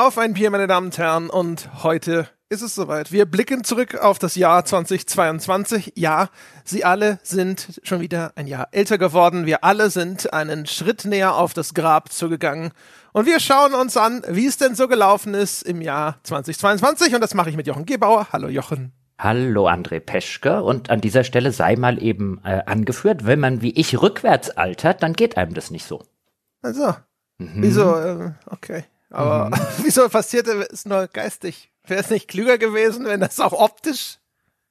Auf ein Bier, meine Damen und Herren, und heute ist es soweit. Wir blicken zurück auf das Jahr 2022. Ja, Sie alle sind schon wieder ein Jahr älter geworden. Wir alle sind einen Schritt näher auf das Grab zugegangen. Und wir schauen uns an, wie es denn so gelaufen ist im Jahr 2022. Und das mache ich mit Jochen Gebauer. Hallo Jochen. Hallo André Peschke und an dieser Stelle sei mal eben äh, angeführt, wenn man wie ich rückwärts altert, dann geht einem das nicht so. Also, mhm. wieso, äh, okay. Aber mhm. wieso passierte es nur geistig? Wäre es nicht klüger gewesen, wenn das auch optisch?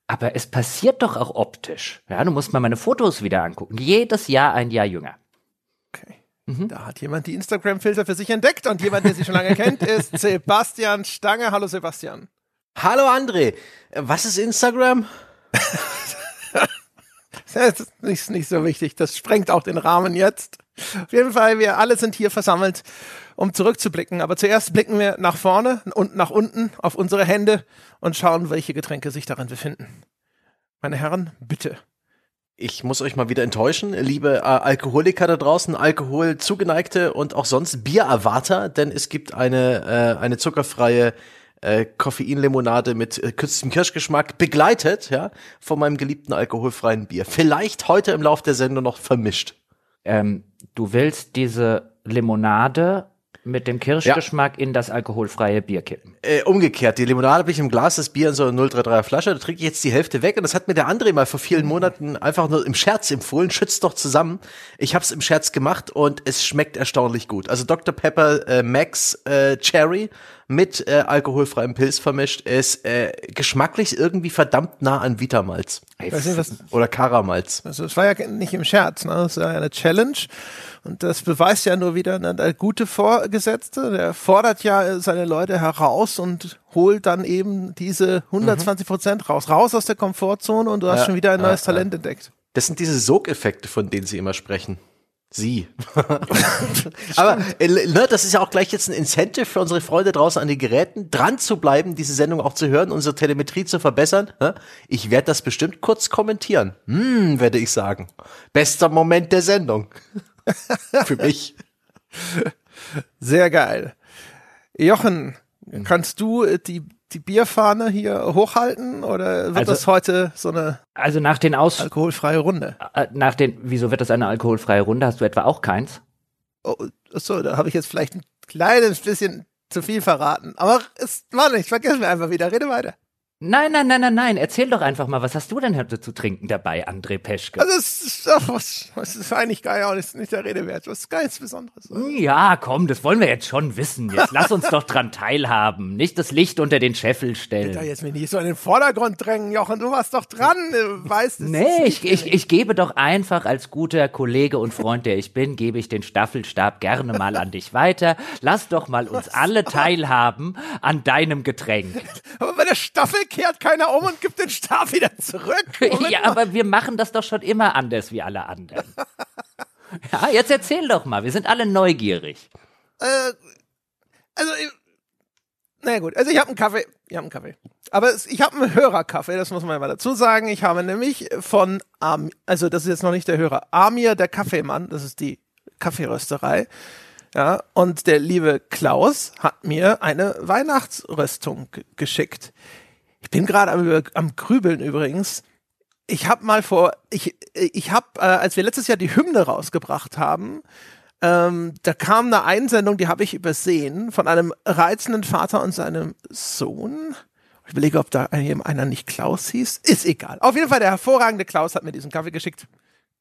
Aber es passiert doch auch optisch. Ja, du musst mal meine Fotos wieder angucken. Jedes Jahr ein Jahr jünger. Okay. Mhm. Da hat jemand die Instagram-Filter für sich entdeckt und jemand, der sie schon lange kennt, ist Sebastian Stange. Hallo Sebastian. Hallo André. Was ist Instagram? das ist nicht, nicht so wichtig. Das sprengt auch den Rahmen jetzt. Auf jeden Fall, wir alle sind hier versammelt, um zurückzublicken. Aber zuerst blicken wir nach vorne und nach unten auf unsere Hände und schauen, welche Getränke sich darin befinden. Meine Herren, bitte. Ich muss euch mal wieder enttäuschen, liebe äh, Alkoholiker da draußen, Alkohol zugeneigte und auch sonst Biererwarter, denn es gibt eine, äh, eine zuckerfreie äh, Koffeinlimonade mit äh, kürzestem Kirschgeschmack, begleitet, ja, von meinem geliebten alkoholfreien Bier. Vielleicht heute im Lauf der Sendung noch vermischt. Ähm, du willst diese Limonade mit dem Kirschgeschmack ja. in das alkoholfreie Bier kippen. Äh, umgekehrt, die Limonade habe ich im Glas, das Bier in so einer 033er Flasche, da trinke ich jetzt die Hälfte weg und das hat mir der André mal vor vielen Monaten einfach nur im Scherz empfohlen, schützt doch zusammen. Ich habe es im Scherz gemacht und es schmeckt erstaunlich gut. Also Dr. Pepper äh, Max äh, Cherry mit äh, alkoholfreiem Pilz vermischt ist äh, geschmacklich irgendwie verdammt nah an Vitamalz. Oder Karamalz. Also es war ja nicht im Scherz, ne? Das war ja eine Challenge. Und das beweist ja nur wieder ne, der gute Vorgesetzte, der fordert ja seine Leute heraus und holt dann eben diese 120 Prozent raus. Raus aus der Komfortzone und du hast ja, schon wieder ein neues ja, Talent entdeckt. Das sind diese Sogeffekte, von denen Sie immer sprechen. Sie. Aber äh, ne, das ist ja auch gleich jetzt ein Incentive für unsere Freunde draußen an den Geräten, dran zu bleiben, diese Sendung auch zu hören, unsere Telemetrie zu verbessern. Ich werde das bestimmt kurz kommentieren. Hm, werde ich sagen. Bester Moment der Sendung. für mich. Sehr geil. Jochen, kannst du äh, die die Bierfahne hier hochhalten oder wird also, das heute so eine also nach den Aus alkoholfreie Runde? Äh, nach den wieso wird das eine alkoholfreie Runde? Hast du etwa auch keins? Oh, so, da habe ich jetzt vielleicht ein kleines bisschen zu viel verraten. Aber es war nicht, vergessen wir einfach wieder. Rede weiter. Nein, nein, nein, nein, nein. Erzähl doch einfach mal, was hast du denn heute zu trinken dabei, André Peschke? Also, es ist, ach, was, was ist eigentlich geil und ist nicht der Rede wert. Was ist ganz Besonderes. Also. Ja, komm, das wollen wir jetzt schon wissen. Jetzt lass uns doch dran teilhaben. Nicht das Licht unter den Scheffel stellen. Da jetzt mich nicht so in den Vordergrund drängen, Jochen. Du warst doch dran. Du weißt es. Nee, ich, ich, ich gebe doch einfach als guter Kollege und Freund, der ich bin, gebe ich den Staffelstab gerne mal an dich weiter. Lass doch mal uns alle teilhaben an deinem Getränk. Aber bei der Staffel kehrt keiner um und gibt den Stab wieder zurück. Moment ja, mal. aber wir machen das doch schon immer anders wie alle anderen. ja, jetzt erzähl doch mal. Wir sind alle neugierig. Äh, also, na gut, also ich habe einen Kaffee, ich habe einen Kaffee. Aber es, ich habe einen Hörerkaffee, das muss man mal dazu sagen. Ich habe nämlich von, Am also das ist jetzt noch nicht der Hörer, Amir, der Kaffeemann, das ist die Kaffeerösterei. Ja, und der liebe Klaus hat mir eine Weihnachtsröstung geschickt. Ich bin gerade am, am Grübeln übrigens. Ich habe mal vor, ich, ich habe, äh, als wir letztes Jahr die Hymne rausgebracht haben, ähm, da kam eine Einsendung, die habe ich übersehen, von einem reizenden Vater und seinem Sohn. Ich überlege, ob da einer nicht Klaus hieß. Ist egal. Auf jeden Fall, der hervorragende Klaus hat mir diesen Kaffee geschickt.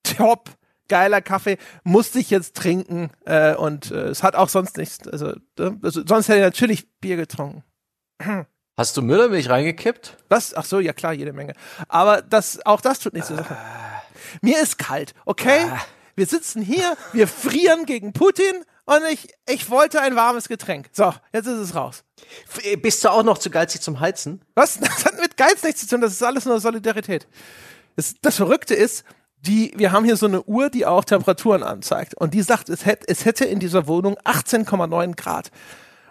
Top, geiler Kaffee, musste ich jetzt trinken. Äh, und äh, es hat auch sonst nichts. Also, also sonst hätte ich natürlich Bier getrunken. Hast du Müllermilch reingekippt? Was? Ach so, ja klar, jede Menge. Aber das, auch das tut nichts zur Sache. Mir ist kalt, okay? Ah. Wir sitzen hier, wir frieren gegen Putin und ich, ich wollte ein warmes Getränk. So, jetzt ist es raus. F bist du auch noch zu geizig zum Heizen? Was? Das hat mit Geiz nichts zu tun, das ist alles nur Solidarität. Das, das Verrückte ist, die, wir haben hier so eine Uhr, die auch Temperaturen anzeigt. Und die sagt, es hätte, es hätte in dieser Wohnung 18,9 Grad.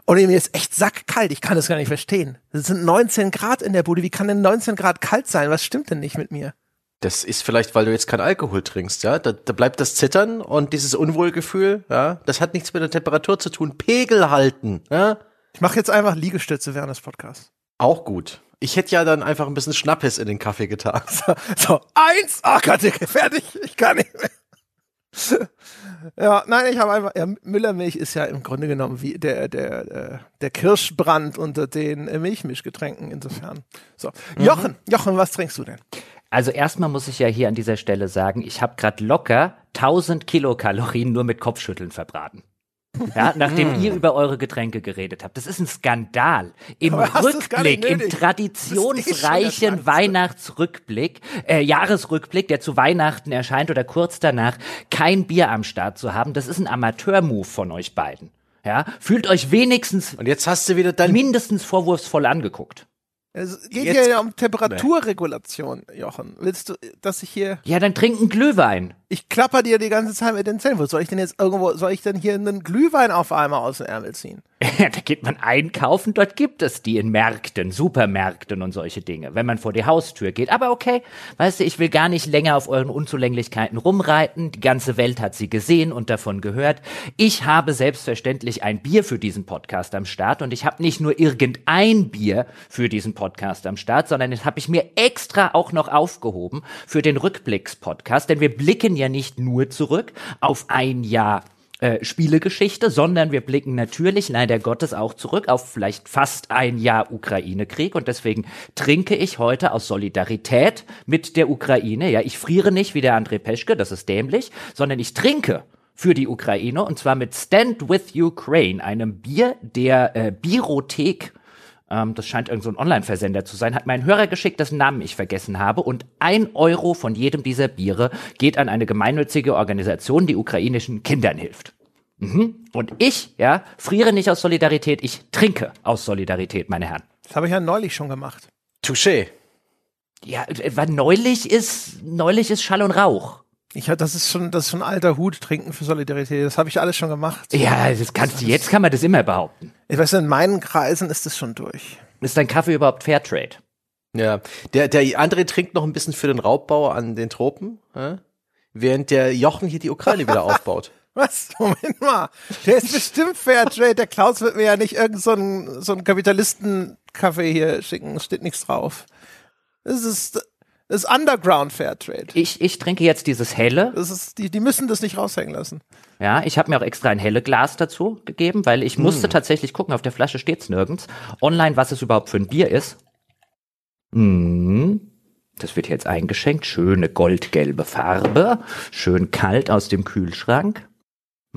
Und mir ist echt sackkalt. Ich kann das gar nicht verstehen. Es sind 19 Grad in der Bude. Wie kann denn 19 Grad kalt sein? Was stimmt denn nicht mit mir? Das ist vielleicht, weil du jetzt kein Alkohol trinkst, ja. Da, da bleibt das Zittern und dieses Unwohlgefühl, ja. Das hat nichts mit der Temperatur zu tun. Pegel halten, ja. Ich mache jetzt einfach Liegestütze während des Podcasts. Auch gut. Ich hätte ja dann einfach ein bisschen Schnappes in den Kaffee getan. So, so eins, ach Gott, fertig, ich kann nicht mehr. Ja, nein, ich habe einfach, ja, Müllermilch ist ja im Grunde genommen wie der, der, der, der Kirschbrand unter den äh, Milchmischgetränken insofern. So, Jochen, Jochen, was trinkst du denn? Also erstmal muss ich ja hier an dieser Stelle sagen, ich habe gerade locker 1000 Kilokalorien nur mit Kopfschütteln verbraten. Ja, nachdem ihr über eure Getränke geredet habt. Das ist ein Skandal. Im Rückblick, im traditionsreichen eh das Weihnachtsrückblick, äh, Jahresrückblick, der zu Weihnachten erscheint oder kurz danach, kein Bier am Start zu haben, das ist ein Amateur-Move von euch beiden. Ja, fühlt euch wenigstens Und jetzt hast du wieder dein mindestens vorwurfsvoll angeguckt. Es geht Jetzt- ja um Temperaturregulation, Jochen. Willst du, dass ich hier, Ja, dann trinken Glühwein. Ich klapper dir die ganze Zeit mit den Zähnen. Wo soll ich denn jetzt irgendwo, soll ich denn hier einen Glühwein auf einmal aus dem Ärmel ziehen? da geht man einkaufen, dort gibt es die in Märkten, Supermärkten und solche Dinge, wenn man vor die Haustür geht. Aber okay, weißt du, ich will gar nicht länger auf euren Unzulänglichkeiten rumreiten. Die ganze Welt hat sie gesehen und davon gehört. Ich habe selbstverständlich ein Bier für diesen Podcast am Start und ich habe nicht nur irgendein Bier für diesen Podcast am Start, sondern das habe ich mir extra auch noch aufgehoben für den Rückblicks-Podcast, denn wir blicken ja nicht nur zurück auf ein Jahr äh, Spielegeschichte, sondern wir blicken natürlich leider Gottes auch zurück auf vielleicht fast ein Jahr Ukraine-Krieg und deswegen trinke ich heute aus Solidarität mit der Ukraine. Ja, ich friere nicht wie der André Peschke, das ist dämlich, sondern ich trinke für die Ukraine und zwar mit Stand with Ukraine, einem Bier der äh, Birothek ähm, das scheint irgendein so ein Online-Versender zu sein, hat mein Hörer geschickt, dessen Namen ich vergessen habe. Und ein Euro von jedem dieser Biere geht an eine gemeinnützige Organisation, die ukrainischen Kindern hilft. Mhm. Und ich, ja, friere nicht aus Solidarität, ich trinke aus Solidarität, meine Herren. Das habe ich ja neulich schon gemacht. Touché. Ja, äh, weil neulich ist, neulich ist Schall und Rauch. Ich hab, das ist schon, das ist schon alter Hut, trinken für Solidarität. Das habe ich alles schon gemacht. Ja, das kannst du, jetzt kann man das immer behaupten. Ich weiß, in meinen Kreisen ist das schon durch. Ist dein Kaffee überhaupt Fairtrade? Ja, der, der André trinkt noch ein bisschen für den Raubbau an den Tropen, hä? während der Jochen hier die Ukraine wieder aufbaut. Was? Moment mal. Der ist bestimmt Fairtrade. Der Klaus wird mir ja nicht irgend so einen, so einen Kapitalisten-Kaffee hier schicken. Es steht nichts drauf. Das ist, das ist Underground Fairtrade. Ich, ich trinke jetzt dieses helle. Das ist, die, die müssen das nicht raushängen lassen. Ja, ich habe mir auch extra ein helle Glas dazu gegeben, weil ich musste tatsächlich gucken, auf der Flasche steht's nirgends, online, was es überhaupt für ein Bier ist. Mhm. Das wird jetzt eingeschenkt, schöne goldgelbe Farbe, schön kalt aus dem Kühlschrank.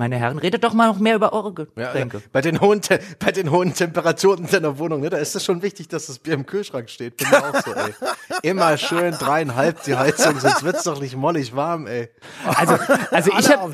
Meine Herren, redet doch mal noch mehr über eure Ja, Getränke. bei, den hohen Te bei den hohen Temperaturen in deiner Wohnung, ne, da ist es schon wichtig, dass das Bier im Kühlschrank steht. Bin mir auch so, ey. Immer schön dreieinhalb die Heizung, sonst wird's doch nicht mollig warm, ey. Also, also ich habe.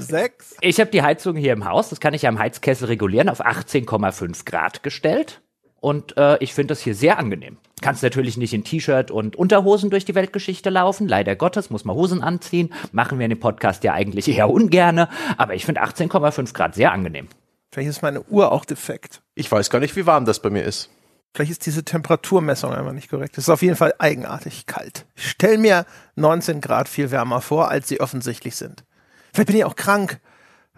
Ich habe die Heizung hier im Haus, das kann ich ja am Heizkessel regulieren, auf 18,5 Grad gestellt. Und äh, ich finde das hier sehr angenehm. Kannst natürlich nicht in T-Shirt und Unterhosen durch die Weltgeschichte laufen. Leider Gottes muss man Hosen anziehen. Machen wir in dem Podcast ja eigentlich eher ungerne. Aber ich finde 18,5 Grad sehr angenehm. Vielleicht ist meine Uhr auch defekt. Ich weiß gar nicht, wie warm das bei mir ist. Vielleicht ist diese Temperaturmessung einfach nicht korrekt. Es ist auf jeden Fall eigenartig kalt. Ich stelle mir 19 Grad viel wärmer vor, als sie offensichtlich sind. Vielleicht bin ich auch krank.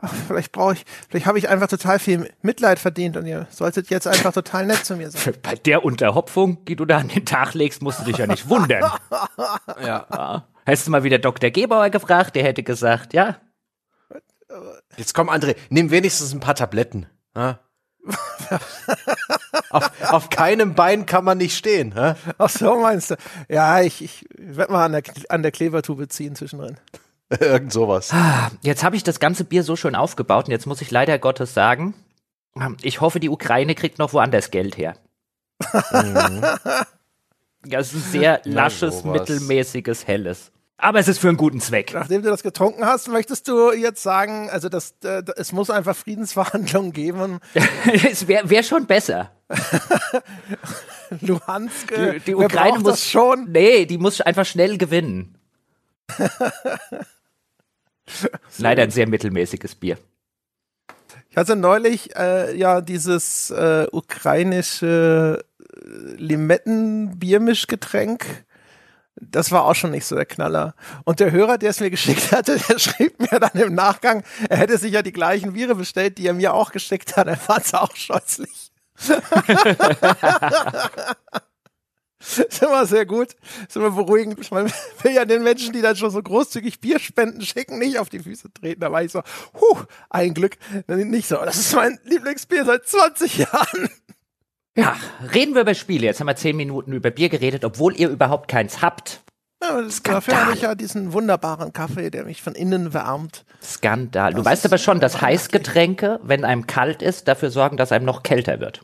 Ach, vielleicht brauche ich, vielleicht habe ich einfach total viel Mitleid verdient und ihr solltet jetzt einfach total nett zu mir sein. Bei der Unterhopfung, die du da an den Tag legst, musst du dich ja nicht wundern. Ja. Hättest du mal wieder Dr. Gebauer gefragt, der hätte gesagt, ja, Jetzt komm, André, nimm wenigstens ein paar Tabletten. Ja? auf, auf keinem Bein kann man nicht stehen. Ja? Ach so meinst du? Ja, ich, ich werde mal an der, an der Klebertube ziehen zwischendrin. Irgend sowas. Jetzt habe ich das ganze Bier so schön aufgebaut und jetzt muss ich leider Gottes sagen, ich hoffe, die Ukraine kriegt noch woanders Geld her. Ja, es ist ein sehr lasches, sowas. mittelmäßiges, helles. Aber es ist für einen guten Zweck. Nachdem du das getrunken hast, möchtest du jetzt sagen, also das, äh, es muss einfach Friedensverhandlungen geben. es wäre wär schon besser. Luhansk, Die, die Ukraine muss das schon. Nee, die muss einfach schnell gewinnen. Leider ein sehr mittelmäßiges Bier. Ich hatte neulich äh, ja dieses äh, ukrainische äh, Limetten-Biermischgetränk. Das war auch schon nicht so der Knaller. Und der Hörer, der es mir geschickt hatte, der schrieb mir dann im Nachgang, er hätte sich ja die gleichen Biere bestellt, die er mir auch geschickt hat. Er fand es auch scheußlich. ist immer sehr gut, ist immer beruhigend. Man will ja den Menschen, die dann schon so großzügig Bierspenden schicken, nicht auf die Füße treten. Da war ich so, huh, ein Glück, nicht so. Das ist mein Lieblingsbier seit 20 Jahren. Ja, reden wir über Spiele. Jetzt haben wir zehn Minuten über Bier geredet, obwohl ihr überhaupt keins habt. Ja, das dafür habe ich ja diesen wunderbaren Kaffee, der mich von innen wärmt. Skandal. Du weißt aber schon, dass Heißgetränke, wenn einem kalt ist, dafür sorgen, dass einem noch kälter wird.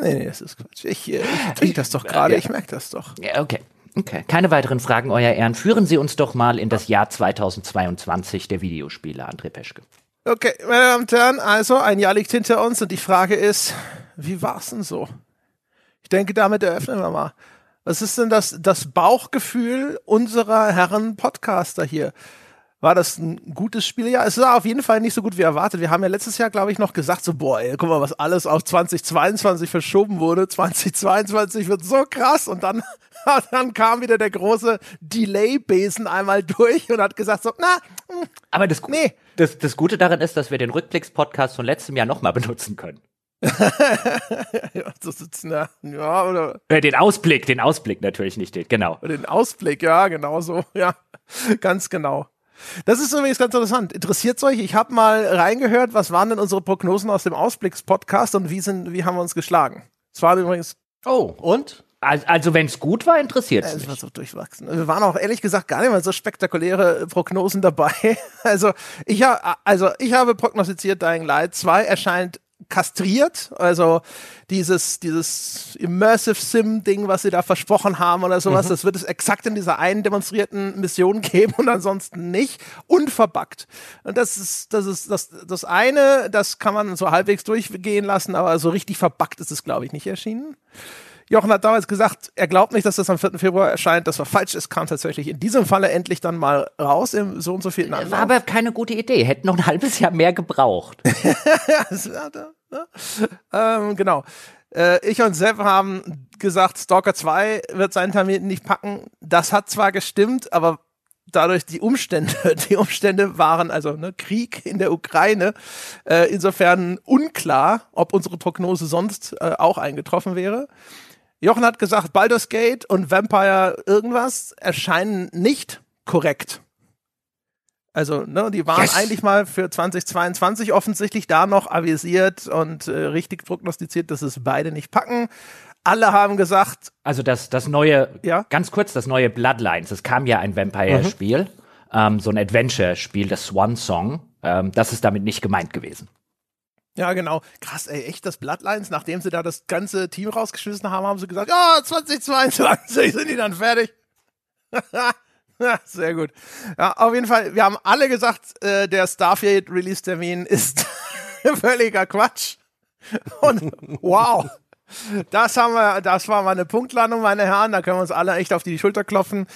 Nee, nee, das ist Quatsch. Ich, äh, ich trinke das doch gerade, ich merke das doch. Ja, okay. Okay. Keine weiteren Fragen, Euer Ehren. Führen Sie uns doch mal in das Jahr 2022 der Videospiele, André Peschke. Okay, meine Damen und Herren, also ein Jahr liegt hinter uns und die Frage ist, wie war's denn so? Ich denke, damit eröffnen wir mal. Was ist denn das, das Bauchgefühl unserer Herren Podcaster hier? War das ein gutes Spieljahr? Es war auf jeden Fall nicht so gut wie erwartet. Wir haben ja letztes Jahr, glaube ich, noch gesagt, so, boah, ey, guck mal, was alles auf 2022 verschoben wurde. 2022 wird so krass. Und dann, dann kam wieder der große Delay-Besen einmal durch und hat gesagt, so, na, hm, aber das, nee. das, das Gute daran ist, dass wir den Rückblicks-Podcast von letztem Jahr nochmal benutzen können. ja, so sitzen da. Ja, oder? Äh, den Ausblick, den Ausblick natürlich nicht, genau. Den Ausblick, ja, genau so. Ja, ganz genau. Das ist übrigens ganz interessant. Interessiert euch? Ich habe mal reingehört, was waren denn unsere Prognosen aus dem Ausblicks-Podcast und wie, sind, wie haben wir uns geschlagen? Es war übrigens. Oh, und? Also, wenn es gut war, interessiert es. Es war so durchwachsen. Wir waren auch ehrlich gesagt gar nicht mal so spektakuläre Prognosen dabei. Also ich, ha also ich habe prognostiziert, Dying Light 2 erscheint kastriert, also dieses dieses Immersive Sim Ding, was sie da versprochen haben oder sowas, mhm. das wird es exakt in dieser einen demonstrierten Mission geben und ansonsten nicht unverbackt. Und das ist das ist das das eine, das kann man so halbwegs durchgehen lassen, aber so richtig verbackt ist es glaube ich nicht erschienen. Jochen hat damals gesagt, er glaubt nicht, dass das am 4. Februar erscheint. Das war falsch. Es kam tatsächlich in diesem Falle endlich dann mal raus im so und so vielen Anlauf. War aber keine gute Idee. Hätten noch ein halbes Jahr mehr gebraucht. ne? ähm, genau. Äh, ich und Sepp haben gesagt, Stalker 2 wird seinen Termin nicht packen. Das hat zwar gestimmt, aber dadurch die Umstände, die Umstände waren also ne, Krieg in der Ukraine, äh, insofern unklar, ob unsere Prognose sonst äh, auch eingetroffen wäre. Jochen hat gesagt, Baldur's Gate und Vampire irgendwas erscheinen nicht korrekt. Also, ne, die waren yes. eigentlich mal für 2022 offensichtlich da noch avisiert und äh, richtig prognostiziert, dass es beide nicht packen. Alle haben gesagt. Also das, das neue, ja? ganz kurz, das neue Bloodlines, es kam ja ein Vampire-Spiel, mhm. ähm, so ein Adventure-Spiel, das Swan Song. Ähm, das ist damit nicht gemeint gewesen. Ja, genau. Krass, ey, echt das Bloodlines, nachdem sie da das ganze Team rausgeschmissen haben, haben sie gesagt, ja, 2022 sind die dann fertig. ja, sehr gut. Ja, auf jeden Fall, wir haben alle gesagt, äh, der Starfield-Release-Termin ist völliger Quatsch. Und wow. Das haben wir, das war mal eine Punktlandung, meine Herren. Da können wir uns alle echt auf die Schulter klopfen.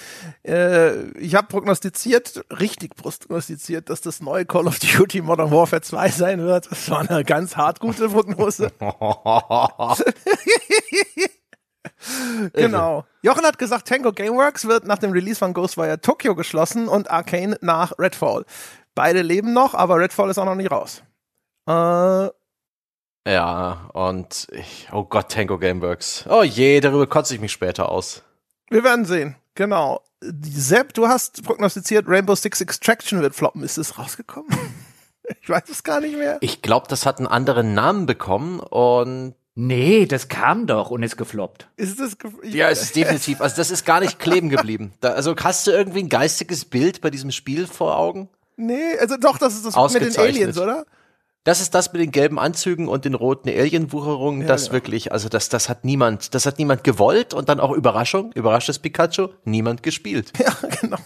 Äh, ich habe prognostiziert, richtig prognostiziert, dass das neue Call of Duty Modern Warfare 2 sein wird. Das war eine ganz hart gute Prognose. genau. Jochen hat gesagt, Tango Gameworks wird nach dem Release von Ghostwire Tokyo geschlossen und Arcane nach Redfall. Beide leben noch, aber Redfall ist auch noch nicht raus. Äh, ja, und ich, oh Gott, Tango Gameworks. Oh je, darüber kotze ich mich später aus. Wir werden sehen, genau. Sepp, du hast prognostiziert, Rainbow Six Extraction wird floppen. Ist es rausgekommen? ich weiß es gar nicht mehr. Ich glaube, das hat einen anderen Namen bekommen und Nee, das kam doch und ist gefloppt. Ist das ge Ja, es ist definitiv. Also das ist gar nicht kleben geblieben. Da, also hast du irgendwie ein geistiges Bild bei diesem Spiel vor Augen? Nee, also doch, das ist das mit den Aliens, oder? Das ist das mit den gelben Anzügen und den roten Alien-Wucherungen, ja, das genau. wirklich, also das, das hat niemand, das hat niemand gewollt und dann auch Überraschung, überraschtes Pikachu, niemand gespielt. Ja, genau.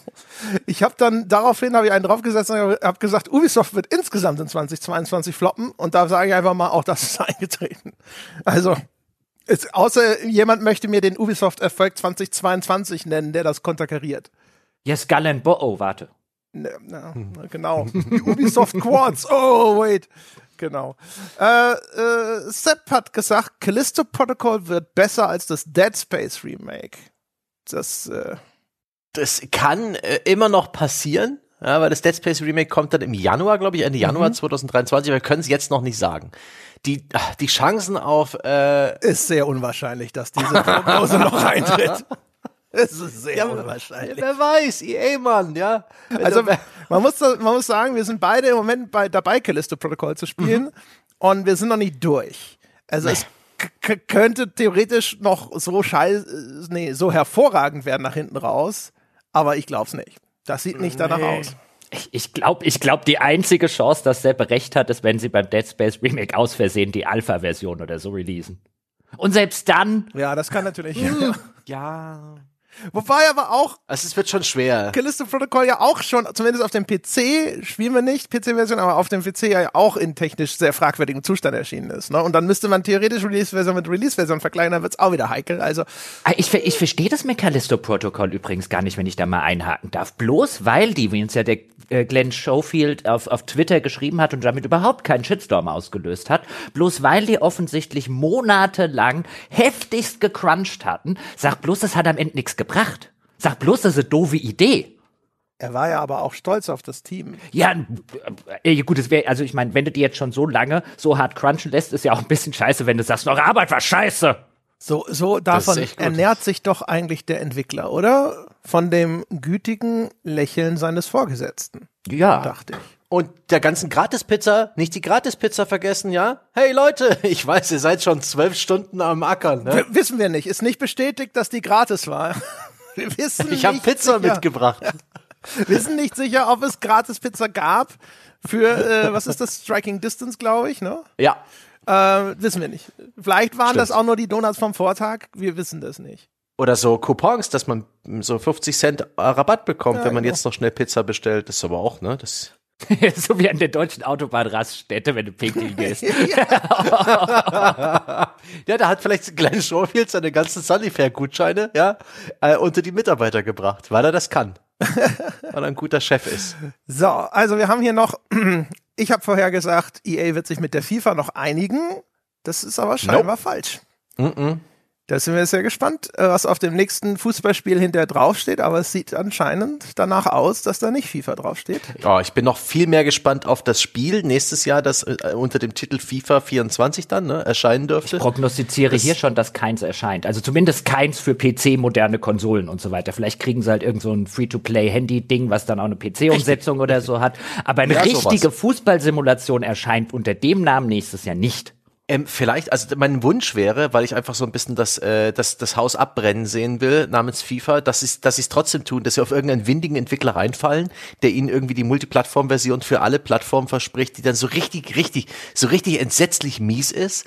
Ich habe dann daraufhin habe ich einen draufgesetzt und habe gesagt, Ubisoft wird insgesamt in 2022 floppen und da sage ich einfach mal, auch das ist eingetreten. Also es, außer jemand möchte mir den Ubisoft-Erfolg 2022 nennen, der das konterkariert. Yes, Gallen Bo, oh, warte. Ne, na, genau. Die Ubisoft Quartz. Oh, wait. Genau. Äh, äh, Sepp hat gesagt, Callisto Protocol wird besser als das Dead Space Remake. Das, äh das kann äh, immer noch passieren. Ja, weil das Dead Space Remake kommt dann im Januar, glaube ich, Ende Januar 2023. Wir können es jetzt noch nicht sagen. Die, ach, die Chancen auf äh, Ist sehr unwahrscheinlich, dass diese Prognose noch eintritt. Es ist sehr unwahrscheinlich. Wer weiß, EA, Mann, ja. Also man muss, man muss sagen, wir sind beide im Moment bei, dabei, Callisto Protocol zu spielen und wir sind noch nicht durch. Also es k- könnte theoretisch noch so scheiße, nee, so hervorragend werden nach hinten raus, aber ich glaub's nicht. Das sieht nicht danach aus. Ich, ich glaube, ich glaub, die einzige Chance, dass Sepp recht hat, ist, wenn sie beim Dead Space Remake aus Versehen die Alpha-Version oder so releasen. Und selbst dann, Ja, das kann natürlich. ja. Wobei aber auch Also es wird schon schwer. Callisto Protocol ja auch schon, zumindest auf dem PC, spielen wir nicht PC-Version, aber auf dem PC ja auch in technisch sehr fragwürdigem Zustand erschienen ist. Ne? Und dann müsste man theoretisch Release-Version mit Release-Version vergleichen, dann wird's auch wieder heikel. Also Ah, Ich, ich verstehe das Callisto-Protokoll übrigens gar nicht, wenn ich da mal einhaken darf. Bloß weil die, wie uns ja der äh, Glenn Schofield auf, auf Twitter geschrieben hat und damit überhaupt keinen Shitstorm ausgelöst hat, bloß weil die offensichtlich monatelang heftigst gecrunched hatten, sag bloß, das hat am Ende nichts gebracht. Sag bloß, das ist eine doofe Idee. er war ja aber auch stolz auf das Team. Ja, äh, gut, es wäre, also ich meine, wenn du die jetzt schon so lange so hart crunchen lässt, ist ja auch ein bisschen scheiße, wenn du sagst, eure Arbeit war scheiße. So, so davon ernährt sich doch eigentlich der Entwickler, oder? Von dem gütigen Lächeln seines Vorgesetzten, Ja. dachte ich. Und der ganzen Gratispizza, nicht die Gratispizza vergessen, ja? Hey Leute, ich weiß, ihr seid schon zwölf Stunden am Ackern, ne? W wissen wir nicht. Ist nicht bestätigt, dass die gratis war. Wir wissen Ich habe Pizza sicher. mitgebracht. Wir sind nicht sicher, ob es gratis Pizza gab für, äh, was ist das, Striking Distance, glaube ich, ne? Ja. Äh, wissen wir nicht. Vielleicht waren Stimmt. das auch nur die Donuts vom Vortag. Wir wissen das nicht. Oder so Coupons, dass man so 50 Cent äh, Rabatt bekommt, Ja, wenn man genau. jetzt noch schnell Pizza bestellt. Das ist aber auch, ne? Das so wie an der deutschen Autobahnraststätte, wenn du pinkeln gehst. ja, da hat vielleicht Glenn Schofield seine ganzen Sunnyfair-Gutscheine, ja, äh, unter die Mitarbeiter gebracht, weil er das kann. weil er ein guter Chef ist. So, also wir haben hier noch, ich habe vorher gesagt, EA wird sich mit der FIFA noch einigen. Das ist aber scheinbar falsch. Mhm. Da sind wir sehr gespannt, äh, was auf dem nächsten Fußballspiel hinterher draufsteht, aber es sieht anscheinend danach aus, dass da nicht FIFA draufsteht. Oh, ich bin noch viel mehr gespannt auf das Spiel nächstes Jahr, das äh, unter dem Titel FIFA 24 dann ne, erscheinen dürfte. prognostiziere hier schon, dass keins erscheint. Also zumindest keins für PC, moderne Konsolen und so weiter. Vielleicht kriegen sie halt irgend so ein Free-to-Play-Handy-Ding, was dann auch eine PC-Umsetzung oder so hat. Aber eine Ja, sowas. richtige Fußballsimulation erscheint unter dem Namen nächstes Jahr nicht. Ähm, vielleicht, also mein Wunsch wäre, weil ich einfach so ein bisschen das, äh, das, das Haus abbrennen sehen will, namens FIFA, dass sie dass sie es trotzdem tun, dass sie auf irgendeinen windigen Entwickler reinfallen, der ihnen irgendwie die Multiplattform-Version für alle Plattformen verspricht, die dann so richtig, richtig, so richtig entsetzlich mies ist.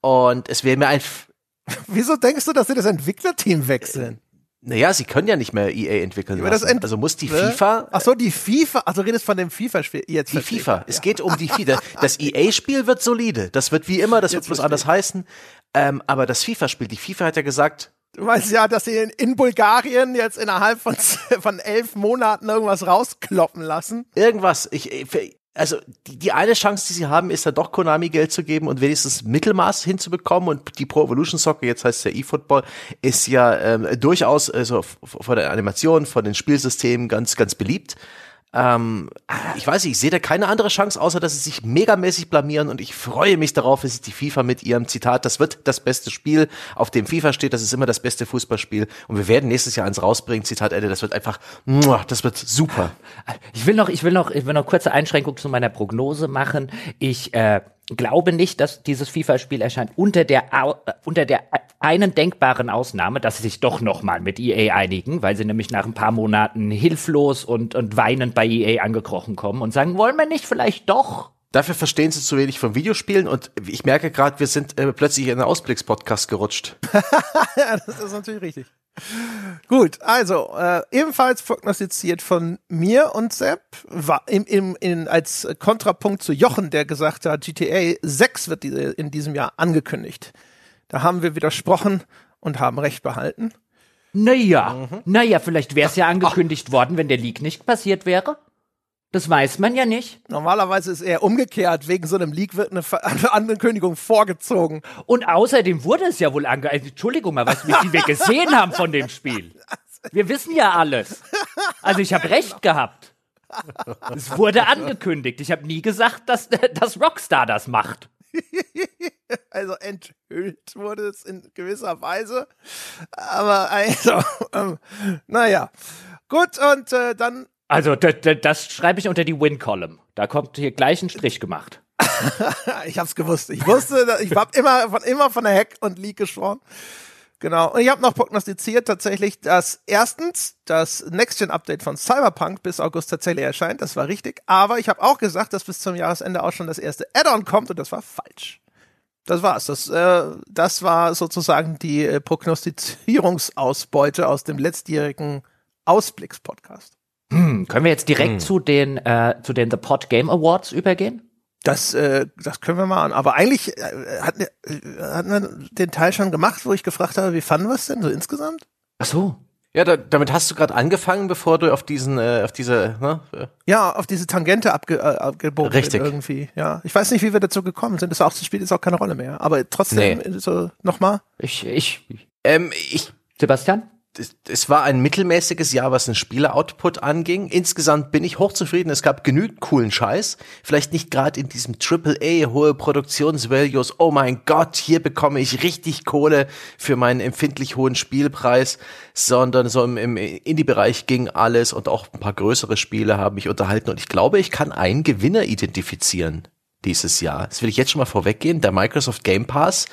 Und es wäre mir ein, Wieso denkst du, dass sie das Entwicklerteam wechseln? Naja, sie können ja nicht mehr EA entwickeln das lassen. Also muss die Ne? FIFA, Ach so, die FIFA. Ach, du redest von dem FIFA-Spiel. Jetzt die verstehe ich. FIFA. Es geht um die FIFA. Das EA-Spiel wird solide. Das wird wie immer, das wird bloß anders heißen. Ähm, aber das FIFA-Spiel, die FIFA hat ja gesagt, Du meinst ja, dass sie in, in Bulgarien jetzt innerhalb von, von elf Monaten irgendwas rauskloppen lassen. irgendwas. Ich- also die, die eine Chance, die sie haben, ist dann doch Konami Geld zu geben und wenigstens Mittelmaß hinzubekommen. Und die Pro Evolution Soccer, jetzt heißt es ja eFootball, ist ja ähm, durchaus also von der Animation, von den Spielsystemen ganz, ganz beliebt. Ähm, ich weiß nicht, ich sehe da keine andere Chance, außer dass sie sich megamäßig blamieren und ich freue mich darauf, sich die FIFA mit ihrem Zitat, das wird das beste Spiel, auf dem FIFA steht, das ist immer das beste Fußballspiel und wir werden nächstes Jahr eins rausbringen, Zitat Ende, das wird einfach, das wird super. Ich will noch, ich will noch, ich will noch kurze Einschränkung zu meiner Prognose machen. Ich äh, glaube nicht, dass dieses FIFA-Spiel erscheint unter der Au äh, unter der einen denkbaren Ausnahme, dass sie sich doch noch mal mit EA einigen, weil sie nämlich nach ein paar Monaten hilflos und und weinend bei EA angekrochen kommen und sagen, wollen wir nicht vielleicht doch? Dafür verstehen sie zu wenig von Videospielen und ich merke gerade, wir sind äh, plötzlich in einen Ausblicks-Podcast gerutscht. Ja, das ist natürlich richtig. Gut, also äh, ebenfalls prognostiziert von mir und Sepp war im, im, in, als Kontrapunkt zu Jochen, der gesagt hat, GTA 6 wird diese, in diesem Jahr angekündigt. Da haben wir widersprochen und haben recht behalten. Naja, naja, vielleicht wäre es ja angekündigt worden, wenn der Leak nicht passiert wäre. Das weiß man ja nicht. Normalerweise ist eher umgekehrt, wegen so einem Leak wird eine Ver- Ankündigung vorgezogen. Und außerdem wurde es ja wohl ange... also, Entschuldigung mal, wie viel wir gesehen haben von dem Spiel? Wir wissen ja alles. Also ich habe recht gehabt. es wurde angekündigt. Ich habe nie gesagt, dass, dass Rockstar das macht. also enthüllt wurde es in gewisser Weise. Aber also, ähm, naja. Gut, und äh, dann. Also, das, das schreibe ich unter die Win-Column. Da kommt hier gleich ein Strich gemacht. ich hab's gewusst. Ich wusste, ich hab immer von, immer von der Hack und Leak geschworen. Genau. Und ich habe noch prognostiziert tatsächlich, dass erstens das Next-Gen-Update von Cyberpunk bis August tatsächlich erscheint. Das war richtig. Aber ich habe auch gesagt, dass bis zum Jahresende auch schon das erste Add-on kommt und das war falsch. Das war's. Das, äh, das war sozusagen die äh, Prognostizierungsausbeute aus dem letztjährigen Ausblicks-Podcast. Hm, können wir jetzt direkt hm. zu den äh, zu den The Pod Game Awards übergehen? Das, äh, das können wir mal an. Aber eigentlich äh, hatten, äh, hatten wir den Teil schon gemacht, wo ich gefragt habe, wie fanden wir es denn so insgesamt? Ach so. Ja, da, damit hast du gerade angefangen, bevor du auf diesen, äh, auf diese, ne? Ja, auf diese Tangente abge, äh, abgebogen Richtig. irgendwie. Ja, ich weiß nicht, wie wir dazu gekommen sind. Das, auch, das spielt jetzt auch keine Rolle mehr. Aber trotzdem, nee. so nochmal. Ich, ich, ähm, ich. Sebastian? Es war ein mittelmäßiges Jahr, was den Spieler-Output anging. Insgesamt bin ich hochzufrieden. Es gab genügend coolen Scheiß. Vielleicht nicht gerade in diesem AAA, hohe Produktionsvalues. Oh mein Gott, hier bekomme ich richtig Kohle für meinen empfindlich hohen Spielpreis, sondern so im, im Indie-Bereich ging alles und auch ein paar größere Spiele haben mich unterhalten. Und ich glaube, ich kann einen Gewinner identifizieren dieses Jahr. Das will ich jetzt schon mal vorweggehen. Der Microsoft Game Pass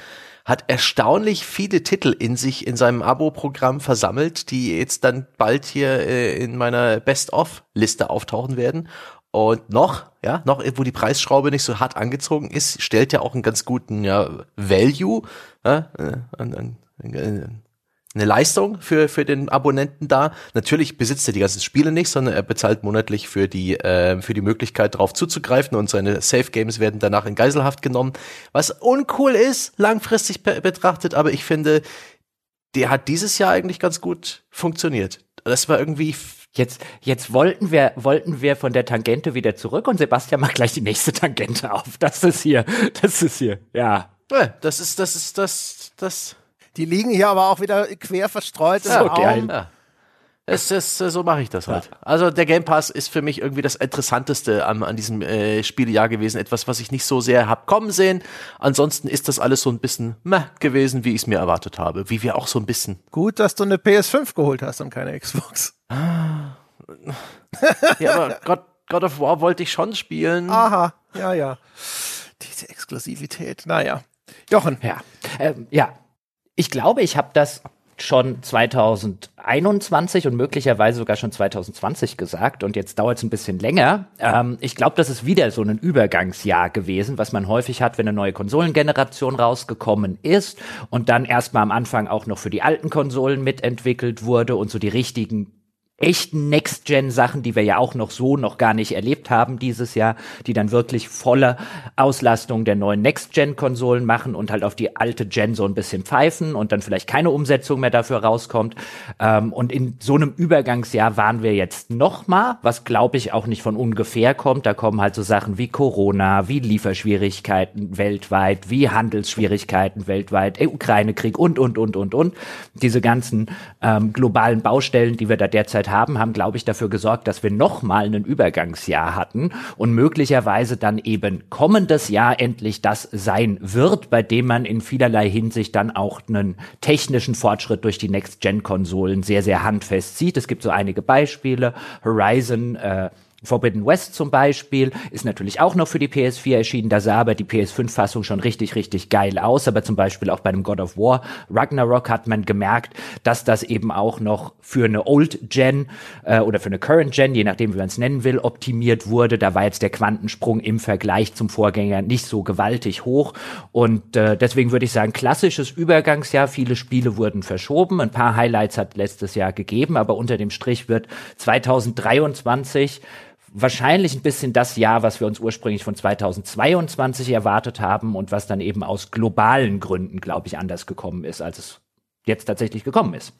hat erstaunlich viele Titel in sich in seinem Abo-Programm versammelt, die jetzt dann bald hier äh, in meiner Best-of-Liste auftauchen werden. Und noch, ja, noch, wo die Preisschraube nicht so hart angezogen ist, stellt ja auch einen ganz guten ja, Value ja, äh, an, an, an, eine Leistung für, für den Abonnenten da. Natürlich besitzt er die ganzen Spiele nicht, sondern er bezahlt monatlich für die, äh, für die Möglichkeit, darauf zuzugreifen und seine Safe Games werden danach in Geiselhaft genommen. Was uncool ist, langfristig betrachtet, aber ich finde, der hat dieses Jahr eigentlich ganz gut funktioniert. Das war irgendwie Jetzt, jetzt wollten wir, wollten wir von der Tangente wieder zurück und Sebastian macht gleich die nächste Tangente auf. Das ist hier, das ist hier, ja. ja das ist, das ist, das, das, die liegen hier aber auch wieder quer verstreut so im Raum. Ja. Es ist, so mache ich das halt. Ja. Also der Game Pass ist für mich irgendwie das Interessanteste an, an diesem äh, Spielejahr gewesen. Etwas, was ich nicht so sehr hab kommen sehen. Ansonsten ist das alles so ein bisschen meh gewesen, wie ich es mir erwartet habe. Wie wir auch so ein bisschen. Gut, dass du eine PS5 geholt hast und keine Xbox. ja, aber God, God of War wollte ich schon spielen. Aha, ja, ja. Diese Exklusivität, naja. Jochen. Ja, ähm, ja ich glaube, ich habe das schon 2021 und möglicherweise sogar schon 2020 gesagt und jetzt dauert es ein bisschen länger. Ähm, ich glaube, das ist wieder so ein Übergangsjahr gewesen, was man häufig hat, wenn eine neue Konsolengeneration rausgekommen ist und dann erstmal am Anfang auch noch für die alten Konsolen mitentwickelt wurde und so die richtigen echten Next-Gen-Sachen, die wir ja auch noch so noch gar nicht erlebt haben dieses Jahr, die dann wirklich volle Auslastung der neuen Next-Gen-Konsolen machen und halt auf die alte Gen so ein bisschen pfeifen und dann vielleicht keine Umsetzung mehr dafür rauskommt. Ähm, und in so einem Übergangsjahr waren wir jetzt noch mal, was glaube ich auch nicht von ungefähr kommt. Da kommen halt so Sachen wie Corona, wie Lieferschwierigkeiten weltweit, wie Handelsschwierigkeiten weltweit, Ukraine-Krieg und, und, und, und, und. Diese ganzen ähm, globalen Baustellen, die wir da derzeit haben, glaube ich, dafür gesorgt, dass wir nochmal ein Übergangsjahr hatten und möglicherweise dann eben kommendes Jahr endlich das sein wird, bei dem man in vielerlei Hinsicht dann auch einen technischen Fortschritt durch die Next-Gen-Konsolen sehr, sehr handfest sieht. Es gibt so einige Beispiele. Horizon äh, Forbidden West zum Beispiel ist natürlich auch noch für die PS4 erschienen. Da sah aber die PS5-Fassung schon richtig, richtig geil aus. Aber zum Beispiel auch bei einem God of War Ragnarok hat man gemerkt, dass das eben auch noch für eine Old Gen äh, oder für eine Current Gen, je nachdem wie man es nennen will, optimiert wurde. Da war jetzt der Quantensprung im Vergleich zum Vorgänger nicht so gewaltig hoch. Und äh, deswegen würde ich sagen, klassisches Übergangsjahr. Viele Spiele wurden verschoben. Ein paar Highlights hat letztes Jahr gegeben, aber unter dem Strich wird 2023 wahrscheinlich ein bisschen das Jahr, was wir uns ursprünglich von 2022 erwartet haben und was dann eben aus globalen Gründen, glaube ich, anders gekommen ist, als es jetzt tatsächlich gekommen ist.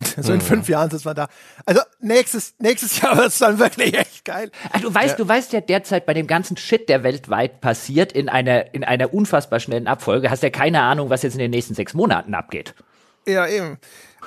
So in fünf Jahren ist man da. Also nächstes, nächstes Jahr wird es dann wirklich echt geil. Ah, du weißt, ja. du weißt ja derzeit bei dem ganzen Shit, der weltweit passiert, in einer, in einer unfassbar schnellen Abfolge, hast ja keine Ahnung, was jetzt in den nächsten sechs Monaten abgeht. Ja, eben.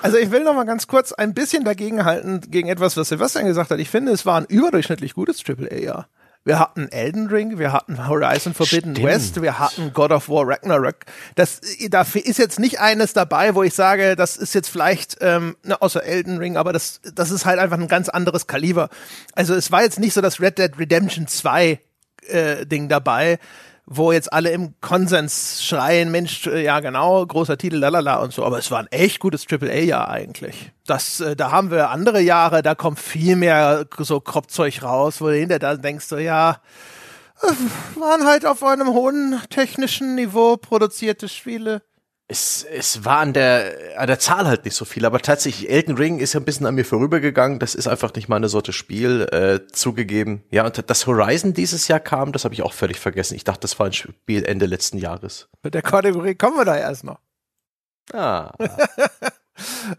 Also ich will noch mal ganz kurz ein bisschen dagegenhalten gegen etwas, was Sebastian gesagt hat. Ich finde, es war ein überdurchschnittlich gutes AAA-Jahr. Wir hatten Elden Ring, wir hatten Horizon Forbidden Stimmt. West, wir hatten God of War Ragnarok. Das, da ist jetzt nicht eines dabei, wo ich sage, das ist jetzt vielleicht, ähm, ne, außer Elden Ring, aber das, das ist halt einfach ein ganz anderes Kaliber. Also es war jetzt nicht so das Red Dead Redemption 2 äh, Ding dabei, wo jetzt alle im Konsens schreien, Mensch, äh, ja genau, großer Titel, lalala und so. Aber es war ein echt gutes AAA-Jahr eigentlich. Das, äh, da haben wir andere Jahre, da kommt viel mehr so Kropfzeug raus, wo du hinter da denkst du, ja, äh, waren halt auf einem hohen technischen Niveau produzierte Spiele. Es, es war an der, an der Zahl halt nicht so viel, aber tatsächlich, Elden Ring ist ja ein bisschen an mir vorübergegangen. Das ist einfach nicht meine Sorte Spiel, äh, zugegeben. Ja, und das Horizon dieses Jahr kam, das habe ich auch völlig vergessen. Ich dachte, das war ein Spiel Ende letzten Jahres. Mit der Kategorie kommen wir da erst noch. Ah.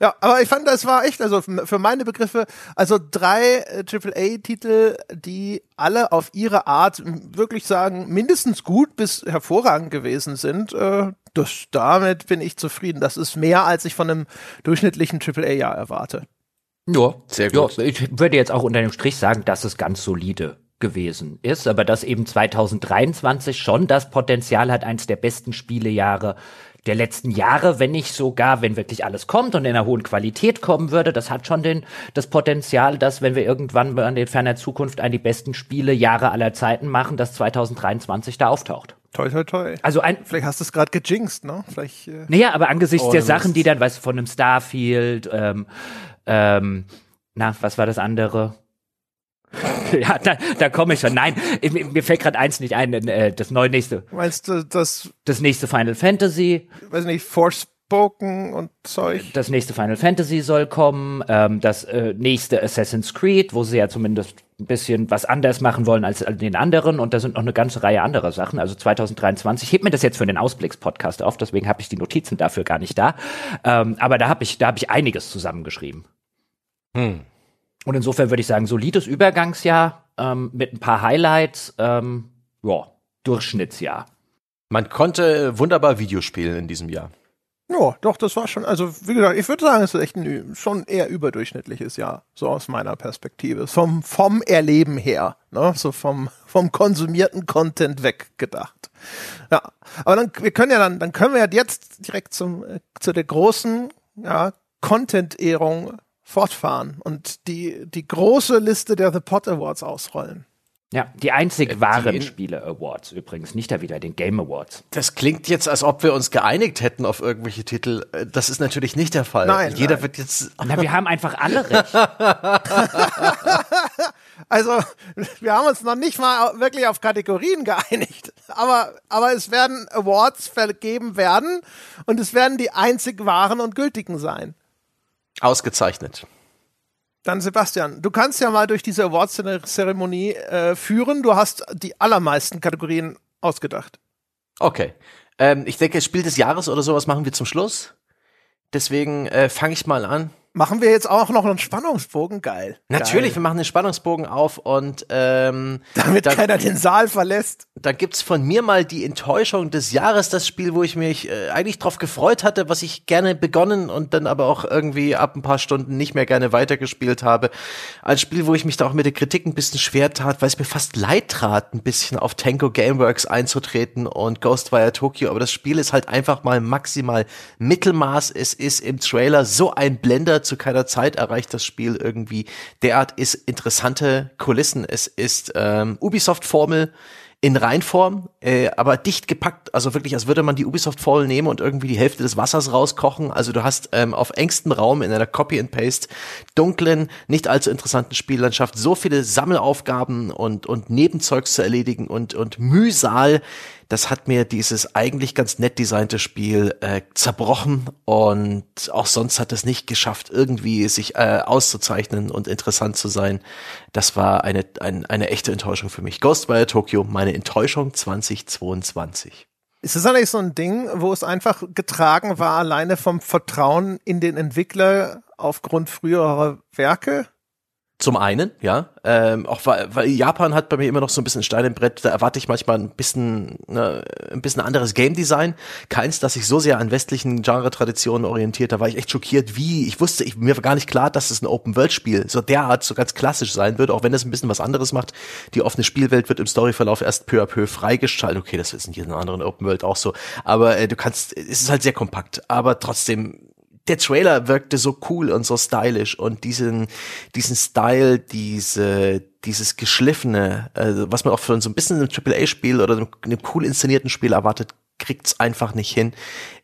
Ja, aber ich fand, das war echt, also für meine Begriffe, also drei äh, AAA-Titel, die alle auf ihre Art wirklich sagen, mindestens gut bis hervorragend gewesen sind. Äh, das, damit bin ich zufrieden. Das ist mehr, als ich von einem durchschnittlichen AAA-Jahr erwarte. Ja, Sehr gut. Ja, ich würde jetzt auch unter dem Strich sagen, dass es ganz solide gewesen ist, aber dass eben 2023 schon das Potenzial hat, eins der besten Spielejahre der letzten Jahre, wenn nicht sogar, wenn wirklich alles kommt und in einer hohen Qualität kommen würde, das hat schon den, das Potenzial, dass wenn wir irgendwann an den ferner Zukunft einen die besten Spielejahre aller Zeiten machen, dass 2023 da auftaucht. Toi, toi, toi. Also ein, Vielleicht hast du es gerade gejinxt, ne? Vielleicht, äh, naja, aber angesichts Oh, der Sachen, die dann, weißt du, von einem Starfield, ähm, ähm, na, was war das andere? ja, da, da komme ich schon. Nein, mir, mir fällt gerade eins nicht ein, äh, das neue nächste, meinst du, das, das nächste Final Fantasy, weiß nicht, Forspoken und Zeug? das nächste Final Fantasy soll kommen, ähm, das äh, nächste Assassin's Creed, wo sie ja zumindest ein bisschen was anders machen wollen als den anderen und da sind noch eine ganze Reihe anderer Sachen. Also 2023, ich heb mir das jetzt für den Ausblicks-Podcast auf, deswegen habe ich die Notizen dafür gar nicht da. Ähm, aber da habe ich, da habe ich einiges zusammengeschrieben. Hm. Und insofern würde ich sagen, solides Übergangsjahr ähm, mit ein paar Highlights, ähm, ja, Durchschnittsjahr. Man konnte wunderbar Videospielen in diesem Jahr. Ja, doch, das war schon, also wie gesagt, ich würde sagen, es ist echt ein schon eher überdurchschnittliches Jahr, so aus meiner Perspektive. Vom, vom Erleben her, ne? So vom, vom konsumierten Content weggedacht. Ja. Aber dann, wir können ja dann, dann können wir ja jetzt direkt zum, äh, zu der großen, ja, Content-Ehrung fortfahren und die, die große Liste der The Pot Awards ausrollen. Ja, die einzig wahren in- Spiele Awards übrigens, nicht da wieder den Game Awards. Das klingt jetzt, als ob wir uns geeinigt hätten auf irgendwelche Titel. Äh, Das ist natürlich nicht der Fall. Nein, Jeder nein. wird jetzt. Na, wir haben einfach alle recht. Also, wir haben uns noch nicht mal wirklich auf Kategorien geeinigt. Aber, aber es werden Awards vergeben werden und es werden die einzig wahren und gültigen sein. Ausgezeichnet. Dann Sebastian, du kannst ja mal durch diese Awards-Zeremonie äh, führen. Du hast die allermeisten Kategorien ausgedacht. Okay. Ähm, ich denke, Spiel des Jahres oder sowas machen wir zum Schluss. Deswegen äh, fange ich mal an. Machen wir jetzt auch noch einen Spannungsbogen? Geil. Natürlich, wir Geil. machen den Spannungsbogen auf und ähm, Damit dann, keiner den Saal verlässt. dann gibt's von mir mal die Enttäuschung des Jahres, das Spiel, wo ich mich äh, eigentlich drauf gefreut hatte, was ich gerne begonnen und dann aber auch irgendwie ab ein paar Stunden nicht mehr gerne weitergespielt habe. Ein Spiel, wo ich mich da auch mit der Kritik ein bisschen schwer tat, weil es mir fast leid trat, ein bisschen auf Tango Gameworks einzutreten und Ghostwire Tokyo, aber das Spiel ist halt einfach mal maximal Mittelmaß. Es ist im Trailer so ein Blender, zu keiner Zeit erreicht das Spiel irgendwie derart ist interessante Kulissen. Es ist ähm, Ubisoft-Formel in Reinform, äh, aber dicht gepackt, also wirklich, als würde man die Ubisoft-Formel nehmen und irgendwie die Hälfte des Wassers rauskochen. Also du hast ähm, auf engstem Raum in einer Copy-and-Paste dunklen, nicht allzu interessanten Spiellandschaft so viele Sammelaufgaben und, und Nebenzeugs zu erledigen und, und Mühsal. Das hat mir dieses eigentlich ganz nett designte Spiel äh, zerbrochen und auch sonst hat es nicht geschafft, irgendwie sich äh, auszuzeichnen und interessant zu sein. Das war eine, ein, eine echte Enttäuschung für mich. Ghostwire Tokyo, meine Enttäuschung 2022. Ist das eigentlich so ein Ding, wo es einfach getragen war, alleine vom Vertrauen in den Entwickler aufgrund früherer Werke? Zum einen, ja, ähm, auch weil, weil Japan hat bei mir immer noch so ein bisschen Stein im Brett. Da erwarte ich manchmal ein bisschen, ne, ein bisschen anderes Game Design. Keins, das sich so sehr an westlichen Genre-Traditionen orientiert. Da war ich echt schockiert, wie ich wusste, ich, mir war gar nicht klar, dass es ein Open-World-Spiel so derart so ganz klassisch sein wird, auch wenn es ein bisschen was anderes macht. Die offene Spielwelt wird im Storyverlauf erst peu à peu freigeschaltet. Okay, das ist in jedem anderen Open-World auch so, aber äh, du kannst, es ist halt sehr kompakt, aber trotzdem der Trailer wirkte so cool und so stylisch und diesen, diesen Style, diese, dieses geschliffene, äh, was man auch für so ein bisschen einem AAA-Spiel oder einem cool inszenierten Spiel erwartet, kriegt's einfach nicht hin.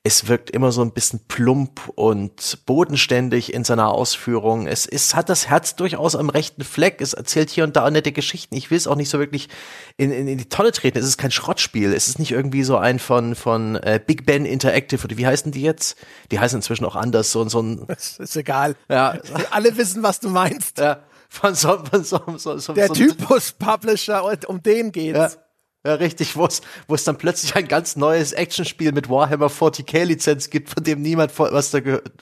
Es wirkt immer so ein bisschen plump und bodenständig in seiner Ausführung. Es, es hat das Herz durchaus am rechten Fleck. Es erzählt hier und da nette Geschichten. Ich will es auch nicht so wirklich in, in, in die Tonne treten. Es ist kein Schrottspiel. Es ist nicht irgendwie so ein von, von äh, Big Ben Interactive oder wie heißen die jetzt? Die heißen inzwischen auch anders. So, so ein, Das ist egal. ja, Alle wissen, was du meinst. ja, von so, von so, so, so Der so, Typus Publisher, um den geht's. Ja. Ja, richtig, wo es, wo es dann plötzlich ein ganz neues Actionspiel mit Warhammer 40k Lizenz gibt, von dem niemand vor, was, da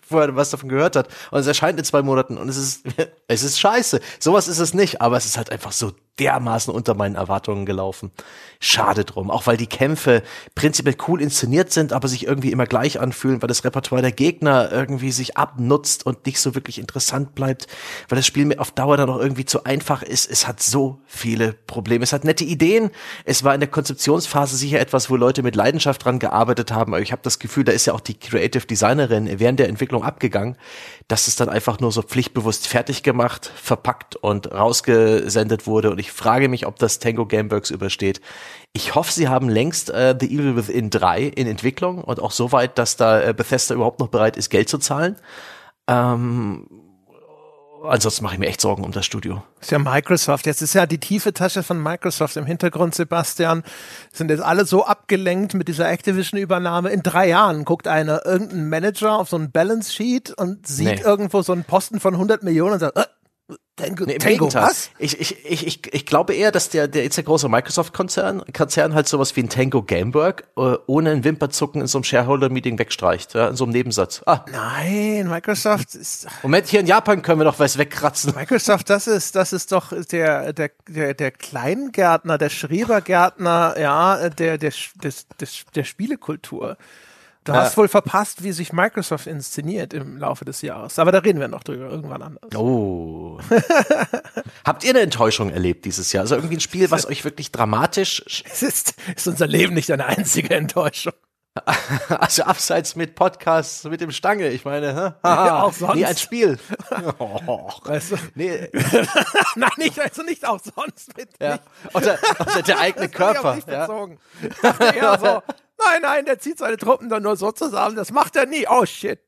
vorher was davon gehört hat. Und es erscheint in zwei Monaten und es ist, es ist scheiße. Sowas ist es nicht, aber es ist halt einfach so dermaßen unter meinen Erwartungen gelaufen. Schade drum, auch weil die Kämpfe prinzipiell cool inszeniert sind, aber sich irgendwie immer gleich anfühlen, weil das Repertoire der Gegner irgendwie sich abnutzt und nicht so wirklich interessant bleibt, weil das Spiel mir auf Dauer dann auch irgendwie zu einfach ist. Es hat so viele Probleme. Es hat nette Ideen. Es war in der Konzeptionsphase sicher etwas, wo Leute mit Leidenschaft dran gearbeitet haben, aber ich habe das Gefühl, da ist ja auch die Creative Designerin während der Entwicklung abgegangen, dass es dann einfach nur so pflichtbewusst fertig gemacht, verpackt und rausgesendet wurde und ich frage mich, ob das Tango Gameworks übersteht. Ich hoffe, sie haben längst äh, The Evil Within 3 in Entwicklung und auch so weit, dass da äh, Bethesda überhaupt noch bereit ist, Geld zu zahlen. Ähm, ansonsten mache ich mir echt Sorgen um das Studio. ist ja Microsoft. Jetzt ist ja die tiefe Tasche von Microsoft im Hintergrund, Sebastian. Sind jetzt alle so abgelenkt mit dieser Activision-Übernahme. In drei Jahren guckt einer irgendein Manager auf so ein Balance Sheet und sieht Nee. irgendwo so einen Posten von 100 Millionen und sagt, äh, Tango, Nee, im Tango Gegenteil. was? Ich, ich, ich, ich, ich glaube eher, dass der, der jetzt der große Microsoft-Konzern Konzern halt sowas wie ein Tango Gamework äh, ohne ein Wimperzucken in so einem Shareholder-Meeting wegstreicht, ja, in so einem Nebensatz. Ah, Nein, Microsoft ist, Moment, hier in Japan können wir noch was wegkratzen. Microsoft, das ist, das ist doch der, der, der, der Kleingärtner, der Schrebergärtner, ja, der, der, des, des, der Spielekultur. Du Ja. hast wohl verpasst, wie sich Microsoft inszeniert im Laufe des Jahres. Aber da reden wir noch drüber, irgendwann anders. Oh. Habt ihr eine Enttäuschung erlebt dieses Jahr? Also irgendwie ein Spiel, was euch wirklich dramatisch, Es ist, ist unser Leben nicht eine einzige Enttäuschung. also abseits mit Podcasts, mit dem Stange, ich meine, hä? Ja, auch sonst. Nee, ein Spiel. Oh. Weißt du? Nee, Nein, nicht, also nicht auch sonst mit. ja. Oder, oder der eigene Körper. Ja. dachte eher so, nein, nein, der zieht seine Truppen dann nur so zusammen, das macht er nie. Oh shit.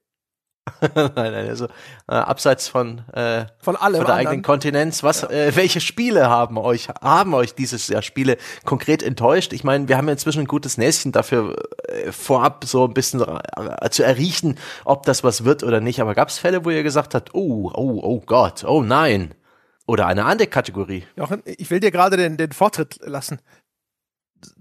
nein, nein, also äh, abseits von, äh, Von allem von der anderen. eigenen Kontinenz, was, äh, welche Spiele haben euch, haben euch dieses Jahr Spiele konkret enttäuscht? Ich meine, wir haben ja inzwischen ein gutes Näschen dafür, äh, vorab so ein bisschen äh, zu erriechen, ob das was wird oder nicht. Aber gab es Fälle, wo ihr gesagt habt, oh, oh, oh Gott, oh nein? Oder eine andere Kategorie? Jochen, ich will dir gerade den, den Vortritt lassen.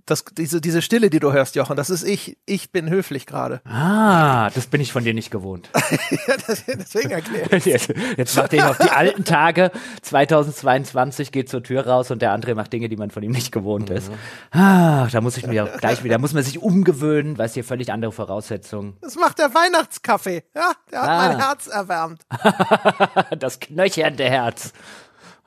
Das, diese, diese Stille, die du hörst, Jochen, das ist ich. Ich bin höflich gerade. Ah, das bin ich von dir nicht gewohnt. ja, das, deswegen erklärt. Jetzt, jetzt macht er auf die alten Tage. 2022 geht zur Tür raus und der andere macht Dinge, die man von ihm nicht gewohnt ist. Ah, da muss ich mir auch gleich wieder, muss man sich umgewöhnen, weil es hier völlig andere Voraussetzungen. Das macht der Weihnachtskaffee. Ja, der hat Ah. mein Herz erwärmt. Das knöchernde Herz.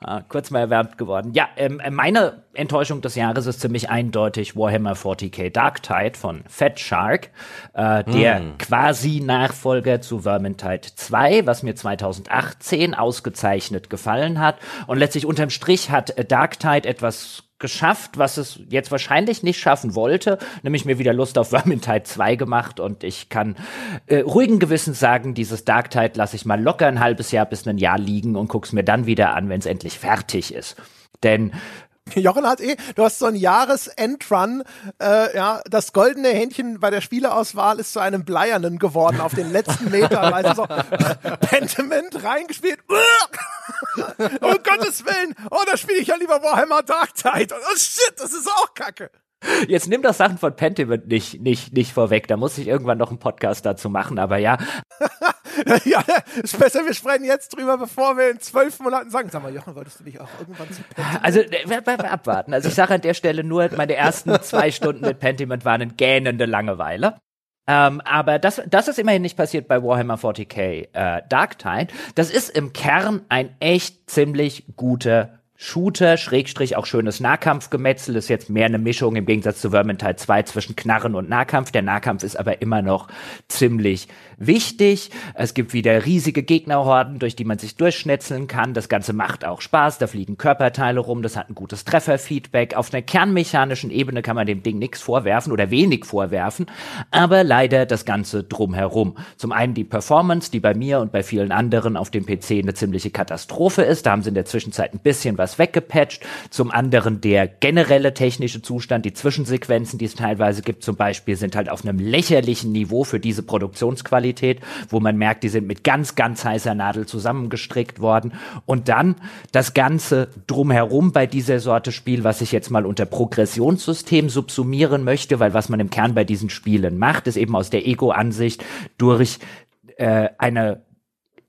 Ah, kurz mal erwärmt geworden. Ja, ähm, meine Enttäuschung des Jahres ist ziemlich eindeutig Warhammer 40k Dark Tide von Fat Shark, äh, der quasi Nachfolger zu Vermintide 2, was mir 2018 ausgezeichnet gefallen hat. Und letztlich unterm Strich hat äh, Dark Tide etwas geschafft, was es jetzt wahrscheinlich nicht schaffen wollte, nämlich mir wieder Lust auf Vermintide 2 gemacht und ich kann äh, ruhigen Gewissens sagen, dieses Dark Tide lasse ich mal locker ein halbes Jahr bis ein Jahr liegen und guck's mir dann wieder an, wenn es endlich fertig ist. Denn Jochen hat eh, du hast so ein Jahresendrun, äh, ja, das goldene Hähnchen bei der Spieleauswahl ist zu einem Bleiernen geworden auf den letzten Metern, du, so Pentiment reingespielt, um Gottes Willen, oh, da spiele ich ja lieber Warhammer Dark Tide, oh shit, das ist auch kacke. jetzt nimm das Sachen von Pentiment nicht, nicht, nicht vorweg, da muss ich irgendwann noch einen Podcast dazu machen, aber ja, ja, ist besser, wir sprechen jetzt drüber, bevor wir in zwölf Monaten sagen, sag mal, Jochen, wolltest du nicht auch irgendwann zu Pentiment? Also, äh, wir- wir- wir abwarten. Also, ich sage an der Stelle nur, meine ersten zwei Stunden mit Pentiment waren eine gähnende Langeweile. Ähm, aber das, das ist immerhin nicht passiert bei Warhammer 40k äh, Dark Tide. Das ist im Kern ein echt ziemlich guter Shooter, Schrägstrich auch schönes Nahkampfgemetzel, ist jetzt mehr eine Mischung im Gegensatz zu Vermintide 2 zwischen Knarren und Nahkampf. Der Nahkampf ist aber immer noch ziemlich wichtig. Es gibt wieder riesige Gegnerhorden, durch die man sich durchschnetzeln kann. Das Ganze macht auch Spaß, da fliegen Körperteile rum, das hat ein gutes Trefferfeedback. Auf einer kernmechanischen Ebene kann man dem Ding nichts vorwerfen oder wenig vorwerfen, aber leider das Ganze drumherum. Zum einen die Performance, die bei mir und bei vielen anderen auf dem PC eine ziemliche Katastrophe ist. Da haben sie in der Zwischenzeit ein bisschen was weggepatcht. Zum anderen der generelle technische Zustand, die Zwischensequenzen, die es teilweise gibt, zum Beispiel, sind halt auf einem lächerlichen Niveau für diese Produktionsqualität, wo man merkt, die sind mit ganz, ganz heißer Nadel zusammengestrickt worden. Und dann das Ganze drumherum bei dieser Sorte Spiel, was ich jetzt mal unter Progressionssystem subsumieren möchte, weil was man im Kern bei diesen Spielen macht, ist eben aus der Ego-Ansicht durch äh, eine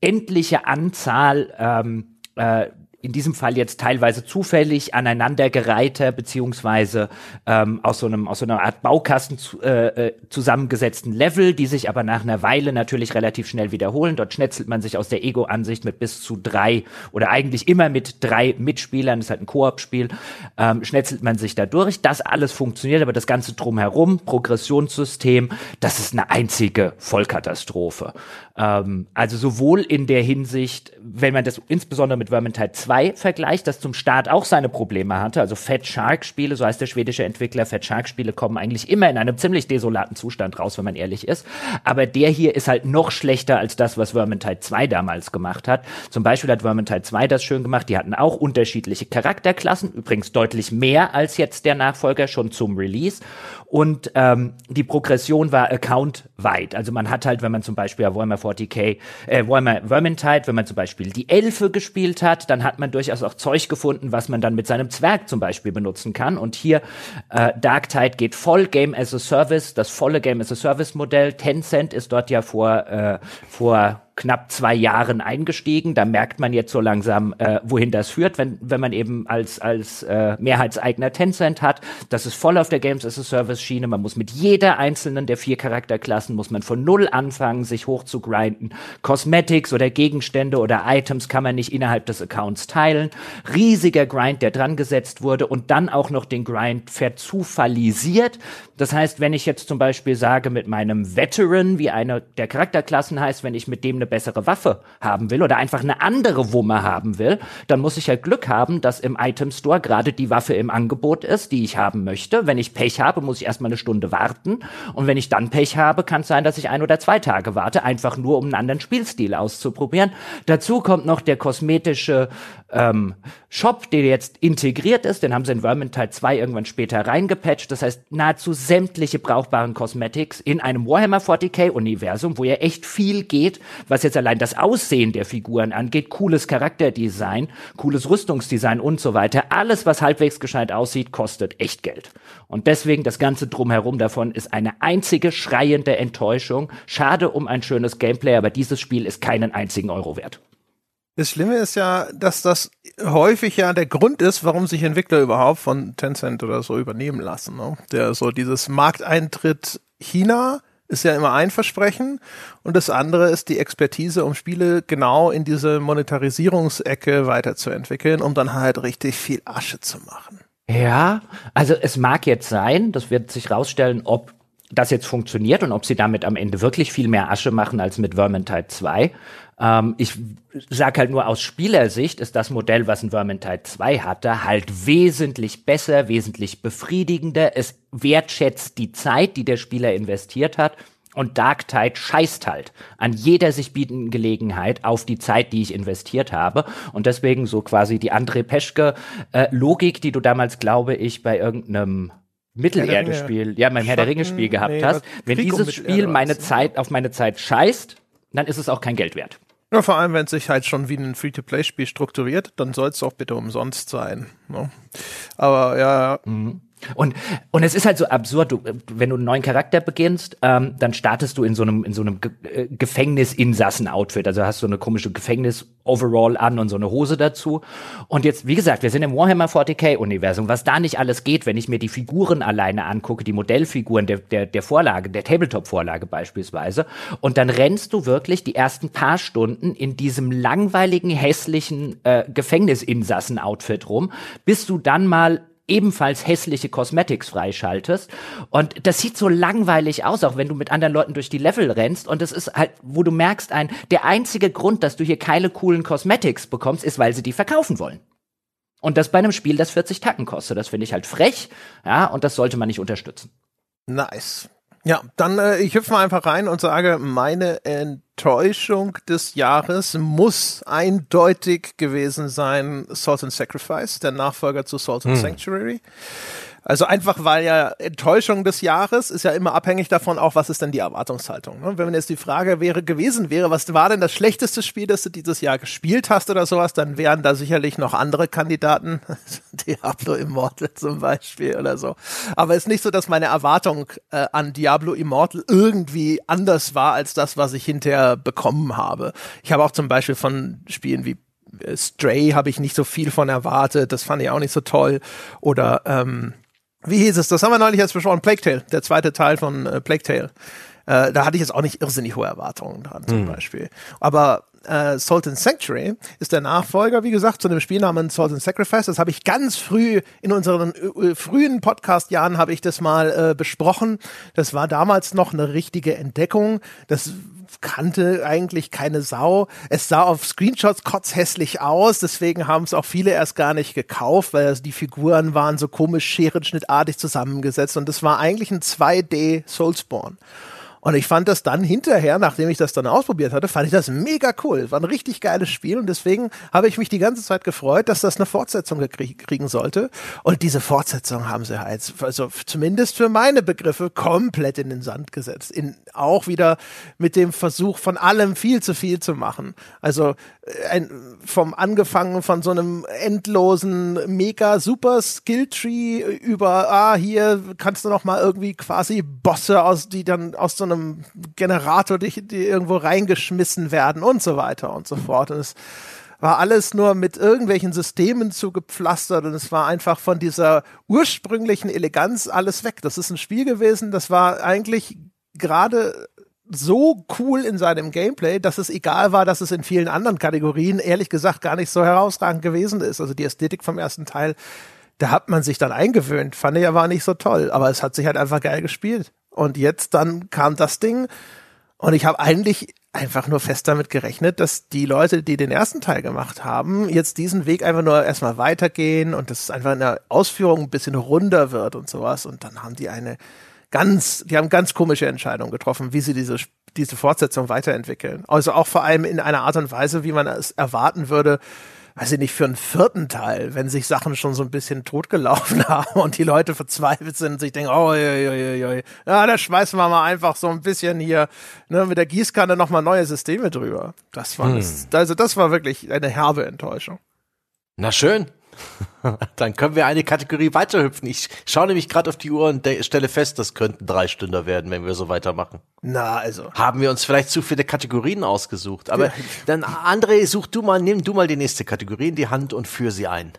endliche Anzahl ähm, äh, in diesem Fall jetzt teilweise zufällig aneinandergereihter beziehungsweise ähm, aus so einem aus so einer Art Baukasten zu, äh, äh, zusammengesetzten Level, die sich aber nach einer Weile natürlich relativ schnell wiederholen. Dort schnetzelt man sich aus der Ego-Ansicht mit bis zu drei oder eigentlich immer mit drei Mitspielern, das ist halt ein Koop-Spiel, ähm, schnetzelt man sich da durch. Das alles funktioniert, aber das ganze drumherum, Progressionssystem, das ist eine einzige Vollkatastrophe. Ähm, also sowohl in der Hinsicht, wenn man das insbesondere mit Vermintide 2 vergleicht, das zum Start auch seine Probleme hatte, also Fat Shark Spiele, so heißt der schwedische Entwickler, Fat Shark Spiele kommen eigentlich immer in einem ziemlich desolaten Zustand raus, wenn man ehrlich ist. Aber der hier ist halt noch schlechter als das, was Vermintide 2 damals gemacht hat. Zum Beispiel hat Vermintide 2 das schön gemacht, die hatten auch unterschiedliche Charakterklassen, übrigens deutlich mehr als jetzt der Nachfolger schon zum Release. Und ähm, die Progression war accountweit. Also man hat halt, wenn man zum Beispiel Warhammer 40k, äh, Warhammer Vermintide, wenn man zum Beispiel die Elfe gespielt hat, dann hat man durchaus auch Zeug gefunden, was man dann mit seinem Zwerg zum Beispiel benutzen kann. Und hier äh, Darktide geht voll Game as a Service, das volle Game as a Service Modell. Tencent ist dort ja vor äh, vor knapp zwei Jahren eingestiegen. Da merkt man jetzt so langsam, äh, wohin das führt, wenn, wenn man eben als, als äh, Mehrheitseigner Tencent hat. Das ist voll auf der Games as a Service Schiene. Man muss mit jeder einzelnen der vier Charakterklassen, muss man von null anfangen, sich hoch zu grinden. Cosmetics oder Gegenstände oder Items kann man nicht innerhalb des Accounts teilen. Riesiger Grind, der dran gesetzt wurde und dann auch noch den Grind verzufallisiert. Das heißt, wenn ich jetzt zum Beispiel sage, mit meinem Veteran, wie eine der Charakterklassen heißt, wenn ich mit dem eine bessere Waffe haben will oder einfach eine andere Wumme haben will, dann muss ich ja Glück haben, dass im Item Store gerade die Waffe im Angebot ist, die ich haben möchte. Wenn ich Pech habe, muss ich erstmal eine Stunde warten. Und wenn ich dann Pech habe, kann es sein, dass ich ein oder zwei Tage warte, einfach nur um einen anderen Spielstil auszuprobieren. Dazu kommt noch der kosmetische ähm, Shop, der jetzt integriert ist. Den haben sie in Vermintide 2 irgendwann später reingepatcht. Das heißt, nahezu sämtliche brauchbaren Cosmetics in einem Warhammer 40k-Universum, wo ja echt viel geht, was jetzt allein das Aussehen der Figuren angeht, cooles Charakterdesign, cooles Rüstungsdesign und so weiter. Alles, was halbwegs gescheit aussieht, kostet echt Geld. Und deswegen das Ganze drumherum davon ist eine einzige schreiende Enttäuschung. Schade um ein schönes Gameplay, aber dieses Spiel ist keinen einzigen Euro wert. Das Schlimme ist ja, dass das häufig ja der Grund ist, warum sich Entwickler überhaupt von Tencent oder so übernehmen lassen. Ne? Der so dieses Markteintritt China ist ja immer ein Versprechen und das andere ist die Expertise, um Spiele genau in diese Monetarisierungsecke weiterzuentwickeln, um dann halt richtig viel Asche zu machen. Ja, also es mag jetzt sein, das wird sich rausstellen, ob das jetzt funktioniert und ob sie damit am Ende wirklich viel mehr Asche machen als mit Vermintide 2. Ähm, ich sag halt nur aus Spielersicht ist das Modell, was ein Vermintide 2 hatte, halt wesentlich besser, wesentlich befriedigender. Es wertschätzt die Zeit, die der Spieler investiert hat. Und Dark Tide scheißt halt an jeder sich bietenden Gelegenheit auf die Zeit, die ich investiert habe. Und deswegen so quasi die André Peschke-Logik, die du damals, glaube ich, bei irgendeinem Mittelerde-Spiel, ja, beim Herr der Ringe-Spiel gehabt nee, hast. Wenn Krieg dieses Spiel meine ne? Zeit auf meine Zeit scheißt, dann ist es auch kein Geld wert. Ja, vor allem, wenn es sich halt schon wie ein Free-to-Play-Spiel strukturiert, dann soll es auch bitte umsonst sein. Ne? Aber ja, Und, und es ist halt so absurd, du, wenn du einen neuen Charakter beginnst, ähm, dann startest du in so einem, in so einem Ge äh, Gefängnisinsassen-Outfit. Also hast so eine komische Gefängnis-Overall an und so eine Hose dazu. Und jetzt, wie gesagt, wir sind im Warhammer 40k-Universum. Was da nicht alles geht, wenn ich mir die Figuren alleine angucke, die Modellfiguren der, der, der Vorlage, der Tabletop-Vorlage beispielsweise. Und dann rennst du wirklich die ersten paar Stunden in diesem langweiligen, hässlichen äh, Gefängnisinsassen-Outfit rum, bis du dann mal ebenfalls hässliche Cosmetics freischaltest. Und das sieht so langweilig aus, auch wenn du mit anderen Leuten durch die Level rennst. Und das ist halt, wo du merkst, ein, der einzige Grund, dass du hier keine coolen Cosmetics bekommst, ist, weil sie die verkaufen wollen. Und das bei einem Spiel, das 40 Tacken kostet. Das finde ich halt frech, ja, und das sollte man nicht unterstützen. Nice. Ja, dann äh, ich hüpfe mal einfach rein und sage, meine Enttäuschung des Jahres muss eindeutig gewesen sein Salt and Sacrifice, der Nachfolger zu Salt and hm. Sanctuary. Also einfach, weil ja Enttäuschung des Jahres ist ja immer abhängig davon, auch was ist denn die Erwartungshaltung. Ne? Wenn jetzt die Frage wäre gewesen wäre, was war denn das schlechteste Spiel, das du dieses Jahr gespielt hast oder sowas, dann wären da sicherlich noch andere Kandidaten, Diablo Immortal zum Beispiel oder so. Aber es ist nicht so, dass meine Erwartung äh, an Diablo Immortal irgendwie anders war als das, was ich hinterher bekommen habe. Ich habe auch zum Beispiel von Spielen wie äh, Stray habe ich nicht so viel von erwartet, das fand ich auch nicht so toll. Oder ähm, wie hieß es? Das haben wir neulich jetzt besprochen. Plague Tale, der zweite Teil von äh, Plague Tale. Äh, da hatte ich jetzt auch nicht irrsinnig hohe Erwartungen dran, zum hm. Beispiel. Aber äh, Salt and Sanctuary ist der Nachfolger, wie gesagt, zu dem Spiel namens Salt and Sacrifice. Das habe ich ganz früh in unseren äh, frühen Podcast-Jahren habe ich das mal äh, besprochen. Das war damals noch eine richtige Entdeckung. Das kannte eigentlich keine Sau. Es sah auf Screenshots kotzhässlich aus, deswegen haben es auch viele erst gar nicht gekauft, weil die Figuren waren so komisch scherenschnittartig zusammengesetzt und es war eigentlich ein 2D Soulspawn. Und ich fand das dann hinterher, nachdem ich das dann ausprobiert hatte, fand ich das mega cool. War ein richtig geiles Spiel und deswegen habe ich mich die ganze Zeit gefreut, dass das eine Fortsetzung kriegen sollte. Und diese Fortsetzung haben sie halt, also zumindest für meine Begriffe, komplett in den Sand gesetzt. In, auch wieder mit dem Versuch von allem viel zu viel zu machen. Also äh, ein, vom angefangen von so einem endlosen mega super Skilltree über ah hier kannst du noch mal irgendwie quasi Bosse aus die dann aus so einem Generator die, die irgendwo reingeschmissen werden und so weiter und so fort und es war alles nur mit irgendwelchen Systemen zugepflastert und es war einfach von dieser ursprünglichen Eleganz alles weg. Das ist ein Spiel gewesen, das war eigentlich gerade so cool in seinem Gameplay, dass es egal war, dass es in vielen anderen Kategorien ehrlich gesagt gar nicht so herausragend gewesen ist. Also die Ästhetik vom ersten Teil, da hat man sich dann eingewöhnt. Fand ich aber nicht so toll, aber es hat sich halt einfach geil gespielt. Und jetzt dann kam das Ding und ich habe eigentlich einfach nur fest damit gerechnet, dass die Leute, die den ersten Teil gemacht haben, jetzt diesen Weg einfach nur erstmal weitergehen und dass es einfach in der Ausführung ein bisschen runder wird und sowas. Und dann haben die eine ganz, die haben ganz komische Entscheidungen getroffen, wie sie diese, diese Fortsetzung weiterentwickeln. Also auch vor allem in einer Art und Weise, wie man es erwarten würde, weiß ich nicht, für einen vierten Teil, wenn sich Sachen schon so ein bisschen totgelaufen haben und die Leute verzweifelt sind und sich denken, oh, oi, oi, oi, ja, da schmeißen wir mal einfach so ein bisschen hier ne, mit der Gießkanne nochmal neue Systeme drüber. Das war, hm. also das war wirklich eine herbe Enttäuschung. Na schön. Dann können wir eine Kategorie weiterhüpfen. Ich schaue nämlich gerade auf die Uhr und stelle fest, das könnten drei Stunden werden, wenn wir so weitermachen. Na, also. Haben wir uns vielleicht zu viele Kategorien ausgesucht. Aber ja. dann, André, such du mal, nimm du mal die nächste Kategorie in die Hand und führ sie ein.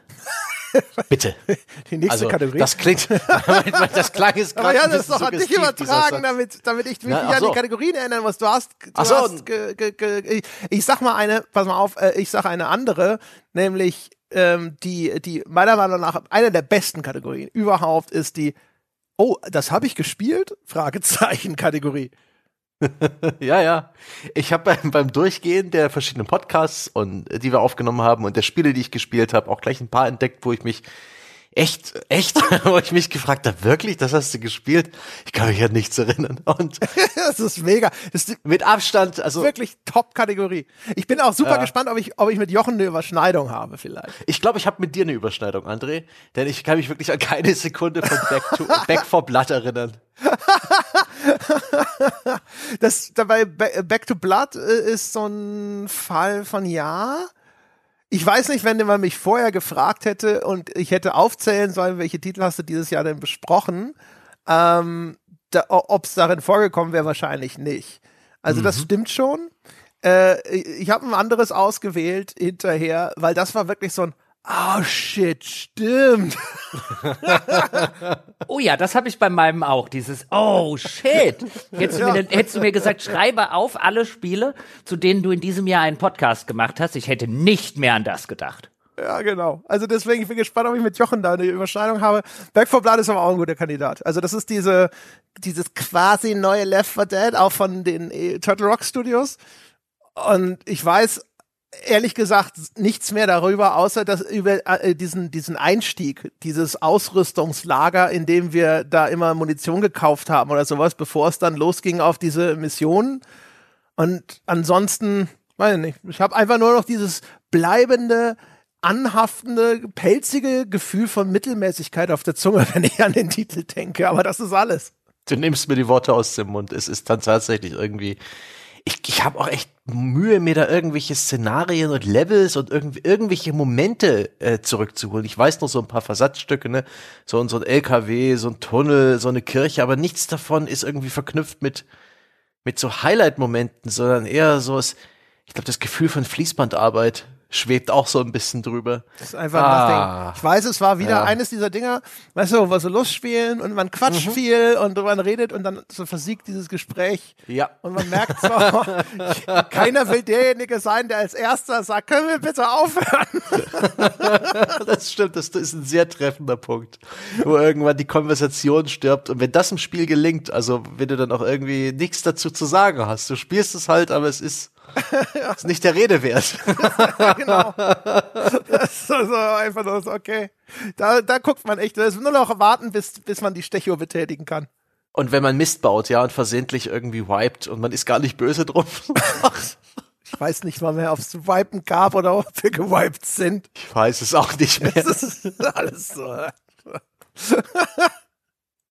Bitte. Die nächste also, Kategorie. Das klingt, das klang jetzt gerade. Ja, das ist doch an dich übertragen, damit, damit ich mich Na, an so. die Kategorien erinnern muss. Du hast, du ach so. hast ge, ge, ge, ich, ich sag mal eine, pass mal auf, äh, ich sag eine andere, nämlich ähm, die, die meiner Meinung nach eine der besten Kategorien überhaupt ist die Oh, das habe ich gespielt? Fragezeichen Kategorie. ja, ja. Ich habe beim, beim Durchgehen der verschiedenen Podcasts und die wir aufgenommen haben und der Spiele, die ich gespielt habe, auch gleich ein paar entdeckt, wo ich mich Echt, echt, wo ich mich gefragt habe, wirklich, das hast du gespielt? Ich kann mich an nichts erinnern. Und das ist mega. Das ist mit Abstand, also wirklich Top-Kategorie. Ich bin auch super ja. gespannt, ob ich, ob ich mit Jochen eine Überschneidung habe, vielleicht. Ich glaube, ich habe mit dir eine Überschneidung, André, denn ich kann mich wirklich an keine Sekunde von Back, to, Back for Blood erinnern. das dabei Back to Blood äh, ist so ein Fall von ja ich weiß nicht, wenn man mich vorher gefragt hätte und ich hätte aufzählen sollen, welche Titel hast du dieses Jahr denn besprochen, ähm, ob es darin vorgekommen wäre, wahrscheinlich nicht. Also das stimmt schon. Äh, ich habe ein anderes ausgewählt hinterher, weil das war wirklich so ein Oh shit, stimmt. Oh ja, das habe ich bei meinem auch. Dieses Oh shit. Hättest du, mir, hättest du mir gesagt, schreibe auf alle Spiele, zu denen du in diesem Jahr einen Podcast gemacht hast. Ich hätte nicht mehr an das gedacht. Ja, genau. Also deswegen, ich bin gespannt, ob ich mit Jochen da eine Überschneidung habe. Back 4 Blood ist aber auch ein guter Kandidat. Also das ist diese, dieses quasi neue Left 4 Dead, auch von den äh, Turtle Rock Studios. Und ich weiß ehrlich gesagt nichts mehr darüber, außer dass über äh, diesen, diesen Einstieg, dieses Ausrüstungslager, in dem wir da immer Munition gekauft haben oder sowas, bevor es dann losging auf diese Mission. Und ansonsten, weiß ich nicht, ich habe einfach nur noch dieses bleibende, anhaftende, pelzige Gefühl von Mittelmäßigkeit auf der Zunge, wenn ich an den Titel denke. Aber das ist alles. Du nimmst mir die Worte aus dem Mund. Es ist dann tatsächlich irgendwie. Ich, ich habe auch echt Mühe, mir da irgendwelche Szenarien und Levels und irgendwie, irgendwelche Momente äh, zurückzuholen. Ich weiß noch so ein paar Versatzstücke, ne? So, so ein LKW, so ein Tunnel, so eine Kirche, aber nichts davon ist irgendwie verknüpft mit, mit so Highlight-Momenten, sondern eher so, ich glaube, das Gefühl von Fließbandarbeit schwebt auch so ein bisschen drüber. Das ist einfach Ah. nothing. Ich weiß, es war wieder Ja. eines dieser Dinger, weißt du, wo so Lust spielen und man quatscht Mhm. viel und man redet und dann so versiegt dieses Gespräch. Ja. Und man merkt so, keiner will derjenige sein, der als erster sagt, können wir bitte aufhören? Das stimmt, das ist ein sehr treffender Punkt, wo irgendwann die Konversation stirbt. Und wenn das im Spiel gelingt, also wenn du dann auch irgendwie nichts dazu zu sagen hast, du spielst es halt, aber es ist, ist nicht der Rede wert. genau. Das ist so, so einfach nur so, okay. Da, da guckt man echt, das ist nur noch warten, bis, bis man die Stechuhr betätigen kann. Und wenn man Mist baut, ja, und versehentlich irgendwie wiped und man ist gar nicht böse drum. Ich weiß nicht mal mehr, ob es Wipen gab oder ob wir gewiped sind. Ich weiß es auch nicht mehr. Das ist alles so.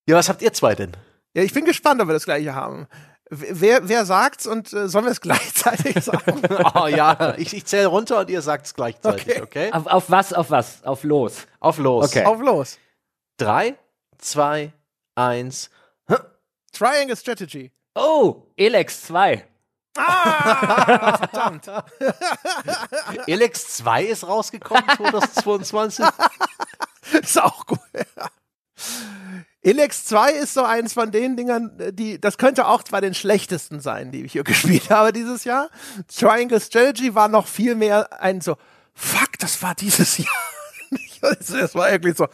Ja, was habt ihr zwei denn? Ja, ich bin gespannt, ob wir das gleiche haben. Wer, wer sagt's und äh, sollen wir es gleichzeitig sagen? Oh ja, ich, ich zähle runter und ihr sagt es gleichzeitig, Okay. okay? Auf, auf was, auf was? Auf los. Auf los. Okay. Auf los. Drei, zwei, eins. Triangle Strategy. Oh, Elex 2. Ah, verdammt. Elex 2 ist rausgekommen 2022. Ist auch gut. Ja. Elex 2 ist so eins von den Dingern, die, das könnte auch bei den schlechtesten sein, die ich hier gespielt habe dieses Jahr. Triangle Strategy war noch viel mehr ein so, fuck, das war dieses Jahr. Das war irgendwie so,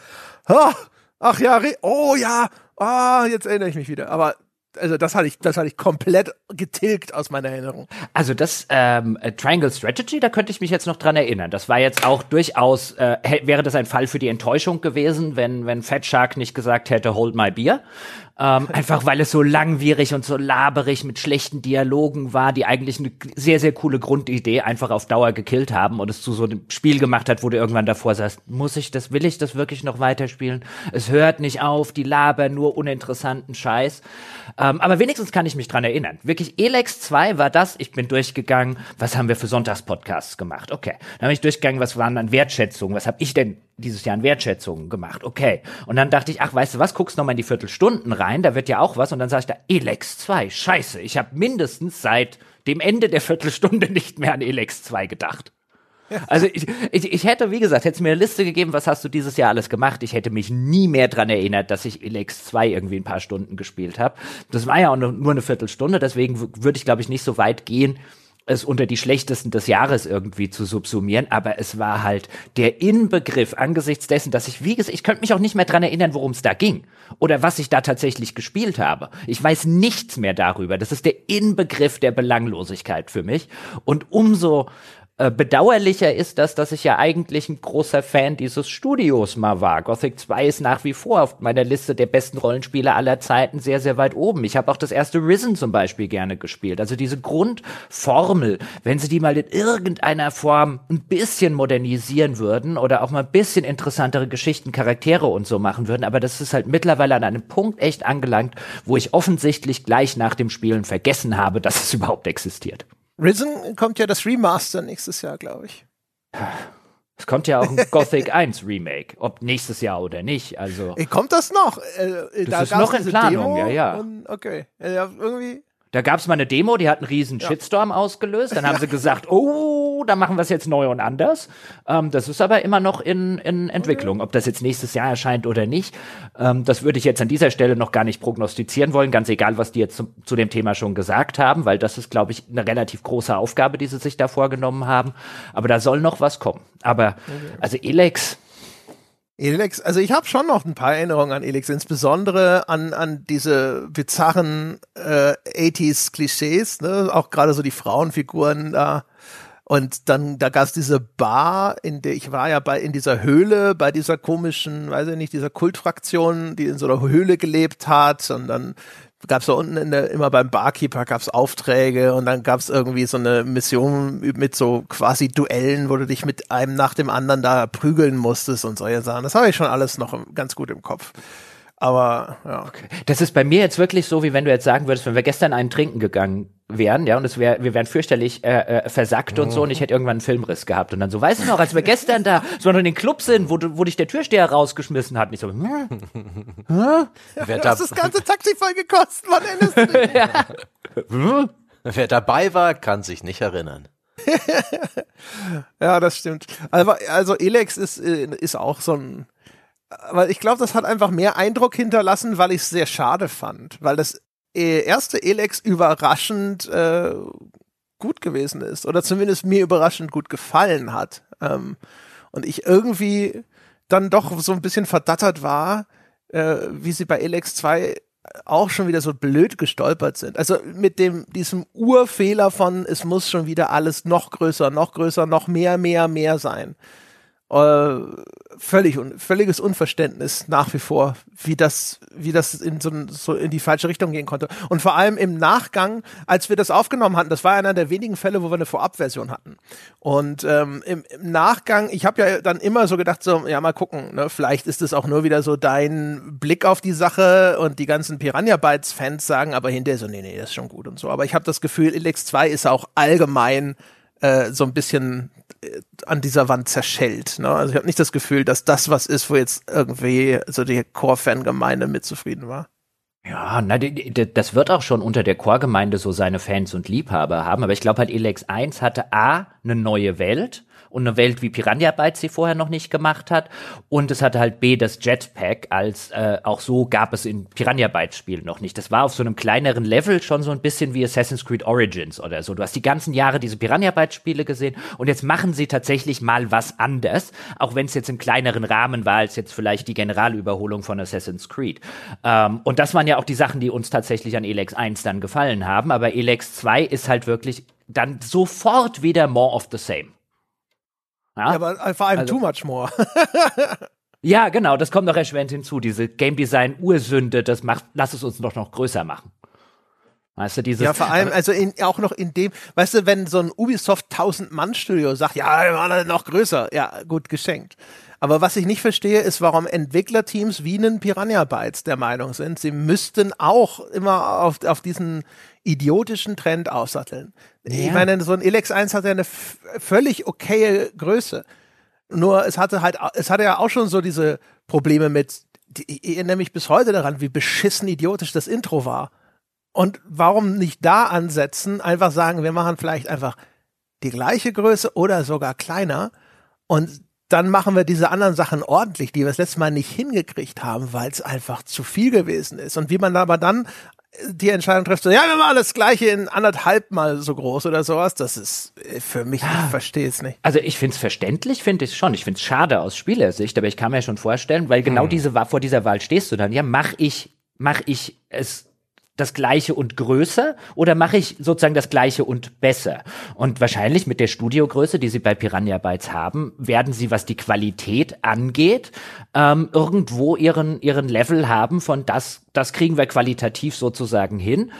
ach ja, oh ja, ah, jetzt erinnere ich mich wieder. Aber also das hatte ich, das hatte ich komplett getilgt aus meiner Erinnerung. Also das ähm, äh, Triangle Strategy, da könnte ich mich jetzt noch dran erinnern. Das war jetzt auch durchaus, äh, wäre das ein Fall für die Enttäuschung gewesen, wenn, wenn Fat Shark nicht gesagt hätte, hold my beer. Ähm, einfach weil es so langwierig und so laberig mit schlechten Dialogen war, die eigentlich eine sehr, sehr coole Grundidee einfach auf Dauer gekillt haben und es zu so einem Spiel gemacht hat, wo du irgendwann davor sagst, muss ich das, will ich das wirklich noch weiterspielen? Es hört nicht auf, die labern nur uninteressanten Scheiß. Ähm, aber wenigstens kann ich mich dran erinnern. Wirklich, Elex 2 war das, ich bin durchgegangen, was haben wir für Sonntagspodcasts gemacht? Okay. Dann bin ich durchgegangen, was waren an Wertschätzungen? Was habe ich denn dieses Jahr an Wertschätzungen gemacht? Okay. Und dann dachte ich, ach, weißt du was, guckst noch mal in die Viertelstunden rein, da wird ja auch was. Und dann sag ich da, Elex 2, scheiße, ich habe mindestens seit dem Ende der Viertelstunde nicht mehr an Elex 2 gedacht. Also ich, ich, ich hätte, wie gesagt, hätte mir eine Liste gegeben, was hast du dieses Jahr alles gemacht. Ich hätte mich nie mehr dran erinnert, dass ich Elex 2 irgendwie ein paar Stunden gespielt habe. Das war ja auch nur, eine Viertelstunde, deswegen würde ich, glaube ich, nicht so weit gehen, es unter die schlechtesten des Jahres irgendwie zu subsumieren, aber es war halt der Inbegriff angesichts dessen, dass ich, wie gesagt, ich könnte mich auch nicht mehr dran erinnern, worum es da ging oder was ich da tatsächlich gespielt habe. Ich weiß nichts mehr darüber. Das ist der Inbegriff der Belanglosigkeit für mich und umso äh, bedauerlicher ist das, dass ich ja eigentlich ein großer Fan dieses Studios mal war. Gothic 2 ist nach wie vor auf meiner Liste der besten Rollenspiele aller Zeiten sehr, sehr weit oben. Ich habe auch das erste Risen zum Beispiel gerne gespielt. Also diese Grundformel, wenn sie die mal in irgendeiner Form ein bisschen modernisieren würden oder auch mal ein bisschen interessantere Geschichten, Charaktere und so machen würden, aber das ist halt mittlerweile an einem Punkt echt angelangt, wo ich offensichtlich gleich nach dem Spielen vergessen habe, dass es überhaupt existiert. Risen kommt ja das Remaster nächstes Jahr, glaube ich. Es kommt ja auch ein Gothic 1 Remake, ob nächstes Jahr oder nicht. Also Ey, kommt das noch? Äh, Das da ist noch in Planung, Demo ja, ja. Und, okay. Ja, irgendwie. da gab es mal eine Demo, die hat einen riesen Shitstorm ausgelöst. Dann haben sie gesagt, oh, da machen wir es jetzt neu und anders. Ähm, das ist aber immer noch in, in Entwicklung. Ob das jetzt nächstes Jahr erscheint oder nicht, ähm, das würde ich jetzt an dieser Stelle noch gar nicht prognostizieren wollen. Ganz egal, was die jetzt zu, zu dem Thema schon gesagt haben, weil das ist, glaube ich, eine relativ große Aufgabe, die sie sich da vorgenommen haben. Aber da soll noch was kommen. Aber, also Elex, Elex, also ich habe schon noch ein paar Erinnerungen an Elex, insbesondere an, an diese bizarren äh, 80s-Klischees, ne? auch gerade so die Frauenfiguren da. Und dann, da gab's diese Bar, in der ich war ja bei in dieser Höhle, bei dieser komischen, weiß ich nicht, dieser Kultfraktion, die in so einer Höhle gelebt hat. Und dann gab's da unten in der, immer beim Barkeeper gab's Aufträge und dann gab's irgendwie so eine Mission mit so quasi Duellen, wo du dich mit einem nach dem anderen da prügeln musstest und solche Sachen. Das habe ich schon alles noch ganz gut im Kopf. Aber ja. Das ist bei mir jetzt wirklich so, wie wenn du jetzt sagen würdest, wenn wir gestern einen trinken gegangen wären, ja, und es wär, wir wären fürchterlich äh, äh, versackt und so, und ich hätte irgendwann einen Filmriss gehabt. Und dann so, weißt du noch, als wir gestern da so in den Club sind, wo, du, wo dich der Türsteher rausgeschmissen hat, und ich so, hm, Wer, Du da, hast das ganze Taxi voll gekostet, wann erinnerst du dich? wer dabei war, kann sich nicht erinnern. Ja, das stimmt. Also, also Elex ist, äh, ist auch so ein. Weil ich glaube, das hat einfach mehr Eindruck hinterlassen, weil ich es sehr schade fand. Weil das äh, erste Elex überraschend äh, gut gewesen ist. Oder zumindest mir überraschend gut gefallen hat. Ähm, und ich irgendwie dann doch so ein bisschen verdattert war, äh, wie sie bei Elex 2 auch schon wieder so blöd gestolpert sind. Also mit dem, diesem Urfehler von, es muss schon wieder alles noch größer, noch größer, noch mehr, mehr, mehr sein. Äh, völlig, un, völliges Unverständnis nach wie vor, wie das, wie das in so, so in die falsche Richtung gehen konnte. Und vor allem im Nachgang, als wir das aufgenommen hatten, das war einer der wenigen Fälle, wo wir eine Vorabversion hatten. Und ähm, im, im Nachgang, ich habe ja dann immer so gedacht, so, ja, mal gucken, ne, vielleicht ist es auch nur wieder so dein Blick auf die Sache und die ganzen Piranha Bytes Fans sagen aber hinterher so, nee, nee, das ist schon gut und so. Aber ich habe das Gefühl, Elex 2 ist auch allgemein äh, so ein bisschen äh, an dieser Wand zerschellt. Ne? Also ich habe nicht das Gefühl, dass das was ist, wo jetzt irgendwie so die Core-Fan-Gemeinde mit zufrieden war. Ja, na, das wird auch schon unter der Chorgemeinde so seine Fans und Liebhaber haben, aber ich glaube halt Elex 1 hatte A, eine neue Welt und eine Welt, wie Piranha Bytes sie vorher noch nicht gemacht hat und es hatte halt B, das Jetpack, als äh, auch so gab es in Piranha Bytes Spielen noch nicht. Das war auf so einem kleineren Level schon so ein bisschen wie Assassin's Creed Origins oder so. Du hast die ganzen Jahre diese Piranha Bytes Spiele gesehen und jetzt machen sie tatsächlich mal was anders, auch wenn es jetzt im kleineren Rahmen war als jetzt vielleicht die Generalüberholung von Assassin's Creed. Ähm, und das waren ja auch die Sachen, die uns tatsächlich an Elex 1 dann gefallen haben, aber Elex 2 ist halt wirklich dann sofort wieder more of the same. Ja? Ja, aber äh, vor allem Also- too much more. Ja, genau, das kommt noch erschwerend hinzu. Diese Game Design Ursünde, das macht, lass es uns doch noch größer machen. Weißt du, dieses. ja, vor allem, also in, auch noch in dem, weißt du, wenn so ein Ubisoft 1000-Mann-Studio sagt, ja, wir machen das noch größer, ja, gut, geschenkt. Aber was ich nicht verstehe, ist, warum Entwicklerteams wie einen Piranha Bytes der Meinung sind, sie müssten auch immer auf, auf diesen idiotischen Trend aussatteln. Ich Ja. meine, so ein Elex 1 hat ja eine völlig okaye Größe. Nur es hatte halt, es hatte ja auch schon so diese Probleme mit, die, ich erinnere mich bis heute daran, wie beschissen idiotisch das Intro war. Und warum nicht da ansetzen, einfach sagen, wir machen vielleicht einfach die gleiche Größe oder sogar kleiner und dann machen wir diese anderen Sachen ordentlich, die wir das letzte Mal nicht hingekriegt haben, weil es einfach zu viel gewesen ist. Und wie man aber dann die Entscheidung trifft, so, ja, wir machen das gleiche in anderthalb mal so groß oder sowas, das ist äh, für mich, ich verstehe es nicht. Also ich finde es verständlich, finde ich schon. Ich finde es schade aus Spielersicht, aber ich kann mir schon vorstellen, weil genau diese Wa- vor dieser Wahl stehst du dann. Ja, mach ich, mach ich es das gleiche und größer oder mache ich sozusagen das gleiche und besser? Und wahrscheinlich mit der Studiogröße, die sie bei Piranha Bytes haben, werden sie, was die Qualität angeht, ähm, irgendwo ihren, ihren Level haben von das, das kriegen wir qualitativ sozusagen hin.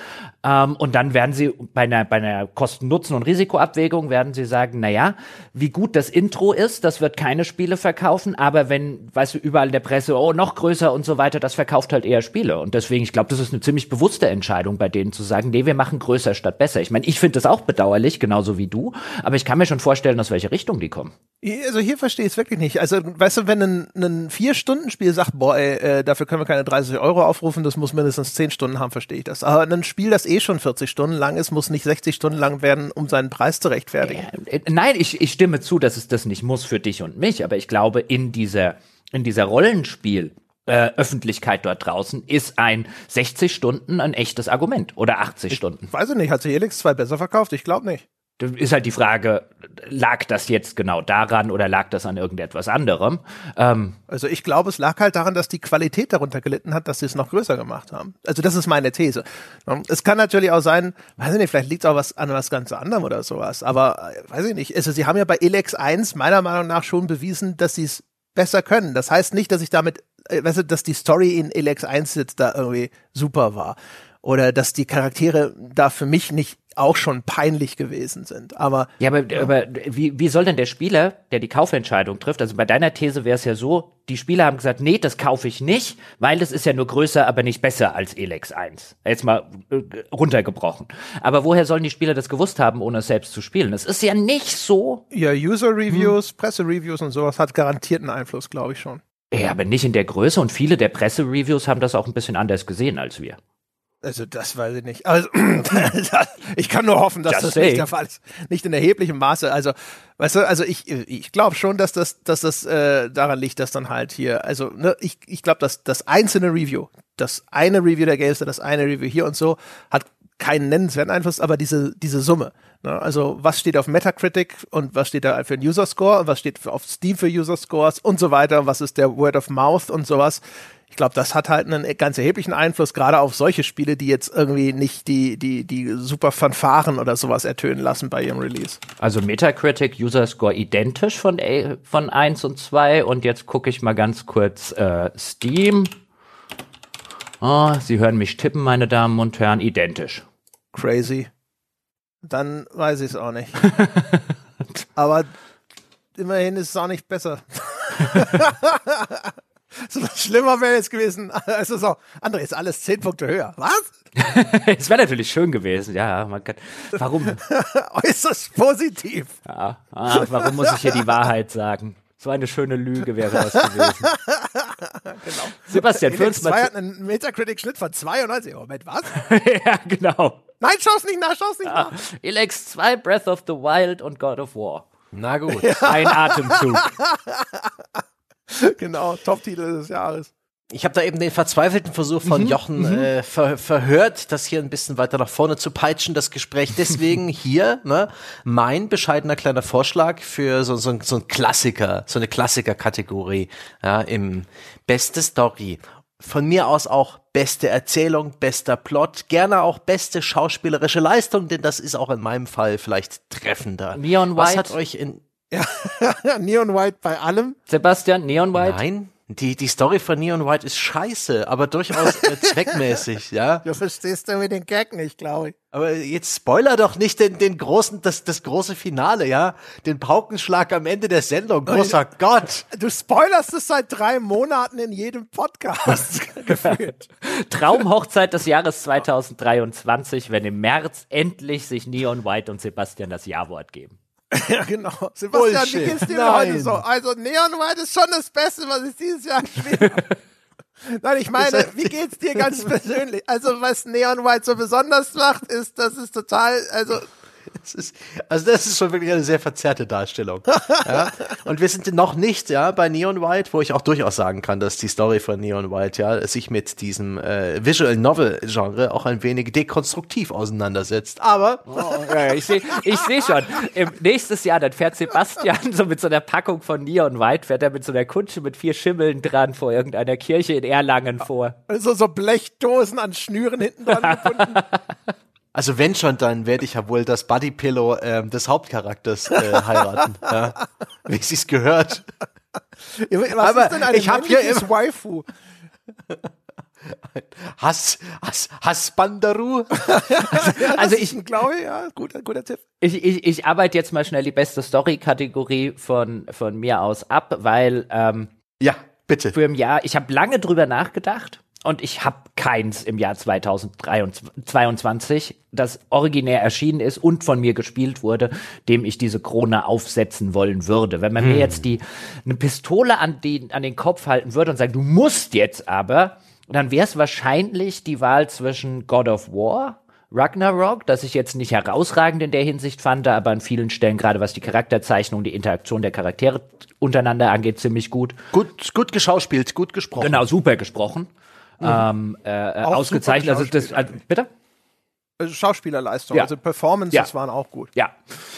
Ähm, und dann werden sie bei einer, bei einer Kosten-Nutzen- und Risikoabwägung werden sie sagen, naja, wie gut das Intro ist, das wird keine Spiele verkaufen, aber wenn, weißt du, überall in der Presse, oh, noch größer und so weiter, das verkauft halt eher Spiele. Und deswegen, ich glaube, das ist eine ziemlich bewusste Entscheidung bei denen zu sagen, nee, wir machen größer statt besser. Ich meine, ich finde das auch bedauerlich, genauso wie du, aber ich kann mir schon vorstellen, aus welche Richtung die kommen. Also hier verstehe ich es wirklich nicht. Also, weißt du, wenn ein, ein Vier-Stunden-Spiel sagt, boah, ey, äh, dafür können wir keine 30 Euro aufrufen, das muss mindestens 10 Stunden haben, verstehe ich das. Aber ein Spiel, das eh schon 40 Stunden lang ist, muss nicht 60 Stunden lang werden, um seinen Preis zu rechtfertigen. Äh, nein, ich, ich stimme zu, dass es das nicht muss für dich und mich, aber ich glaube, in dieser, in dieser Rollenspiel, äh, Öffentlichkeit dort draußen ist ein 60 Stunden ein echtes Argument oder 80 Stunden. Weiß ich nicht, hat sich Helix 2 besser verkauft? Ich glaube nicht. Ist halt die Frage, lag das jetzt genau daran oder lag das an irgendetwas anderem? Ähm, also ich glaube, es lag halt daran, dass die Qualität darunter gelitten hat, dass sie es noch größer gemacht haben. Also das ist meine These. Es kann natürlich auch sein, weiß ich nicht, vielleicht liegt es auch was an was ganz anderem oder sowas, aber äh, weiß ich nicht. Also sie haben ja bei Elex 1 meiner Meinung nach schon bewiesen, dass sie es besser können. Das heißt nicht, dass ich damit, äh, weißt du, dass die Story in Elex 1 jetzt da irgendwie super war. Oder dass die Charaktere da für mich nicht auch schon peinlich gewesen sind. Aber ja, aber, ja. aber wie, wie soll denn der Spieler, der die Kaufentscheidung trifft, also bei deiner These wäre es ja so, die Spieler haben gesagt, nee, das kaufe ich nicht, weil das ist ja nur größer, aber nicht besser als Elex 1. Jetzt mal äh, runtergebrochen. Aber woher sollen die Spieler das gewusst haben, ohne es selbst zu spielen? Es ist ja nicht so. Ja, User-Reviews, hm. Presse-Reviews und sowas hat garantierten Einfluss, glaube ich schon. Ja, aber nicht in der Größe und viele der Presse-Reviews haben das auch ein bisschen anders gesehen als wir. Also das weiß ich nicht. Also ich kann nur hoffen, dass Just das say. nicht der Fall ist. Nicht in erheblichem Maße. Also, weißt du, also ich, ich glaube schon, dass das, dass das äh, daran liegt, dass dann halt hier, also ne, ich, ich glaube, dass das einzelne Review, das eine Review der Gamester, das eine Review hier und so, hat keinen nennenswerten Einfluss, aber diese, diese Summe. Ne? Also was steht auf Metacritic und was steht da für ein User Score und was steht auf Steam für User Scores und so weiter, was ist der Word of Mouth und sowas ich glaube, das hat halt einen ganz erheblichen Einfluss, gerade auf solche Spiele, die jetzt irgendwie nicht die, die, die super Fanfaren oder sowas ertönen lassen bei ihrem Release. Also Metacritic User Score identisch von, von 1 und 2 und jetzt gucke ich mal ganz kurz äh, Steam. Oh, Sie hören mich tippen, meine Damen und Herren, identisch. Crazy. Dann weiß ich es auch nicht. Aber immerhin ist es auch nicht besser. So schlimmer wäre jetzt gewesen. Also so, André, ist alles zehn Punkte höher. Was? Es wäre natürlich schön gewesen, ja. Man kann, warum? Äußerst positiv. Ja, ah, warum muss ich hier die Wahrheit sagen? So eine schöne Lüge wäre das gewesen. genau. Sebastian, für uns mal. hat einen Metacritic-Schnitt von 92. Moment, was? ja, genau. Nein, schau's nicht nach, schau's nicht nach. Elex 2, Breath of the Wild und God of War. Na gut. Ein Atemzug. genau, Top-Titel des Jahres. Ich habe da eben den verzweifelten Versuch von mhm, Jochen mhm. äh, ver verhört, das hier ein bisschen weiter nach vorne zu peitschen, das Gespräch. Deswegen hier ne, mein bescheidener kleiner Vorschlag für so, so, so ein Klassiker, so eine Klassiker-Kategorie ja, im Beste Story. Von mir aus auch beste Erzählung, bester Plot, gerne auch beste schauspielerische Leistung, denn das ist auch in meinem Fall vielleicht treffender. Neon White. Was hat euch in ja, Neon White bei allem. Sebastian, Neon White? Nein. Die, die Story von Neon White ist scheiße, aber durchaus äh, zweckmäßig, ja. Du verstehst damit den Gag nicht, glaube ich. Aber jetzt spoiler doch nicht den, den großen, das, das große Finale, ja. Den Paukenschlag am Ende der Sendung. Großer ich, Gott. Du spoilerst es seit drei Monaten in jedem Podcast gefühlt. Traumhochzeit des Jahres 2023, wenn im März endlich sich Neon White und Sebastian das Ja-Wort geben. Ja, genau. Sebastian, Bullshit. wie geht's dir Nein. heute so? Also Neon White ist schon das Beste, was ich dieses Jahr gespielt habe. Nein, ich meine, wie geht's dir ganz persönlich? Also, was Neon White so besonders macht, ist, das ist total, also ist, also das ist schon wirklich eine sehr verzerrte Darstellung. ja? Und wir sind noch nicht ja bei Neon White, wo ich auch durchaus sagen kann, dass die Story von Neon White ja sich mit diesem äh, Visual Novel Genre auch ein wenig dekonstruktiv auseinandersetzt. Aber oh, ja, ich sehe ich seh schon. Im nächstes Jahr dann fährt Sebastian so mit so einer Packung von Neon White fährt er mit so einer Kutsche mit vier Schimmeln dran vor irgendeiner Kirche in Erlangen vor. Also so Blechdosen an Schnüren hinten dran gebunden. Also wenn schon, dann werde ich ja wohl das Bodypillow äh, des Hauptcharakters äh, heiraten, ja? wie es sich gehört. Was Aber ist denn ich habe hier im Waifu. Hass, Hass, Hassbandaru. also, also ich glaube, ja, guter, guter Tipp. Ich, ich, ich arbeite jetzt mal schnell die beste Story-Kategorie von, von mir aus ab, weil ähm, ja, bitte. Für im Jahr, ich habe lange drüber nachgedacht und ich habe keins im Jahr 2022, das originär erschienen ist und von mir gespielt wurde, dem ich diese Krone aufsetzen wollen würde. Wenn man hm. mir jetzt die eine Pistole an den an den Kopf halten würde und sagen, du musst jetzt aber, dann wäre es wahrscheinlich die Wahl zwischen God of War Ragnarok, das ich jetzt nicht herausragend in der Hinsicht fand, aber an vielen Stellen, gerade was die Charakterzeichnung, die Interaktion der Charaktere untereinander angeht, ziemlich gut. Gut, gut geschauspielt, gut gesprochen. Genau, super gesprochen. Mhm. Ähm, äh, ausgezeichnet. Also das, also, bitte? Also Schauspielerleistung, ja. also Performances ja. waren auch gut. Ja,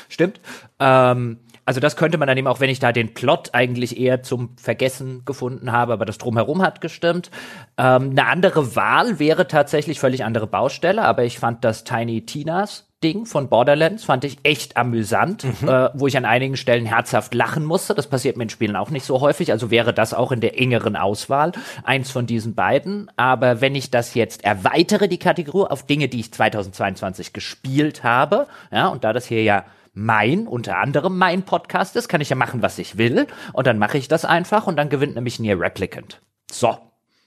stimmt. Ähm, also das könnte man dann eben auch, wenn ich da den Plot eigentlich eher zum Vergessen gefunden habe, aber das drumherum hat gestimmt. Ähm, eine andere Wahl wäre tatsächlich völlig andere Baustelle, aber ich fand das Tiny Tinas Ding von Borderlands fand ich echt amüsant, mhm. äh, wo ich an einigen Stellen herzhaft lachen musste. Das passiert mir in Spielen auch nicht so häufig, also wäre das auch in der engeren Auswahl eins von diesen beiden. Aber wenn ich das jetzt erweitere, die Kategorie auf Dinge, die ich 2022 gespielt habe, ja, und da das hier ja mein, unter anderem mein Podcast ist, kann ich ja machen, was ich will. Und dann mache ich das einfach und dann gewinnt nämlich Nier Replicant. So.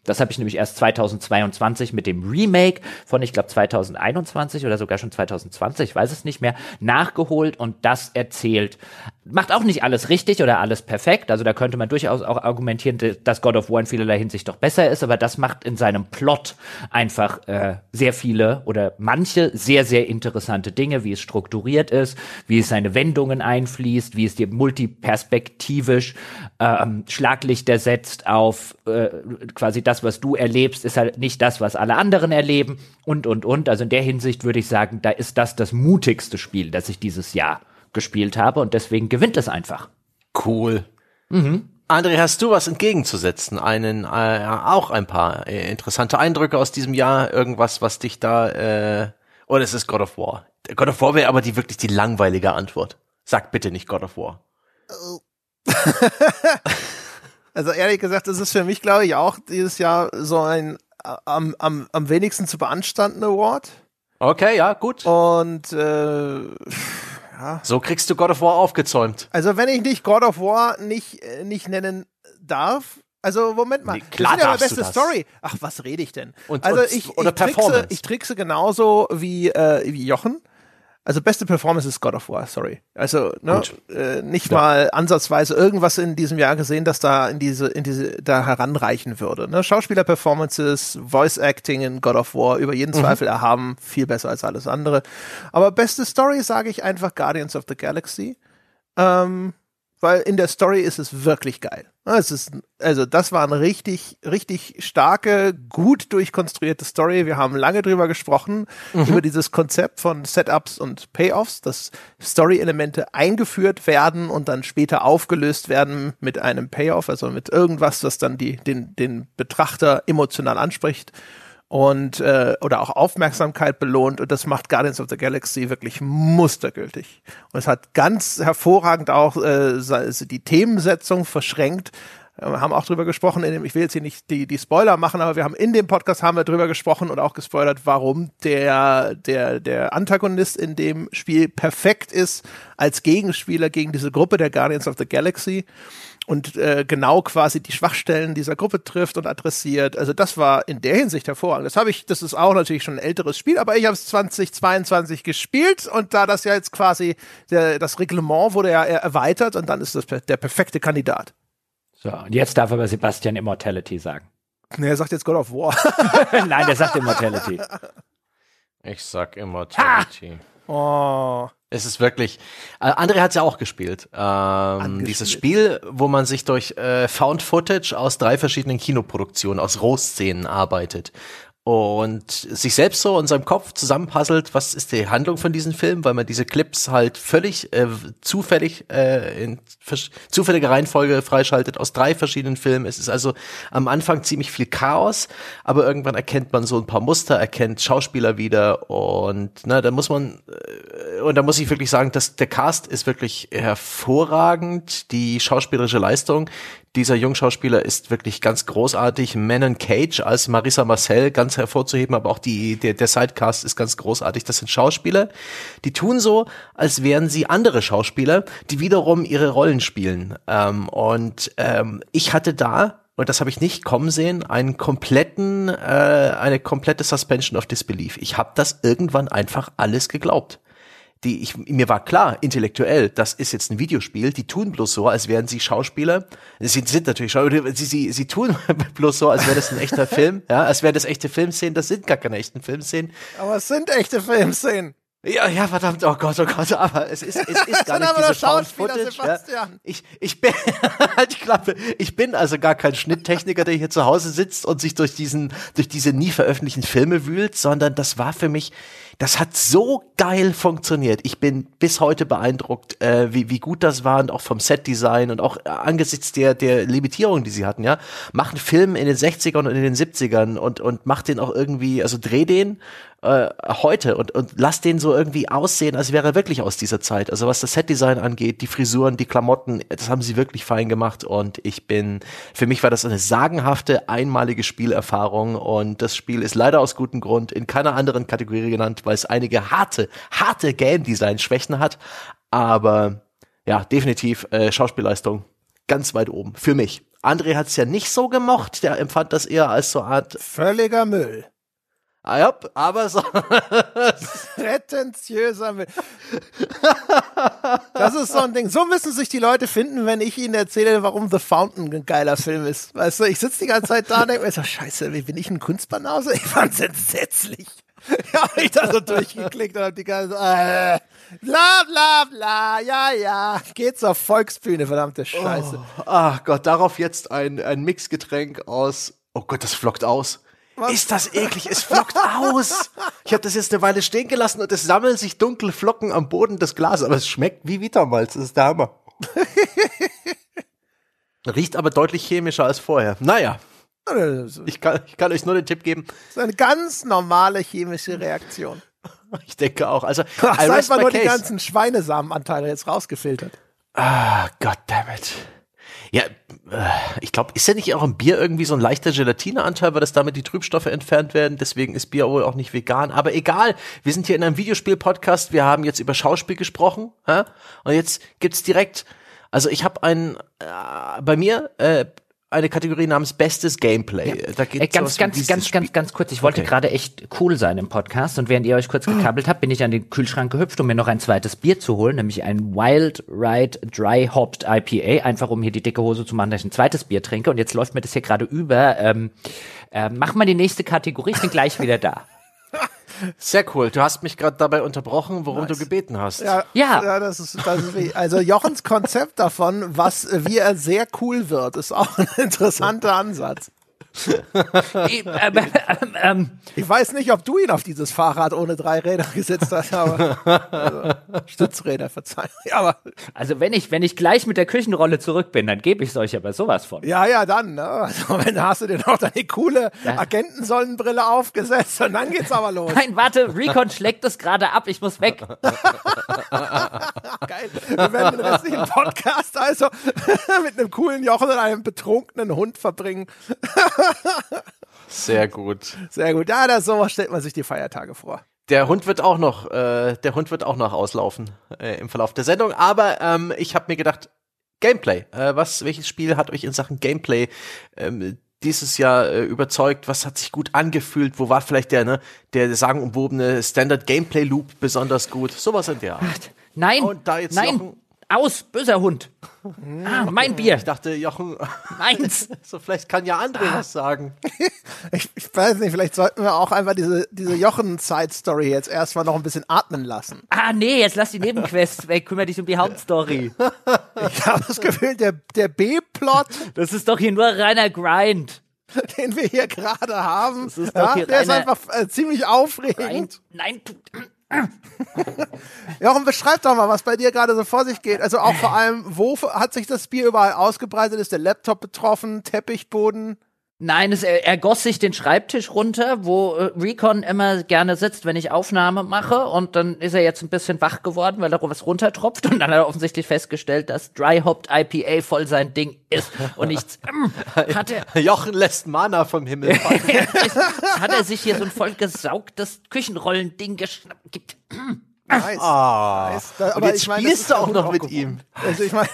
Das habe ich nämlich erst 2022 mit dem Remake von, ich glaube, 2021 oder sogar schon 2020, ich weiß es nicht mehr, nachgeholt und das erzählt macht auch nicht alles richtig oder alles perfekt. Also da könnte man durchaus auch argumentieren, dass God of War in vielerlei Hinsicht doch besser ist, aber das macht in seinem Plot einfach äh, sehr viele oder manche sehr, sehr interessante Dinge, wie es strukturiert ist, wie es seine Wendungen einfließt, wie es dir multiperspektivisch ähm, Schlaglichter setzt auf äh, quasi das, was du erlebst, ist halt nicht das, was alle anderen erleben und, und, und. Also in der Hinsicht würde ich sagen, da ist das das mutigste Spiel, das ich dieses Jahr gespielt habe und deswegen gewinnt es einfach. Cool. Mhm. André, hast du was entgegenzusetzen? Einen, äh, auch ein paar äh, interessante Eindrücke aus diesem Jahr, irgendwas, was dich da, äh, oder es ist God of War. God of War wäre aber die wirklich die langweilige Antwort. Sag bitte nicht God of War. also ehrlich gesagt, das ist für mich, glaube ich, auch dieses Jahr so ein äh, am, am, am wenigsten zu beanstandene Award. Okay, ja, gut. Und äh, ja. So kriegst du God of War aufgezäumt. Also wenn ich nicht God of War nicht, äh, nicht nennen darf, also Moment mal, nee, klar das ist ja beste Story. Ach, was rede ich denn? Und, also und, ich, oder ich, trickse, ich trickse genauso wie, äh, wie Jochen. Also beste Performance ist God of War, sorry. Also ne, äh, nicht ja. mal ansatzweise irgendwas in diesem Jahr gesehen, das da in diese in diese da heranreichen würde. Ne? Schauspieler-Performances, Voice Acting in God of War über jeden mhm. Zweifel erhaben, viel besser als alles andere. Aber beste Story sage ich einfach Guardians of the Galaxy. Ähm, weil in der Story ist es wirklich geil. Es ist, also das war eine richtig, richtig starke, gut durchkonstruierte Story. Wir haben lange drüber gesprochen, mhm. über dieses Konzept von Setups und Payoffs, dass Story-Elemente eingeführt werden und dann später aufgelöst werden mit einem Payoff, also mit irgendwas, was dann die, den, den Betrachter emotional anspricht und äh, oder auch Aufmerksamkeit belohnt und das macht Guardians of the Galaxy wirklich mustergültig. Und es hat ganz hervorragend auch äh, die Themensetzung verschränkt. Wir haben auch drüber gesprochen, in dem, ich will jetzt hier nicht die, die Spoiler machen, aber wir haben in dem Podcast haben wir drüber gesprochen und auch gespoilert, warum der, der, der Antagonist in dem Spiel perfekt ist als Gegenspieler gegen diese Gruppe der Guardians of the Galaxy und äh, genau quasi die Schwachstellen dieser Gruppe trifft und adressiert. Also das war in der Hinsicht hervorragend. Das habe ich, das ist auch natürlich schon ein älteres Spiel, aber ich habe es 2022 gespielt und da das ja jetzt quasi der, das Reglement wurde ja erweitert und dann ist das der perfekte Kandidat. So, und jetzt darf aber Sebastian Immortality sagen. Nee, er sagt jetzt God of War. Nein, der sagt Immortality. Ich sag Immortality. Ha! Oh. Es ist wirklich. Äh, André hat es ja auch gespielt. Ähm, dieses Spiel, wo man sich durch äh, Found Footage aus drei verschiedenen Kinoproduktionen, aus Rohszenen arbeitet und sich selbst so in seinem Kopf zusammenpuzzelt, was ist die Handlung von diesem Film, weil man diese Clips halt völlig äh, zufällig äh, in zufälliger Reihenfolge freischaltet aus drei verschiedenen Filmen. Es ist also am Anfang ziemlich viel Chaos, aber irgendwann erkennt man so ein paar Muster, erkennt Schauspieler wieder und na, da muss man äh, und da muss ich wirklich sagen, dass der Cast ist wirklich hervorragend, die schauspielerische Leistung, dieser Jungschauspieler ist wirklich ganz großartig. Manon Cage als Marissa Marcel ganz hervorzuheben, aber auch die, der, der Sidecast ist ganz großartig. Das sind Schauspieler, die tun so, als wären sie andere Schauspieler, die wiederum ihre Rollen spielen. Ähm, und ähm, ich hatte da und das habe ich nicht kommen sehen, einen kompletten, äh, eine komplette Suspension of Disbelief. Ich habe das irgendwann einfach alles geglaubt. Die, ich, mir war klar, intellektuell, das ist jetzt ein Videospiel, die tun bloß so, als wären sie Schauspieler. Sie sind natürlich Schauspieler, sie, sie, sie tun bloß so, als wäre das ein echter Film, ja, als wären das echte Filmszenen, das sind gar keine echten Filmszenen. Aber es sind echte Filmszenen. Ja, ja, verdammt, oh Gott, oh Gott, aber es ist, es ist gar nicht diese Found Footage. Ja. Ich, ich bin, halt die Klappe, ich bin also gar kein Schnitttechniker, der hier zu Hause sitzt und sich durch diesen, durch diese nie veröffentlichten Filme wühlt, sondern das war für mich, das hat so geil funktioniert. Ich bin bis heute beeindruckt, äh, wie, wie gut das war und auch vom Setdesign und auch angesichts der, der Limitierung, die sie hatten, ja. Mach einen Film in den 60ern und in den 70ern und, und mach den auch irgendwie, also dreh den äh, heute und, und lass den so irgendwie aussehen, als wäre er wirklich aus dieser Zeit. Also was das Setdesign angeht, die Frisuren, die Klamotten, das haben sie wirklich fein gemacht und ich bin, für mich war das eine sagenhafte, einmalige Spielerfahrung und das Spiel ist leider aus gutem Grund in keiner anderen Kategorie genannt, weil es einige harte, harte Game-Design-Schwächen hat, aber ja, definitiv äh, Schauspielleistung ganz weit oben, für mich. André hat es ja nicht so gemocht, der empfand das eher als so eine Art völliger Müll. Ah, ja, aber so. Prätentiöser Müll. Das ist so ein Ding. So müssen sich die Leute finden, wenn ich ihnen erzähle, warum The Fountain ein geiler Film ist. Weißt du, ich sitze die ganze Zeit da und denke mir so, scheiße, wie bin ich ein Kunstbanause? Ich fand's entsetzlich. Ja, hab ich da so durchgeklickt und hab die ganze äh, bla bla bla, ja, ja. Geht zur Volksbühne, verdammte Scheiße. Oh, ach Gott, darauf jetzt ein, ein Mixgetränk aus. Oh Gott, das flockt aus. Was? Ist das eklig? Es flockt aus. Ich habe das jetzt eine Weile stehen gelassen und es sammeln sich dunkle Flocken am Boden des Glases, aber es schmeckt wie Vitamalz. Das ist der Hammer. Riecht aber deutlich chemischer als vorher. Naja. Ich kann, ich kann euch nur den Tipp geben. Das ist eine ganz normale chemische Reaktion. Ich denke auch. Also, Ach, seit man nur case. die ganzen Schweinesamenanteile jetzt rausgefiltert. Ah, goddammit. Ja, äh, ich glaube, ist ja nicht auch im Bier irgendwie so ein leichter Gelatineanteil, weil das damit die Trübstoffe entfernt werden? Deswegen ist Bier wohl auch nicht vegan. Aber egal, wir sind hier in einem Videospiel-Podcast. Wir haben jetzt über Schauspiel gesprochen. Ja? Und jetzt gibt's direkt, also ich habe einen, äh, bei mir äh, eine Kategorie namens Bestes Gameplay. Ja. Da geht äh, ganz, ganz, ganz, ganz, ganz kurz. Ich wollte okay. gerade echt cool sein im Podcast und während ihr euch kurz gekabbelt habt, bin ich an den Kühlschrank gehüpft, um mir noch ein zweites Bier zu holen, nämlich ein Wild Ride Dry Hopped IPA, einfach um hier die dicke Hose zu machen, dass ich ein zweites Bier trinke. Und jetzt läuft mir das hier gerade über. Ähm, äh, mach mal die nächste Kategorie, ich bin gleich wieder da. Sehr cool. Du hast mich gerade dabei unterbrochen, worum nice. du gebeten hast. Ja, ja. ja das ist, das ist wie, also Jochens Konzept davon, was, wie er sehr cool wird, ist auch ein interessanter Ansatz. Ich, ähm, ähm, ähm, ich weiß nicht, ob du ihn auf dieses Fahrrad ohne drei Räder gesetzt hast, aber also, Stützräder, verzeihung. Ja, aber also wenn ich, wenn ich gleich mit der Küchenrolle zurück bin, dann gebe ich es euch aber sowas von. Ja, ja, dann. Ne? Also, wenn hast du dir noch deine coole ja. Agentensonnenbrille aufgesetzt und dann geht's aber los. Nein, warte, Recon schlägt es gerade ab, ich muss weg. Geil. Wir werden den restlichen Podcast also mit einem coolen Jochen und einem betrunkenen Hund verbringen. Sehr gut. Sehr gut. Ja, das, so stellt man sich die Feiertage vor. Der Hund wird auch noch, äh, der Hund wird auch noch auslaufen äh, im Verlauf der Sendung. Aber ähm, ich habe mir gedacht, Gameplay. Äh, was, welches Spiel hat euch in Sachen Gameplay ähm, dieses Jahr äh, überzeugt? Was hat sich gut angefühlt? Wo war vielleicht der, ne, der sagenumwobene Standard Gameplay Loop besonders gut? Sowas in der Art. Nein, Und da jetzt nein. Jochen aus, böser Hund. Ah, mein Bier. Ich dachte, Jochen. Meins. so, vielleicht kann ja André ah. was sagen. ich, ich, weiß nicht, vielleicht sollten wir auch einfach diese, diese Jochen-Side-Story jetzt erstmal noch ein bisschen atmen lassen. Ah, nee, jetzt lass die Nebenquests weg. Kümmere dich um die Hauptstory. ich habe das Gefühl, der, der B-Plot. Das ist doch hier nur reiner Grind. Den wir hier gerade haben. Das ist doch ja, der ist einfach äh, ziemlich aufregend. Nein, nein, Jochen, beschreib doch mal, was bei dir gerade so vor sich geht. Also auch vor allem, wo hat sich das Bier überall ausgebreitet? Ist der Laptop betroffen? Teppichboden? Nein, es, er, er goss sich den Schreibtisch runter, wo äh, Recon immer gerne sitzt, wenn ich Aufnahme mache. Und dann ist er jetzt ein bisschen wach geworden, weil da was runtertropft. Und dann hat er offensichtlich festgestellt, dass Dry Hopped IPA voll sein Ding ist. Und nichts. Ähm, hat er, Jochen lässt Mana vom Himmel fallen. hat er sich hier so ein vollgesaugtes Küchenrollending geschnappt. Gibt. Nice. Oh. nice. Da, aber jetzt ich mein, spielst du auch noch mit ihm. Also ich meine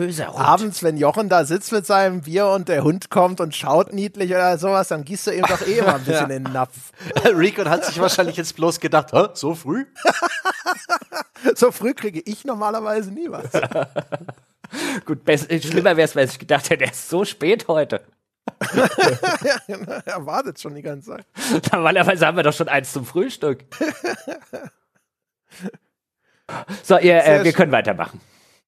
Böser Hund. abends, wenn Jochen da sitzt mit seinem Bier und der Hund kommt und schaut niedlich oder sowas, dann gießt du ihm doch eh mal ein bisschen in den Napf. Rico hat sich wahrscheinlich jetzt bloß gedacht, Hä, so früh? So früh kriege ich normalerweise nie was. Gut, schlimmer wäre es, wenn ich gedacht hätte, er ist so spät heute. er wartet schon die ganze Zeit. Normalerweise haben wir doch schon eins zum Frühstück. So, ihr, äh, wir schön. können weitermachen.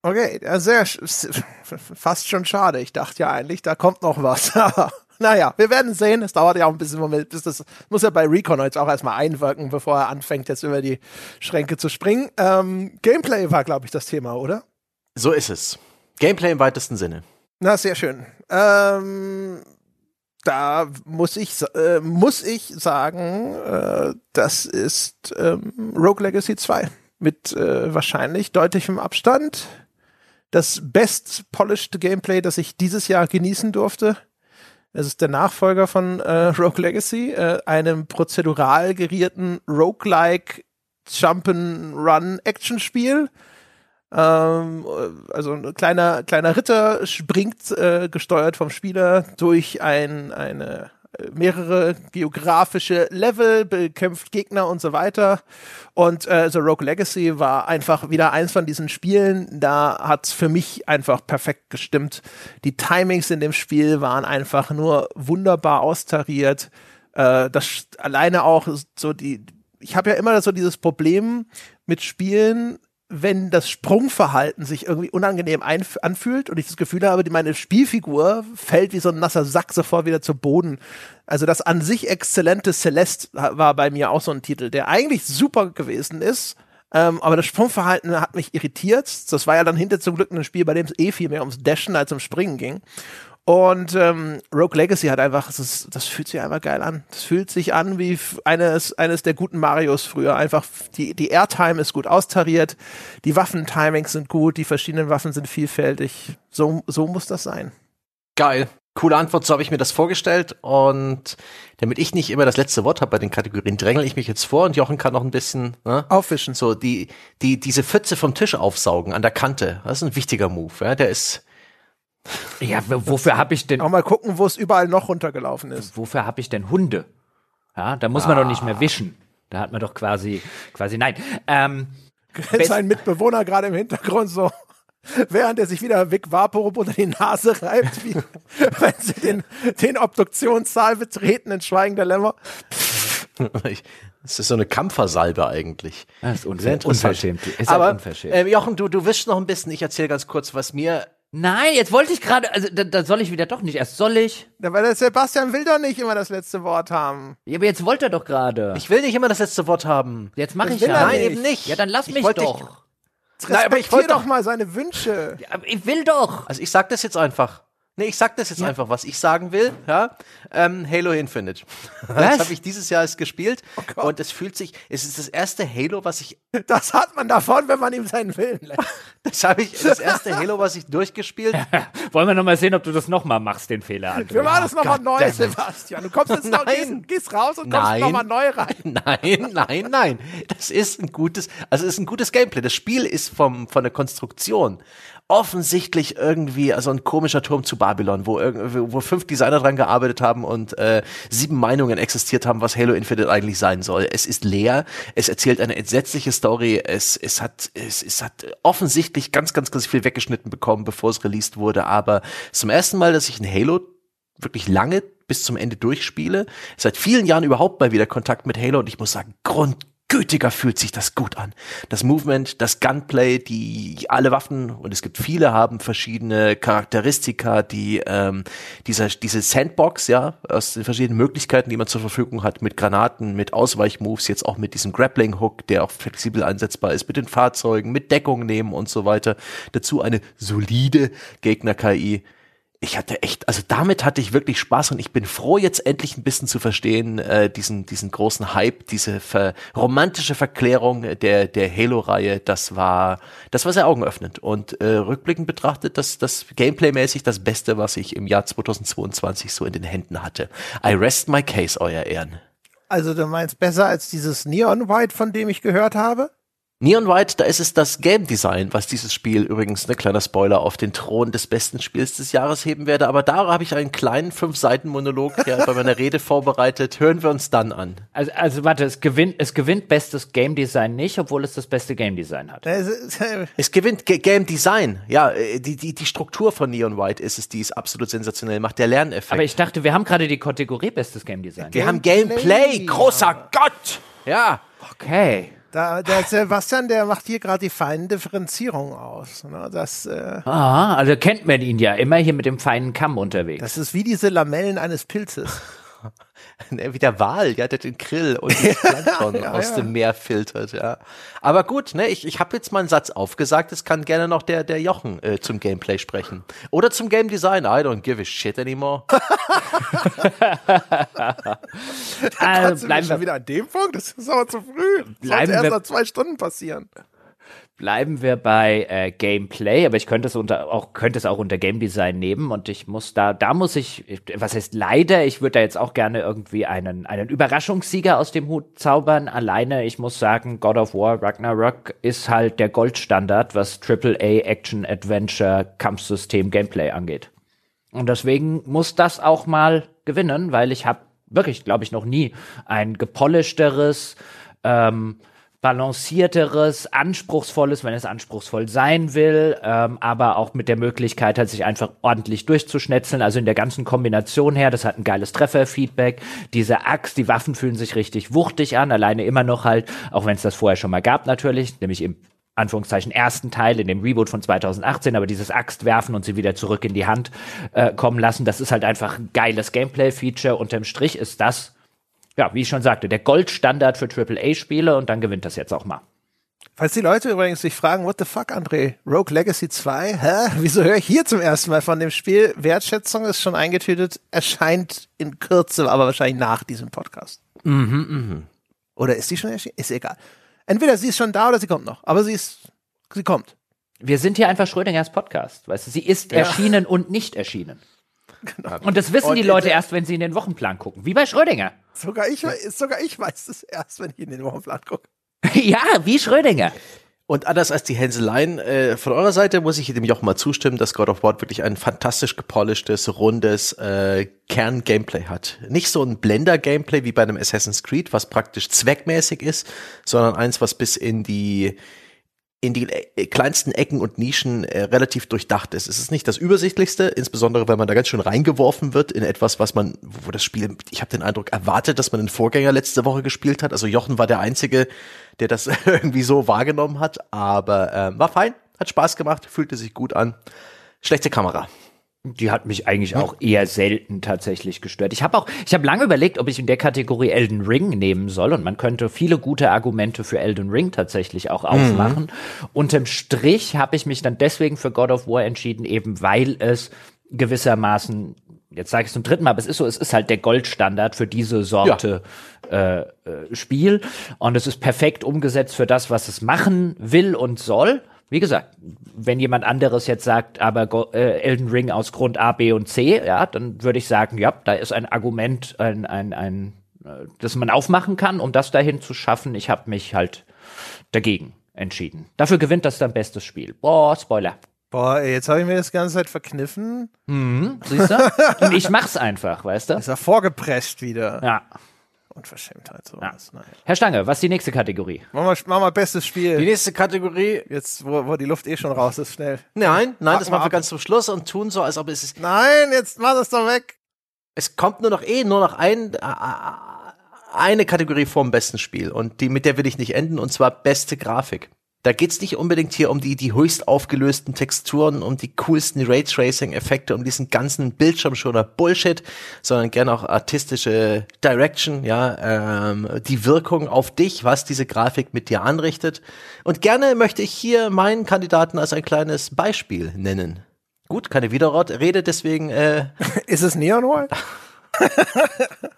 Okay, sehr, fast schon schade. Ich dachte ja eigentlich, da kommt noch was. Aber naja, wir werden sehen. Es dauert ja auch ein bisschen Moment, bis das muss ja bei Recon jetzt auch erstmal einwirken, bevor er anfängt, jetzt über die Schränke zu springen. Ähm, Gameplay war, glaube ich, das Thema, oder? So ist es. Gameplay im weitesten Sinne. Na, sehr schön. Ähm, da muss ich, äh, muss ich sagen, äh, das ist ähm, Rogue Legacy 2 mit äh, wahrscheinlich deutlichem Abstand. Das best polished Gameplay, das ich dieses Jahr genießen durfte. Es ist der Nachfolger von äh, Rogue Legacy, äh, einem prozedural gerierten Roguelike Jump'n'Run Actionspiel. Ähm, also ein kleiner, kleiner Ritter springt, äh, gesteuert vom Spieler, durch ein, eine äh, mehrere geografische Level, bekämpft Gegner und so weiter. Und äh, The Rogue Legacy war einfach wieder eins von diesen Spielen, da hat's für mich einfach perfekt gestimmt. Die Timings in dem Spiel waren einfach nur wunderbar austariert. Äh, das alleine auch so die, ich habe ja immer so dieses Problem mit Spielen, wenn das Sprungverhalten sich irgendwie unangenehm anfühlt und ich das Gefühl habe, meine Spielfigur fällt wie so ein nasser Sack sofort wieder zu Boden. Also das an sich exzellente Celeste war bei mir auch so ein Titel, der eigentlich super gewesen ist, ähm, aber das Sprungverhalten hat mich irritiert. Das war ja dann hinter zum Glück ein Spiel, bei dem es eh viel mehr ums Dashen als ums Springen ging. Und ähm, Rogue Legacy hat einfach, das, ist, das fühlt sich einfach geil an. Das fühlt sich an wie eines, eines der guten Marios früher. Einfach, die, die Airtime ist gut austariert, die Waffentimings sind gut, die verschiedenen Waffen sind vielfältig. So, so muss das sein. Geil. Coole Antwort, so habe ich mir das vorgestellt. Und damit ich nicht immer das letzte Wort habe bei den Kategorien, drängel ich mich jetzt vor und Jochen kann noch ein bisschen ne, Auffischen. so die, die, diese Pfütze vom Tisch aufsaugen an der Kante. Das ist ein wichtiger Move. Ja? Der ist Ja, wofür habe ich denn, Auch mal gucken, wo es überall noch runtergelaufen ist. wofür habe ich denn Hunde? Ja, da muss man doch nicht mehr wischen. Da hat man doch quasi, quasi nein. Ähm, Sein Mitbewohner gerade im Hintergrund so, während er sich wieder Vic Vaporub unter die Nase reibt, wie wenn sie den, den Obduktionssaal betreten in Schweigen der Lämmer. Das ist so eine Kampfersalbe eigentlich. Das ist unver- Sehr interessant. unverschämt. Ist Aber unverschämt. äh, Jochen, du, du wischst noch ein bisschen. Ich erzähle ganz kurz, was mir. Nein, jetzt wollte ich gerade, also da, da soll ich wieder doch nicht. Erst soll ich. Ja, Weil der Sebastian will doch nicht immer das letzte Wort haben. Ja, aber jetzt wollte er doch gerade. Ich will nicht immer das letzte Wort haben. Jetzt mache ich ja. Nein, nicht. eben nicht. Ja, dann lass Ich mich doch. Jetzt Nein, aber ich respektier wollte doch doch- mal seine Wünsche. Ja, aber ich will doch. Also ich sag das jetzt einfach. Nee, ich sag das jetzt einfach, was ich sagen will. Ja? Ähm, Halo Infinite. Das habe ich dieses Jahr erst gespielt. und es fühlt sich, es ist das erste Halo, was ich, Das hat man davon, wenn man ihm seinen Willen lässt. das habe ich, das erste Halo, was ich durchgespielt. Wollen wir noch mal sehen, ob du das noch mal machst, den Fehler. André? Wir machen das nochmal Gott neu. Sebastian. Du kommst jetzt noch, Nein. gehst, gehst raus und kommst Nein. nochmal neu rein. Nein, nein, nein. Das ist ein gutes, also es ist ein gutes Gameplay. Das Spiel ist vom, von der Konstruktion offensichtlich irgendwie, also ein komischer Turm zu Babylon, wo wo fünf Designer dran gearbeitet haben und äh, sieben Meinungen existiert haben, was Halo Infinite eigentlich sein soll. Es ist leer, es erzählt eine entsetzliche Story, es, es hat, es, es hat offensichtlich ganz, ganz, ganz viel weggeschnitten bekommen, bevor es released wurde, aber zum ersten Mal, dass ich ein Halo wirklich lange bis zum Ende durchspiele. Seit vielen Jahren überhaupt mal wieder Kontakt mit Halo und ich muss sagen, grundgütiger fühlt sich das gut an. Das Movement, das Gunplay, die alle Waffen und es gibt viele haben verschiedene Charakteristika, die ähm, dieser diese Sandbox ja aus den verschiedenen Möglichkeiten, die man zur Verfügung hat, mit Granaten, mit Ausweichmoves, jetzt auch mit diesem Grappling Hook, der auch flexibel einsetzbar ist, mit den Fahrzeugen, mit Deckung nehmen und so weiter. Dazu eine solide Gegner KI ich hatte echt, also damit hatte ich wirklich Spaß und ich bin froh, jetzt endlich ein bisschen zu verstehen, äh, diesen, diesen großen Hype, diese ver romantische Verklärung der, der Halo-Reihe, das war, das war sehr augenöffnend und äh, rückblickend betrachtet, das, das Gameplay-mäßig das Beste, was ich im Jahr 2022 so in den Händen hatte. I rest my case, euer Ehren. Also du meinst besser als dieses Neon White, von dem ich gehört habe? Neon White, da ist es das Game Design, was dieses Spiel übrigens, ne kleiner Spoiler, auf den Thron des besten Spiels des Jahres heben werde. Aber da habe ich einen kleinen Fünf-Seiten-Monolog ja, bei meiner Rede vorbereitet. Hören wir uns dann an. Also, also warte, es gewinnt, es gewinnt bestes Game Design nicht, obwohl es das beste Game Design hat. Es gewinnt G Game Design. Ja, äh, die, die, die Struktur von Neon White ist es, die es absolut sensationell macht. Der Lerneffekt. Aber ich dachte, wir haben gerade die Kategorie bestes Game Design. wir haben Gameplay. Großer Gott. Ja. Okay. Da, der Sebastian, der macht hier gerade die feine Differenzierung aus. Ne? Das, äh, Ah, also kennt man ihn ja immer hier mit dem feinen Kamm unterwegs. das ist wie diese Lamellen eines Pilzes. Ne, Wie der Wal, ja, der den Krill und den Plankton Ja, aus ja. dem Meer filtert, ja. Aber gut, ne, ich, ich habe jetzt mal einen Satz aufgesagt, es kann gerne noch der, der Jochen äh, zum Gameplay sprechen. Oder zum Game Design, I don't give a shit anymore. also Sind wir bleiben schon wir, wieder an dem Punkt? Das ist aber zu früh. Bleiben sollte erst wir- nach zwei Stunden passieren. Bleiben wir bei äh, Gameplay, aber ich könnte es unter auch könnte es auch unter Game Design nehmen und ich muss da da muss ich was heißt leider, ich würde da jetzt auch gerne irgendwie einen einen Überraschungssieger aus dem Hut zaubern. Alleine, ich muss sagen, God of War Ragnarok ist halt der Goldstandard, was AAA Action Adventure Kampfsystem Gameplay angeht. Und deswegen muss das auch mal gewinnen, weil ich habe wirklich, glaube ich, noch nie ein gepolischteres, ähm, balancierteres, anspruchsvolles, wenn es anspruchsvoll sein will, ähm, aber auch mit der Möglichkeit hat, sich einfach ordentlich durchzuschnetzeln. Also in der ganzen Kombination her, das hat ein geiles Trefferfeedback. Diese Axt, die Waffen fühlen sich richtig wuchtig an, alleine immer noch halt, auch wenn es das vorher schon mal gab natürlich, nämlich im Anführungszeichen ersten Teil in dem Reboot von 2018, aber dieses Axt werfen und sie wieder zurück in die Hand äh, kommen lassen, das ist halt einfach ein geiles Gameplay-Feature. Unterm Strich ist das, ja, wie ich schon sagte, der Goldstandard für AAA-Spiele und dann gewinnt das jetzt auch mal. Falls die Leute übrigens sich fragen, what the fuck, André? Rogue Legacy 2? Hä? Wieso höre ich hier zum ersten Mal von dem Spiel? Wertschätzung ist schon eingetütet, erscheint in Kürze, aber wahrscheinlich nach diesem Podcast. Oder ist die schon erschienen? Ist egal. Entweder sie ist schon da oder sie kommt noch. Aber sie ist, sie kommt. Wir sind hier einfach Schrödingers Podcast, weißt du, sie ist erschienen und nicht erschienen. Und das wissen Und die Leute jetzt- erst, wenn sie in den Wochenplan gucken, wie bei Schrödinger. Sogar ich, sogar ich weiß es erst, wenn ich in den Wochenplan gucke. ja, wie Schrödinger. Und anders als die Hänseleien äh, von eurer Seite muss ich dem Jochen mal zustimmen, dass God of War wirklich ein fantastisch gepolischtes, rundes äh, Kern-Gameplay hat. Nicht so ein Blender-Gameplay wie bei einem Assassin's Creed, was praktisch zweckmäßig ist, sondern eins, was bis in die in die äh, kleinsten Ecken und Nischen äh, relativ durchdacht ist. Es ist nicht das übersichtlichste, insbesondere wenn man da ganz schön reingeworfen wird in etwas, was man, wo das Spiel, ich habe den Eindruck, erwartet, dass man den Vorgänger letzte Woche gespielt hat. Also Jochen war der Einzige, der das irgendwie so wahrgenommen hat, aber ähm, war fein, hat Spaß gemacht, fühlte sich gut an. Schlechte Kamera. Die hat mich eigentlich auch eher selten tatsächlich gestört. Ich habe auch, ich habe lange überlegt, ob ich in der Kategorie Elden Ring nehmen soll und man könnte viele gute Argumente für Elden Ring tatsächlich auch aufmachen. Unterm Strich habe ich mich dann deswegen für God of War entschieden, eben weil es gewissermaßen Jetzt sage ich es zum dritten Mal, aber es ist so, es ist halt der Goldstandard für diese Sorte äh, äh, Spiel. Und es ist perfekt umgesetzt für das, was es machen will und soll. Wie gesagt, wenn jemand anderes jetzt sagt, aber Go äh, Elden Ring aus Grund A, B und C, ja, dann würde ich sagen, ja, da ist ein Argument, ein, ein, ein, äh, das man aufmachen kann, um das dahin zu schaffen. Ich habe mich halt dagegen entschieden. Dafür gewinnt das dann bestes Spiel. Boah, Spoiler. Boah, jetzt habe ich mir das ganze Zeit verkniffen. Siehst du? Und ich mach's einfach, weißt du? Ist er vorgepresst wieder. Ja. Unverschämtheit sowas. Naja. Herr Stange, was ist die nächste Kategorie? Mach mal, mach mal bestes Die Spiel. nächste Kategorie. Jetzt, wo, wo die Luft eh schon raus ist, schnell. Nein, nein, das machen wir ganz zum Schluss und tun so, als ob es ist. Nein, jetzt mach das doch weg. Es kommt nur noch eh nur noch ein, äh, eine Kategorie vorm besten Spiel und die mit der will ich nicht enden und zwar beste Grafik. Da geht's nicht unbedingt hier um die, die höchst aufgelösten Texturen, um die coolsten Raytracing-Effekte, um diesen ganzen Bildschirmschoner Bullshit, sondern gerne auch artistische Direction, ja, ähm, die Wirkung auf dich, was diese Grafik mit dir anrichtet. Und gerne möchte ich hier meinen Kandidaten als ein kleines Beispiel nennen. Gut, keine Widerrede, deswegen äh, Ist es Neon White?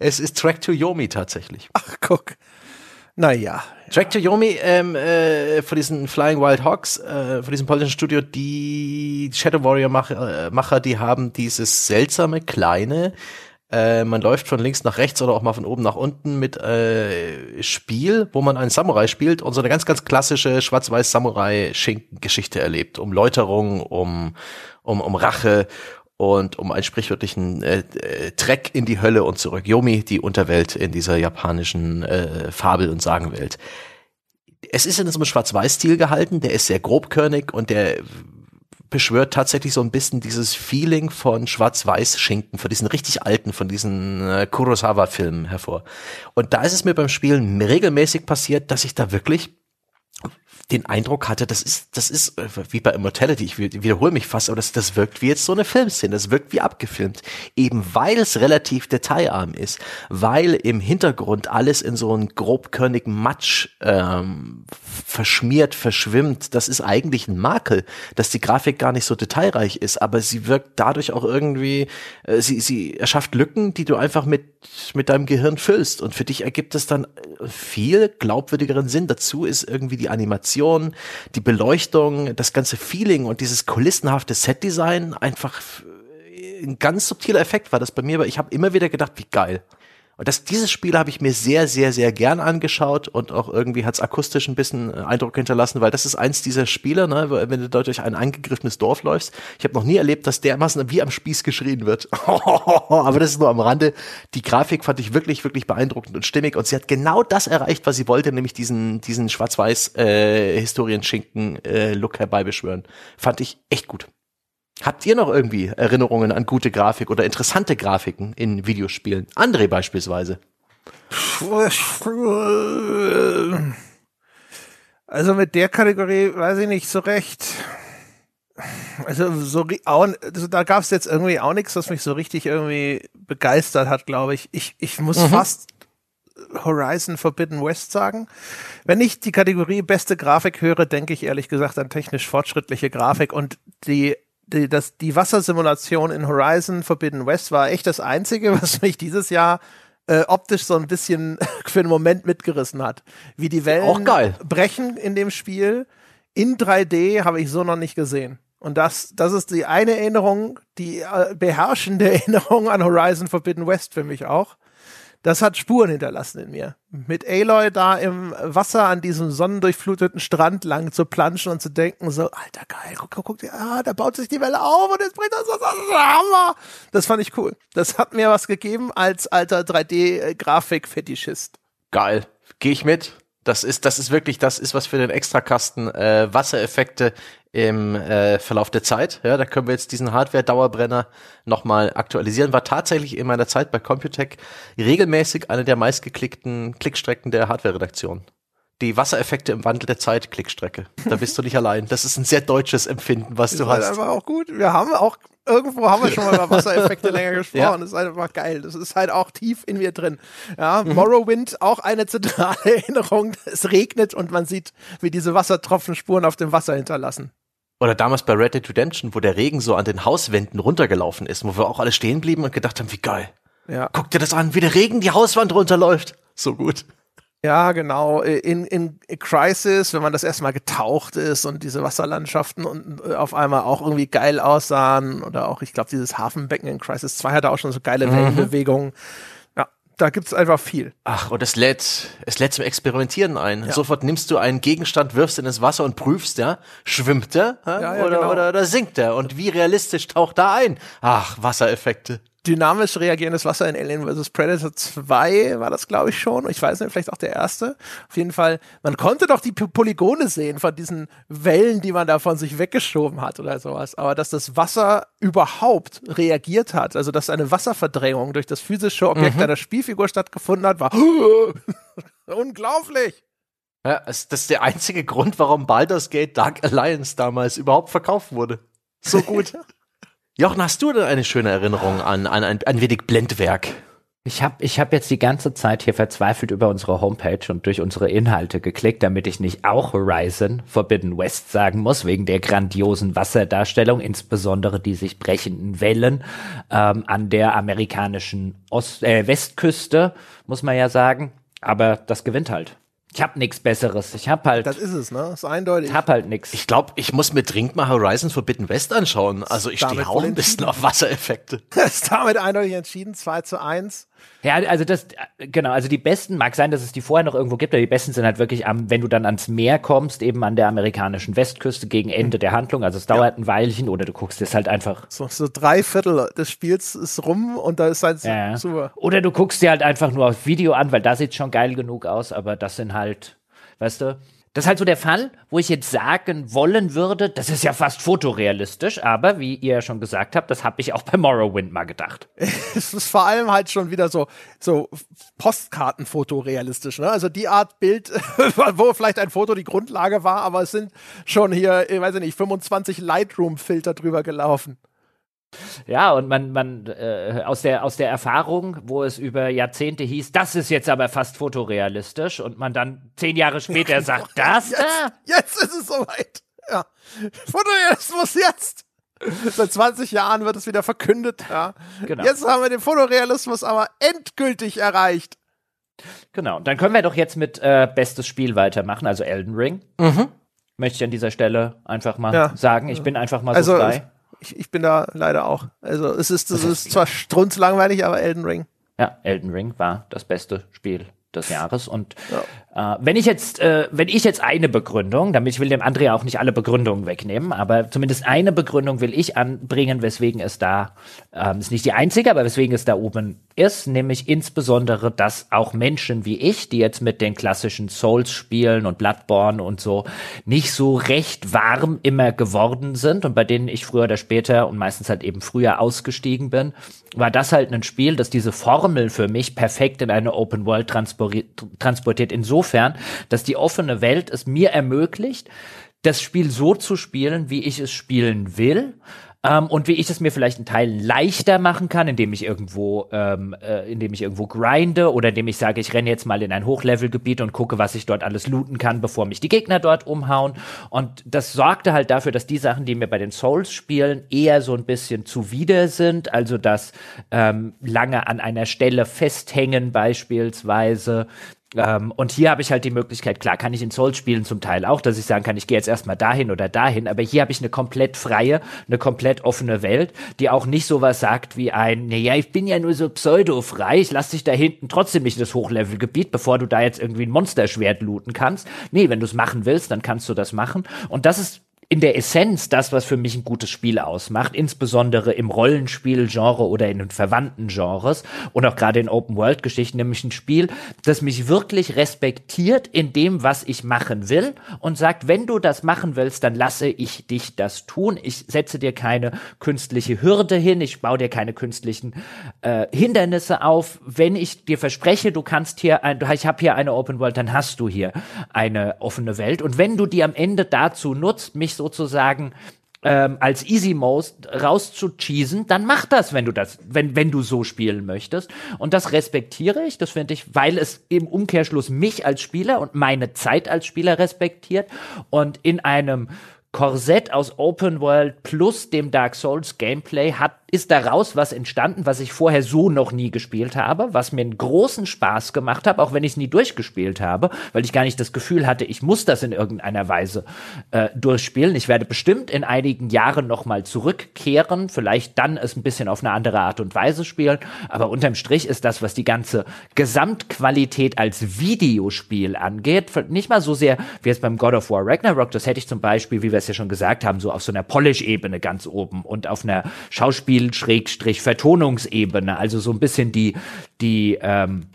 es ist Track to Yomi tatsächlich. Ach, guck. Naja. Track to Yomi ähm, äh, von diesen Flying Wild Hawks, äh, von diesem polnischen Studio, die Shadow Warrior Macher, äh, Macher, die haben dieses seltsame kleine Äh, man läuft von links nach rechts oder auch mal von oben nach unten mit äh, Spiel, wo man einen Samurai spielt und so eine ganz, ganz klassische schwarz-weiß Samurai-Schinken-Geschichte erlebt. Um Läuterung, um, um, um Rache und um einen sprichwörtlichen äh, äh, Trek in die Hölle und zurück. Yomi, die Unterwelt in dieser japanischen äh, Fabel- und Sagenwelt. Es ist in so einem Schwarz-Weiß-Stil gehalten, der ist sehr grobkörnig und der beschwört tatsächlich so ein bisschen dieses Feeling von Schwarz-Weiß-Schinken, von diesen richtig alten, von diesen äh, Kurosawa-Filmen hervor. Und da ist es mir beim Spielen regelmäßig passiert, dass ich da wirklich den Eindruck hatte, das ist, das ist äh, wie bei Immortality, ich wiederhole mich fast, aber das, das wirkt wie jetzt so eine Filmszene, das wirkt wie abgefilmt. Eben weil es relativ detailarm ist, weil im Hintergrund alles in so einen grobkörnigen Matsch ähm, verschmiert, verschwimmt. Das ist eigentlich ein Makel, dass die Grafik gar nicht so detailreich ist, aber sie wirkt dadurch auch irgendwie, äh, sie, sie erschafft Lücken, die du einfach mit, mit deinem Gehirn füllst. Und für dich ergibt es dann viel glaubwürdigeren Sinn. Dazu ist irgendwie die Animation Animation, die Beleuchtung, das ganze Feeling und dieses kulissenhafte Setdesign einfach ein ganz subtiler Effekt war das bei mir, aber ich habe immer wieder gedacht, wie geil. Und das, dieses Spiel habe ich mir sehr, sehr, sehr gern angeschaut und auch irgendwie hat es akustisch ein bisschen äh, Eindruck hinterlassen, weil das ist eins dieser Spiele, ne, wenn du dort durch ein angegriffenes Dorf läufst. Ich habe noch nie erlebt, dass dermaßen wie am Spieß geschrien wird. Aber das ist nur am Rande. Die Grafik fand ich wirklich, wirklich beeindruckend und stimmig und sie hat genau das erreicht, was sie wollte, nämlich diesen, diesen schwarz-weiß äh, Historienschinken-Look äh, herbeibeschwören. Fand ich echt gut. Habt ihr noch irgendwie Erinnerungen an gute Grafik oder interessante Grafiken in Videospielen? André beispielsweise. Also mit der Kategorie weiß ich nicht so recht. Also so also da gab es jetzt irgendwie auch nichts, was mich so richtig irgendwie begeistert hat, glaube ich. Ich, ich muss mhm. fast Horizon Forbidden West sagen. Wenn ich die Kategorie beste Grafik höre, denke ich ehrlich gesagt an technisch fortschrittliche Grafik und die die, das, die Wassersimulation in Horizon Forbidden West war echt das Einzige, was mich dieses Jahr äh, optisch so ein bisschen für einen Moment mitgerissen hat. Wie die Wellen brechen in dem Spiel in 3D habe ich so noch nicht gesehen. Und das, das ist die eine Erinnerung, die äh, beherrschende Erinnerung an Horizon Forbidden West für mich auch das hat Spuren hinterlassen in mir. Mit Aloy da im Wasser an diesem sonnendurchfluteten Strand lang zu planschen und zu denken, so, alter geil, guck, guck, guck, ah, da baut sich die Welle auf und jetzt bringt das, das, Hammer. Das fand ich cool. Das hat mir was gegeben als alter 3D-Grafik-Fetischist. Geil. Gehe ich mit. Das ist, das ist wirklich, das ist was für den Extrakasten. Äh, Wassereffekte im äh, Verlauf der Zeit. Ja, da können wir jetzt diesen Hardware-Dauerbrenner nochmal aktualisieren. War tatsächlich in meiner Zeit bei Computec regelmäßig eine der meistgeklickten Klickstrecken der Hardware-Redaktion. Die Wassereffekte im Wandel der Zeit Klickstrecke. Da bist du nicht allein. Das ist ein sehr deutsches Empfinden, was das du hast. Das einfach auch gut. Wir haben auch irgendwo haben wir schon mal über Wassereffekte länger gesprochen. Ja. Das ist einfach geil. Das ist halt auch tief in mir drin. Ja, mhm. Morrowind, auch eine zentrale Erinnerung. Es regnet und man sieht, wie diese Wassertropfen Spuren auf dem Wasser hinterlassen. Oder damals bei Red Dead Redemption, wo der Regen so an den Hauswänden runtergelaufen ist, wo wir auch alle stehen blieben und gedacht haben, wie geil. Ja. Guck dir das an, wie der Regen die Hauswand runterläuft. So gut. Ja, genau. In, in Crisis, wenn man das erstmal getaucht ist und diese Wasserlandschaften und äh, auf einmal auch irgendwie geil aussahen oder auch, ich glaube, dieses Hafenbecken in Crisis 2 hatte auch schon so geile mhm. Wellenbewegungen da gibt's einfach viel. Ach, und es lädt, es lädt zum Experimentieren ein. Ja. Sofort nimmst du einen Gegenstand, wirfst ihn ins Wasser und prüfst, ja, schwimmt er ja, ja, oder, genau. oder, oder sinkt er? Und wie realistisch taucht da ein? Ach, Wassereffekte dynamisch reagierendes Wasser in Alien vs. Predator 2 war das, glaube ich, schon. Ich weiß nicht, vielleicht auch der erste. Auf jeden Fall, man konnte doch die Polygone sehen von diesen Wellen, die man da von sich weggeschoben hat oder sowas. Aber dass das Wasser überhaupt reagiert hat, also dass eine Wasserverdrängung durch das physische Objekt mhm. einer Spielfigur stattgefunden hat, war unglaublich. Ja, das ist der einzige Grund, warum Baldur's Gate Dark Alliance damals überhaupt verkauft wurde. So gut. Jochen, hast du denn eine schöne Erinnerung an, an ein, ein wenig Blendwerk? Ich habe ich hab jetzt die ganze Zeit hier verzweifelt über unsere Homepage und durch unsere Inhalte geklickt, damit ich nicht auch Horizon Forbidden West sagen muss, wegen der grandiosen Wasserdarstellung, insbesondere die sich brechenden Wellen ähm, an der amerikanischen Ost äh, Westküste, muss man ja sagen. Aber das gewinnt halt. Ich hab nix Besseres. Ich hab halt, Das ist es, ne? Das ist eindeutig. ich hab halt nix. Ich glaube, ich muss mir dringend mal Horizon Forbidden West anschauen. Also ich stehe auch ein bisschen auf Wassereffekte. Das ist damit eindeutig entschieden. 2 zu 1. Ja, also das, genau, also die besten, mag sein, dass es die vorher noch irgendwo gibt, aber die besten sind halt wirklich am, wenn du dann ans Meer kommst, eben an der amerikanischen Westküste gegen Ende der Handlung. Also es dauert ein Weilchen oder du guckst es halt einfach. So, so drei Viertel des Spiels ist rum und da ist halt Ja. super. Oder du guckst dir halt einfach nur auf Video an, weil da sieht schon geil genug aus, aber das sind halt, weißt du, das ist halt so der Fall, wo ich jetzt sagen wollen würde, das ist ja fast fotorealistisch, aber wie ihr ja schon gesagt habt, das habe ich auch bei Morrowind mal gedacht. Es ist vor allem halt schon wieder so, so Postkartenfoto realistisch, ne? Also die Art Bild, wo vielleicht ein Foto die Grundlage war, aber es sind schon hier, ich weiß ich nicht, 25 Lightroom-Filter drüber gelaufen. Ja, und man, man äh, aus, der, aus der Erfahrung, wo es über Jahrzehnte hieß, das ist jetzt aber fast fotorealistisch und man dann zehn Jahre später sagt, das da? Jetzt ist es soweit. Ja. Fotorealismus jetzt. Seit 20 Jahren wird es wieder verkündet, ja. Genau. Jetzt haben wir den Fotorealismus aber endgültig erreicht. Genau, und dann können wir doch jetzt mit äh, bestes Spiel weitermachen, also Elden Ring. Möchte ich an dieser Stelle einfach mal Ja. sagen. Ich bin einfach mal Also so frei. Ich, ich bin da leider auch. Also es ist, es ist zwar strunzlangweilig, aber Elden Ring. Ja, Elden Ring war das beste Spiel des Jahres. Und äh, wenn ich jetzt, äh, wenn ich jetzt eine Begründung, damit ich will dem Andrea auch nicht alle Begründungen wegnehmen, aber zumindest eine Begründung will ich anbringen, weswegen es da, ähm, ist nicht die einzige, aber weswegen es da oben ist, nämlich insbesondere, dass auch Menschen wie ich, die jetzt mit den klassischen Souls-Spielen und Bloodborne und so nicht so recht warm immer geworden sind und bei denen ich früher oder später und meistens halt eben früher ausgestiegen bin, war das halt ein Spiel, das diese Formel für mich perfekt in eine Open World transportiert, transportiert insofern, dass die offene Welt es mir ermöglicht, das Spiel so zu spielen, wie ich es spielen will. Ähm, und wie ich es mir vielleicht in Teilen leichter machen kann, indem ich irgendwo, ähm, äh, indem ich irgendwo grinde oder indem ich sage, ich renne jetzt mal in ein Hochlevelgebiet und gucke, was ich dort alles looten kann, bevor mich die Gegner dort umhauen. Und das sorgte halt dafür, dass die Sachen, die mir bei den Souls-Spielen eher so ein bisschen zuwider sind, also das ähm, lange an einer Stelle festhängen beispielsweise, ähm, und hier habe ich halt die Möglichkeit, klar, kann ich in Souls spielen zum Teil auch, dass ich sagen kann, ich gehe jetzt erstmal dahin oder dahin, aber hier habe ich eine komplett freie, eine komplett offene Welt, die auch nicht sowas sagt wie ein, naja, ich bin ja nur so pseudo-frei, ich lass dich da hinten trotzdem nicht in das Hochlevelgebiet, bevor du da jetzt irgendwie ein Monsterschwert looten kannst. Nee, wenn du es machen willst, dann kannst du das machen. Und das ist in der Essenz das, was für mich ein gutes Spiel ausmacht, insbesondere im Rollenspiel-Genre oder in den verwandten Genres und auch gerade in Open-World-Geschichten, nämlich ein Spiel, das mich wirklich respektiert in dem, was ich machen will und sagt, wenn du das machen willst, dann lasse ich dich das tun. Ich setze dir keine künstliche Hürde hin, ich baue dir keine künstlichen äh, Hindernisse auf. Wenn ich dir verspreche, du kannst hier, ein, ich habe hier eine Open World, dann hast du hier eine offene Welt. Und wenn du die am Ende dazu nutzt, mich sozusagen ähm, als Easy Mode rauszucheesen, dann mach das, wenn du das, wenn, wenn du so spielen möchtest. Und das respektiere ich, das finde ich, weil es im Umkehrschluss mich als Spieler und meine Zeit als Spieler respektiert und in einem Korsett aus Open World plus dem Dark Souls Gameplay hat, ist daraus was entstanden, was ich vorher so noch nie gespielt habe, was mir einen großen Spaß gemacht hat, auch wenn ich es nie durchgespielt habe, weil ich gar nicht das Gefühl hatte, ich muss das in irgendeiner Weise äh, durchspielen. Ich werde bestimmt in einigen Jahren noch mal zurückkehren, vielleicht dann es ein bisschen auf eine andere Art und Weise spielen, aber unterm Strich ist das, was die ganze Gesamtqualität als Videospiel angeht, nicht mal so sehr wie jetzt beim God of War Ragnarok, das hätte ich zum Beispiel, wie wir es ja schon gesagt haben, so auf so einer Polish-Ebene ganz oben und auf einer Schauspiel-Vertonungsebene, also so ein bisschen die, die, ähm,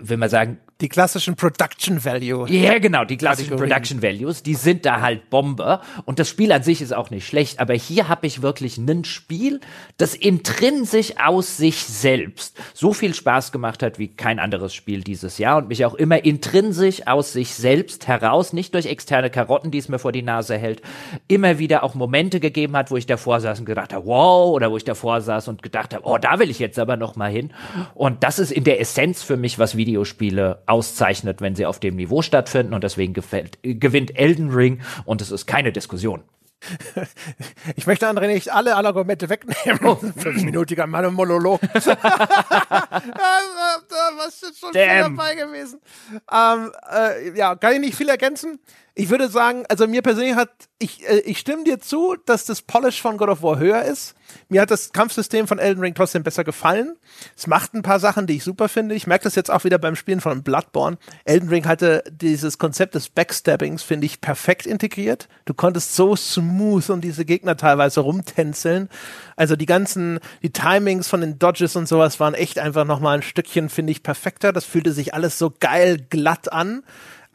will man sagen, Die klassischen Production Value. ja, genau, die klassischen Kategorien. Production Values, die sind da halt Bombe. Und das Spiel an sich ist auch nicht schlecht, aber hier habe ich wirklich ein Spiel, das intrinsisch aus sich selbst so viel Spaß gemacht hat wie kein anderes Spiel dieses Jahr und mich auch immer intrinsisch aus sich selbst heraus, nicht durch externe Karotten, die es mir vor die Nase hält, immer wieder auch Momente gegeben hat, wo ich davor saß und gedacht habe, wow, oder wo ich davor saß und gedacht habe, oh, da will ich jetzt aber noch mal hin. Und das ist in der Essenz für mich, was Videospiele auszeichnet, wenn sie auf dem Niveau stattfinden. Und deswegen gefällt, gewinnt Elden Ring und es ist keine Diskussion. Ich möchte André nicht alle Argumente wegnehmen. Fünfminütiger Mann Monolog. was ist schon viel dabei gewesen. Ähm, äh, ja, kann ich nicht viel ergänzen. Ich würde sagen, also mir persönlich hat, ich, äh, ich stimme dir zu, dass das Polish von God of War höher ist. Mir hat das Kampfsystem von Elden Ring trotzdem besser gefallen. Es macht ein paar Sachen, die ich super finde. Ich merke das jetzt auch wieder beim Spielen von Bloodborne. Elden Ring hatte dieses Konzept des Backstabbings, finde ich, perfekt integriert. Du konntest so smooth um diese Gegner teilweise rumtänzeln. Also die ganzen, die Timings von den Dodges und sowas waren echt einfach nochmal ein Stückchen, finde ich, perfekter. Das fühlte sich alles so geil glatt an.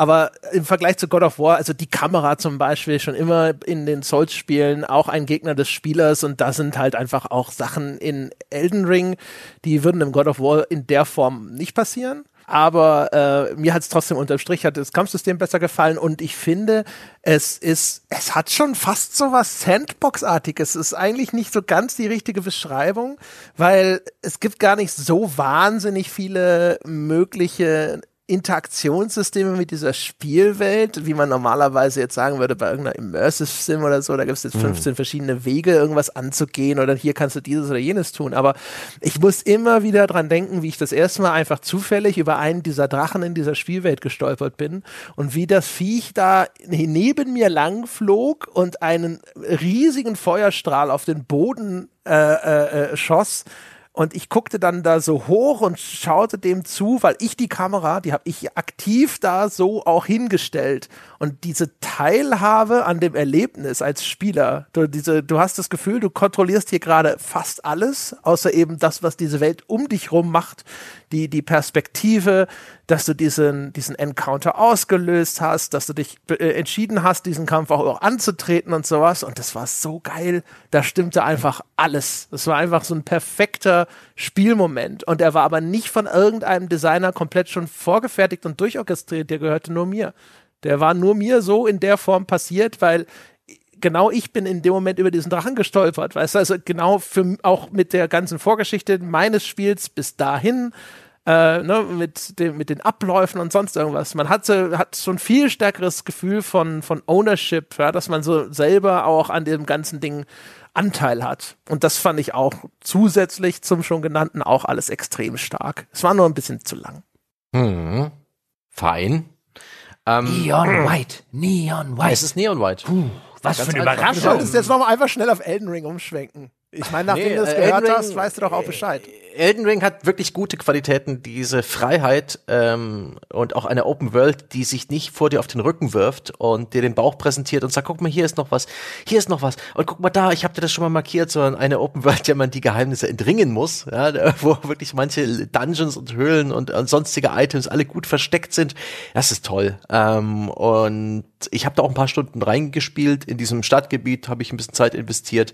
Aber im Vergleich zu God of War, also die Kamera zum Beispiel, schon immer in den Souls-Spielen auch ein Gegner des Spielers und da sind halt einfach auch Sachen in Elden Ring, die würden im God of War in der Form nicht passieren. Aber äh, mir hat es trotzdem unterm Strich hat das Kampfsystem besser gefallen und ich finde, es ist, es hat schon fast so was Sandbox-artiges. Es ist eigentlich nicht so ganz die richtige Beschreibung, weil es gibt gar nicht so wahnsinnig viele mögliche Interaktionssysteme mit dieser Spielwelt, wie man normalerweise jetzt sagen würde bei irgendeiner Immersive Sim oder so, da gibt es jetzt 15 mhm. verschiedene Wege, irgendwas anzugehen oder hier kannst du dieses oder jenes tun. Aber ich muss immer wieder dran denken, wie ich das erste Mal einfach zufällig über einen dieser Drachen in dieser Spielwelt gestolpert bin und wie das Viech da neben mir lang flog und einen riesigen Feuerstrahl auf den Boden äh, äh, äh schoss und ich guckte dann da so hoch und schaute dem zu, weil ich die Kamera, die habe ich aktiv da so auch hingestellt. Und diese Teilhabe an dem Erlebnis als Spieler, du, diese, du hast das Gefühl, du kontrollierst hier gerade fast alles, außer eben das, was diese Welt um dich rum macht, die, die Perspektive, dass du diesen, diesen Encounter ausgelöst hast, dass du dich äh, entschieden hast, diesen Kampf auch, auch anzutreten und sowas. Und das war so geil. Da stimmte einfach alles. Das war einfach so ein perfekter Spielmoment. Und er war aber nicht von irgendeinem Designer komplett schon vorgefertigt und durchorchestriert. Der gehörte nur mir. Der war nur mir so in der Form passiert, weil genau ich bin in dem Moment über diesen Drachen gestolpert, weißt du, also genau für auch mit der ganzen Vorgeschichte meines Spiels bis dahin äh, ne, mit, dem, mit den Abläufen und sonst irgendwas. Man hat, so, hat so ein viel stärkeres Gefühl von, von Ownership, ja, dass man so selber auch an dem ganzen Ding Anteil hat. Und das fand ich auch zusätzlich zum schon genannten auch alles extrem stark. Es war nur ein bisschen zu lang. Hm. Fein. Ähm, Neon White. Neon White. Es ist Neon White. Puh, was für eine Überraschung. Du solltest jetzt nochmal einfach schnell auf Elden Ring umschwenken. Ich meine, nachdem nee, du das äh, gehört Ring, hast, weißt du doch auch Bescheid. Elden Ring hat wirklich gute Qualitäten, diese Freiheit ähm, und auch eine Open World, die sich nicht vor dir auf den Rücken wirft und dir den Bauch präsentiert und sagt, guck mal, hier ist noch was, hier ist noch was und guck mal da, ich habe dir das schon mal markiert, sondern eine Open World, der man die Geheimnisse entringen muss, ja, wo wirklich manche Dungeons und Höhlen und, und sonstige Items alle gut versteckt sind. Das ist toll. Ähm, und ich habe da auch ein paar Stunden reingespielt. In diesem Stadtgebiet habe ich ein bisschen Zeit investiert.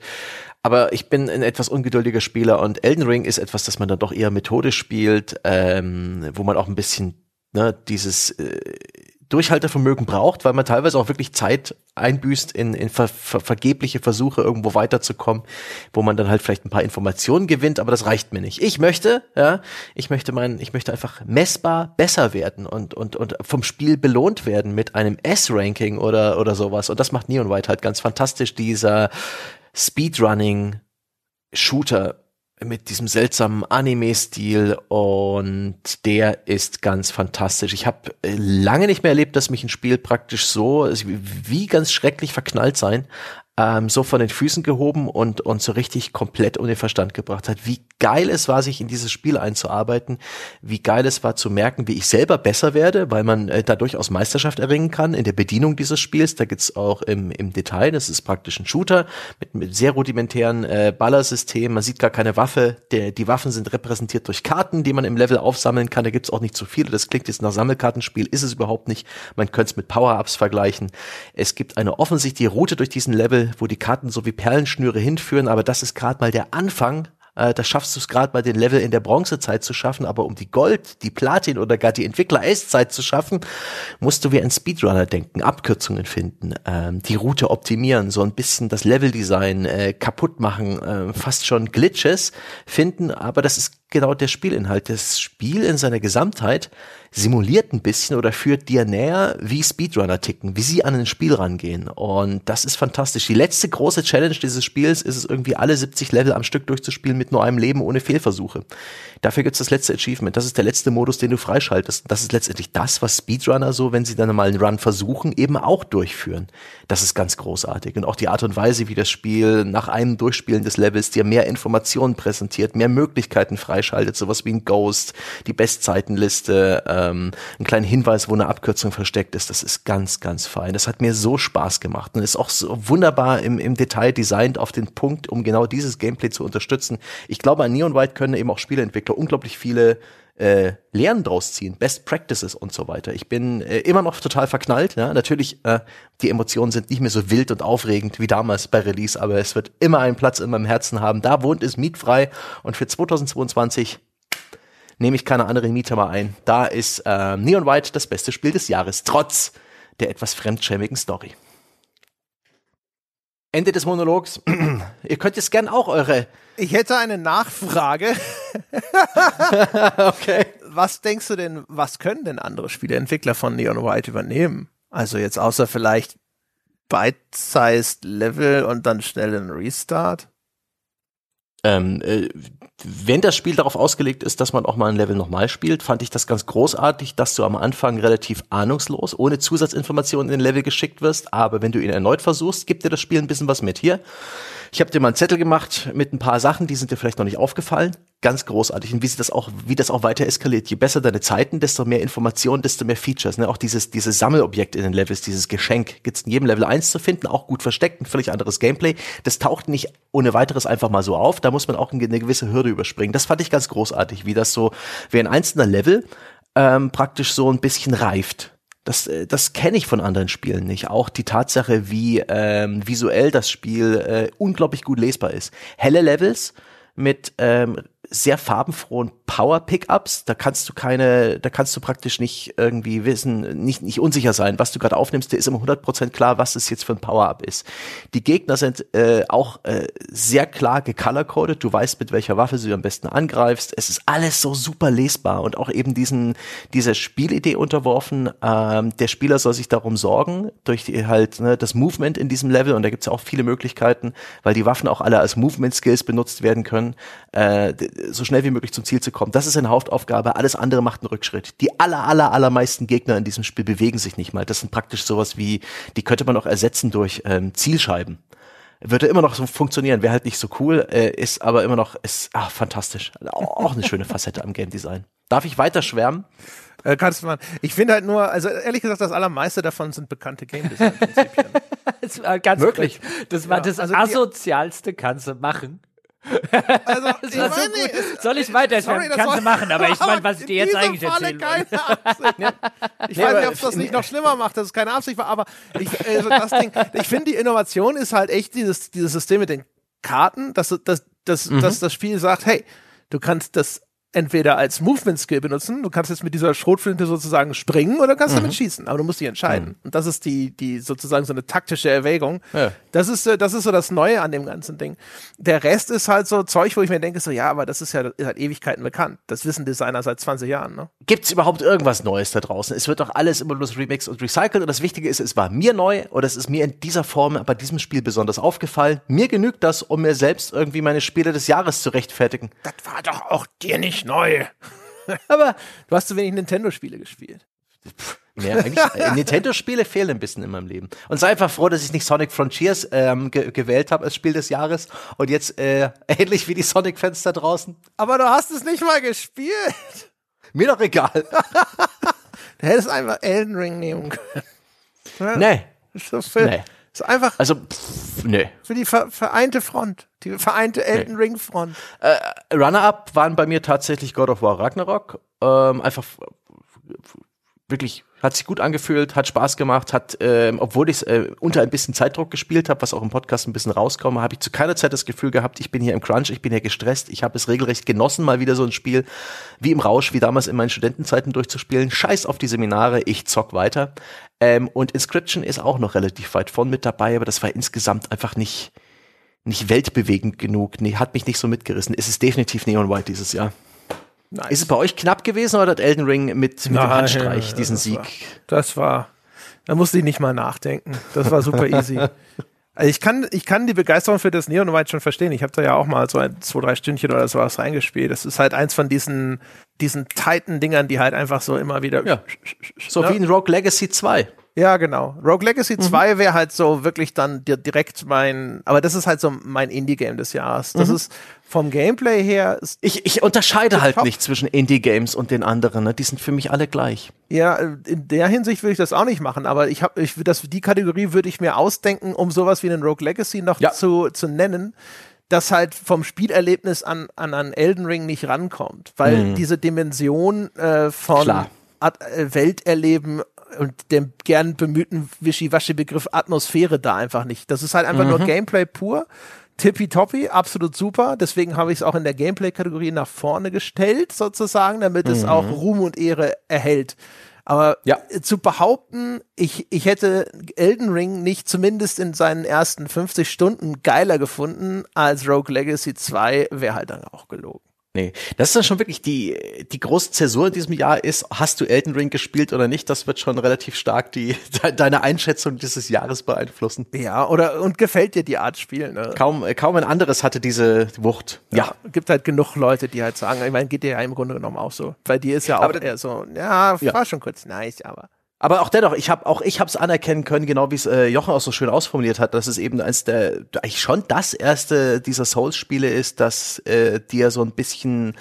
Aber ich bin ein etwas ungeduldiger Spieler und Elden Ring ist etwas, das man dann doch eher methodisch spielt, ähm, wo man auch ein bisschen ne, dieses äh, Durchhaltevermögen braucht, weil man teilweise auch wirklich Zeit einbüßt in, in ver, ver, vergebliche Versuche, irgendwo weiterzukommen, wo man dann halt vielleicht ein paar Informationen gewinnt, aber das reicht mir nicht. Ich möchte, ja, ich möchte mein, ich möchte einfach messbar besser werden und, und, und vom Spiel belohnt werden mit einem S-Ranking oder, oder sowas. Und das macht Neon White halt ganz fantastisch, dieser, Speedrunning Shooter mit diesem seltsamen Anime-Stil und der ist ganz fantastisch. Ich habe äh, lange nicht mehr erlebt, dass mich ein Spiel praktisch so wie ganz schrecklich verknallt sein ähm, so von den Füßen gehoben und, und so richtig komplett um den Verstand gebracht hat. Wie geil es war, sich in dieses Spiel einzuarbeiten, wie geil es war zu merken, wie ich selber besser werde, weil man äh, da durchaus Meisterschaft erringen kann in der Bedienung dieses Spiels. Da geht's auch im, im Detail, das ist praktisch ein Shooter mit, mit sehr rudimentären äh, Ballersystem. Man sieht gar keine Waffe. Der, die Waffen sind repräsentiert durch Karten, die man im Level aufsammeln kann. Da gibt's auch nicht zu viele. Das klingt jetzt nach Sammelkartenspiel, ist es überhaupt nicht. Man könnte es mit Power-Ups vergleichen. Es gibt eine offensichtliche Route durch diesen Level, wo die Karten so wie Perlenschnüre hinführen, aber das ist gerade mal der Anfang. Äh, da schaffst du es gerade mal den Level in der Bronzezeit zu schaffen, aber um die Gold, die Platin oder gar die Entwickler-Eiszeit zu schaffen, musst du wie ein Speedrunner denken, Abkürzungen finden, ähm, die Route optimieren, so ein bisschen das Leveldesign äh, kaputt machen, äh, fast schon Glitches finden, aber das ist genau der Spielinhalt. Das Spiel in seiner Gesamtheit simuliert ein bisschen oder führt dir näher, wie Speedrunner ticken, wie sie an ein Spiel rangehen. Und das ist fantastisch. Die letzte große Challenge dieses Spiels ist es irgendwie alle 70 Level am Stück durchzuspielen mit nur einem Leben ohne Fehlversuche. Dafür gibt's das letzte Achievement. Das ist der letzte Modus, den du freischaltest. Das ist letztendlich das, was Speedrunner so, wenn sie dann mal einen Run versuchen, eben auch durchführen. Das ist ganz großartig. Und auch die Art und Weise, wie das Spiel nach einem Durchspielen des Levels dir mehr Informationen präsentiert, mehr Möglichkeiten freischaltet, sowas wie ein Ghost, die Bestzeitenliste, ähm, einen kleinen Hinweis, wo eine Abkürzung versteckt ist. Das ist ganz, ganz fein. Das hat mir so Spaß gemacht und ist auch so wunderbar im, im Detail designt auf den Punkt, um genau dieses Gameplay zu unterstützen. Ich glaube, an Neon White können eben auch Spieleentwickler unglaublich viele äh, Lehren draus ziehen, Best Practices und so weiter. Ich bin äh, immer noch total verknallt. Ja? Natürlich, äh, die Emotionen sind nicht mehr so wild und aufregend wie damals bei Release, aber es wird immer einen Platz in meinem Herzen haben. Da wohnt es mietfrei und für 2022 nehme ich keine andere Mieter mal ein. Da ist äh, Neon White das beste Spiel des Jahres, trotz der etwas fremdschämigen Story. Ende des Monologs. Ihr könnt jetzt gern auch eure. Ich hätte eine Nachfrage. okay. Was denkst du denn, was können denn andere Spieleentwickler von Neon White übernehmen? Also jetzt außer vielleicht bite-sized Level und dann schnell einen Restart? Ähm, äh, wenn das Spiel darauf ausgelegt ist, dass man auch mal ein Level nochmal spielt, fand ich das ganz großartig, dass du am Anfang relativ ahnungslos, ohne Zusatzinformationen in den Level geschickt wirst. Aber wenn du ihn erneut versuchst, gibt dir das Spiel ein bisschen was mit. Hier, ich habe dir mal einen Zettel gemacht mit ein paar Sachen, die sind dir vielleicht noch nicht aufgefallen. Ganz großartig. Und wie sie das auch, wie das auch weiter eskaliert. Je besser deine Zeiten, desto mehr Informationen, desto mehr Features. Ne? Auch dieses, dieses Sammelobjekt in den Levels, dieses Geschenk, gibt's in jedem Level eins zu finden, auch gut versteckt, ein völlig anderes Gameplay. Das taucht nicht ohne weiteres einfach mal so auf. Da muss man auch eine gewisse Hürde überspringen. Das fand ich ganz großartig, wie das so, wie ein einzelner Level ähm, praktisch so ein bisschen reift. Das, äh, das kenne ich von anderen Spielen nicht. Auch die Tatsache, wie ähm, visuell das Spiel äh, unglaublich gut lesbar ist. Helle Levels mit ähm, sehr farbenfrohen Power-Pickups. Da kannst du keine, da kannst du praktisch nicht irgendwie wissen, nicht, nicht unsicher sein. Was du gerade aufnimmst, dir ist immer 100% klar, was es jetzt für ein Power-Up ist. Die Gegner sind äh, auch äh, sehr klar gecolor-coded. Du weißt, mit welcher Waffe du am besten angreifst. Es ist alles so super lesbar und auch eben diesen, dieser Spielidee unterworfen. Ähm, der Spieler soll sich darum sorgen, durch die, halt ne, das Movement in diesem Level, und da gibt es auch viele Möglichkeiten, weil die Waffen auch alle als Movement-Skills benutzt werden können, äh, so schnell wie möglich zum Ziel zu kommen. Das ist eine Hauptaufgabe. Alles andere macht einen Rückschritt. Die aller, aller, allermeisten Gegner in diesem Spiel bewegen sich nicht mal. Das sind praktisch sowas wie, die könnte man auch ersetzen durch ähm, Zielscheiben. Würde immer noch so funktionieren, wäre halt nicht so cool, äh, ist aber immer noch, ist ach, fantastisch. Auch eine schöne Facette am Game Design. Darf ich weiter schwärmen? Äh, kannst du mal. Ich finde halt nur, also ehrlich gesagt, das allermeiste davon sind bekannte Game Design Prinzipien. das war ganz Wirklich? frech. Das war Ja, das also asozialste kannst du machen. Also, ich so es- Soll ich weiter Sorry, Kannst du machen, aber ich meine, was ich dir jetzt eigentlich Falle erzählen keine Absicht. Ich Nee, weiß nicht, ob es das nicht noch schlimmer macht, dass es keine Absicht war, aber ich, also das Ding, ich finde, die Innovation ist halt echt dieses, dieses System mit den Karten, dass, dass, dass, Mhm. dass das Spiel sagt, hey, du kannst das entweder als Movement-Skill benutzen, du kannst jetzt mit dieser Schrotflinte sozusagen springen oder kannst Mhm. damit schießen, aber du musst dich entscheiden. Und das ist die, die sozusagen so eine taktische Erwägung. Ja. Das ist, äh, das ist so das Neue an dem ganzen Ding. Der Rest ist halt so Zeug, wo ich mir denke, so, ja, aber das ist ja ist halt Ewigkeiten bekannt. Das wissen Designer seit 20 Jahren, ne? Gibt's überhaupt irgendwas Neues da draußen? Es wird doch alles immer bloß remixed und recycelt und das Wichtige ist, es war mir neu oder es ist mir in dieser Form bei diesem Spiel besonders aufgefallen. Mir genügt das, um mir selbst irgendwie meine Spiele des Jahres zu rechtfertigen. Das war doch auch dir nicht neu. Aber Du hast zu wenig Nintendo-Spiele gespielt. Ja, eigentlich, äh, Nintendo-Spiele fehlen ein bisschen in meinem Leben. Und sei einfach froh, dass ich nicht Sonic Frontiers ähm, ge gewählt habe als Spiel des Jahres und jetzt äh, ähnlich wie die Sonic-Fans da draußen. Aber du hast es nicht mal gespielt. Mir doch egal. Du hättest einfach Elden Ring nehmen können. Ja, nee. Ist so für, Nee. Ist einfach Also, pff, nee. für die ver vereinte Front. Die vereinte Elden Ring Front. Runner-up waren bei mir tatsächlich God of War Ragnarok. Ähm, einfach wirklich hat sich gut angefühlt, hat Spaß gemacht, hat, ähm, obwohl ich äh, unter ein bisschen Zeitdruck gespielt habe, was auch im Podcast ein bisschen rauskomme, habe ich zu keiner Zeit das Gefühl gehabt, ich bin hier im Crunch, ich bin hier gestresst, ich habe es regelrecht genossen, mal wieder so ein Spiel wie im Rausch, wie damals in meinen Studentenzeiten durchzuspielen. Scheiß auf die Seminare, ich zock weiter. Ähm, und Inscription ist auch noch relativ weit von mit dabei, aber das war insgesamt einfach nicht, nicht weltbewegend genug, nee, hat mich nicht so mitgerissen. Es ist definitiv Neon White dieses Jahr. Nice. Ist es bei euch knapp gewesen oder hat Elden Ring mit, mit dem Nein, Handstreich diesen das Sieg? War, das war, da musste ich nicht mal nachdenken. Das war super easy. Also ich kann, ich kann die Begeisterung für das Neon White schon verstehen. Ich habe da ja auch mal so ein, zwei, drei Stündchen oder sowas reingespielt. Das ist halt eins von diesen, diesen Titan-Dingern, die halt einfach so immer wieder. Ja. So Ja. wie in Rogue Legacy 2. Ja, genau. Rogue Legacy Mhm. 2 wäre halt so wirklich dann di- direkt mein, aber das ist halt so mein Indie-Game des Jahres. Das ist vom Gameplay her, Ich, ich unterscheide halt Top. nicht zwischen Indie-Games und den anderen. Ne? Die sind für mich alle gleich. ja, in der Hinsicht würde ich das auch nicht machen, aber ich habe, ich, das, die Kategorie würde ich mir ausdenken, um sowas wie einen Rogue Legacy noch Ja. zu, zu nennen, das halt vom Spielerlebnis an, an, an Elden Ring nicht rankommt, weil diese Dimension äh, von Klar. Äh, Welterleben und dem gern bemühten Wischiwaschi-Begriff Atmosphäre da einfach nicht. Das ist halt einfach nur Gameplay pur. Tippitoppi, absolut super. Deswegen habe ich es auch in der Gameplay-Kategorie nach vorne gestellt, sozusagen, damit es auch Ruhm und Ehre erhält. Aber Ja. zu behaupten, ich, ich hätte Elden Ring nicht zumindest in seinen ersten 50 Stunden geiler gefunden als Rogue Legacy 2, wäre halt dann auch gelogen. Nee, das ist dann schon wirklich die, die große Zäsur in diesem Jahr ist, hast du Elden Ring gespielt oder nicht? Das wird schon relativ stark die, de, deine Einschätzung dieses Jahres beeinflussen. Ja, oder und gefällt dir die Art Spiel, ne? Kaum, äh, kaum ein anderes hatte diese Wucht. Ja. Gibt halt genug Leute, die halt sagen, ich meine, geht dir ja im Grunde genommen auch so. Bei dir ist ja auch Aber eher so, ja, Ja. war schon kurz nice, aber. Aber auch dennoch, ich habe auch ich habe es anerkennen können, genau wie es äh, Jochen auch so schön ausformuliert hat, dass es eben eins der eigentlich schon das erste dieser Souls-Spiele ist, das äh, dir so ein bisschen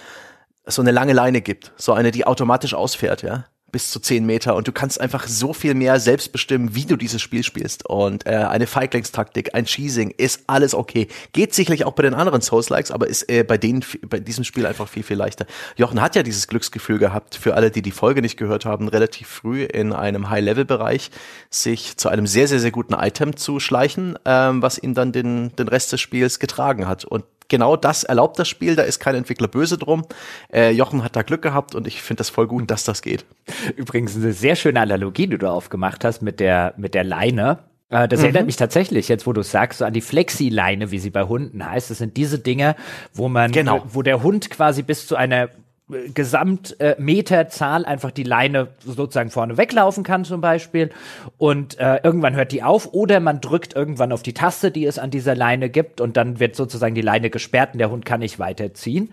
so eine lange Leine gibt, so eine, die automatisch ausfährt, ja, bis zu 10 Meter und du kannst einfach so viel mehr selbst bestimmen, wie du dieses Spiel spielst und äh, eine Feiglingstaktik, ein Cheesing, ist alles okay. Geht sicherlich auch bei den anderen Souls-Likes, aber ist äh, bei denen bei diesem Spiel einfach viel viel leichter. Jochen hat ja dieses Glücksgefühl gehabt, für alle, die die Folge nicht gehört haben, relativ früh in einem High-Level-Bereich sich zu einem sehr sehr sehr guten Item zu schleichen, ähm, was ihm dann den den Rest des Spiels getragen hat und genau das erlaubt das Spiel, da ist kein Entwickler böse drum. Äh, Jochen hat da Glück gehabt und ich finde das voll gut, dass das geht. Übrigens eine sehr schöne Analogie, die du aufgemacht hast mit der, mit der Leine. Äh, Das Mhm. erinnert mich tatsächlich, jetzt wo du es sagst, so an die Flexi-Leine, wie sie bei Hunden heißt. Das sind diese Dinge, wo man, Genau. wo der Hund quasi bis zu einer äh, Gesamtmeterzahl einfach die Leine sozusagen vorne weglaufen kann zum Beispiel und äh, irgendwann hört die auf oder man drückt irgendwann auf die Taste, die es an dieser Leine gibt und dann wird sozusagen die Leine gesperrt und der Hund kann nicht weiterziehen.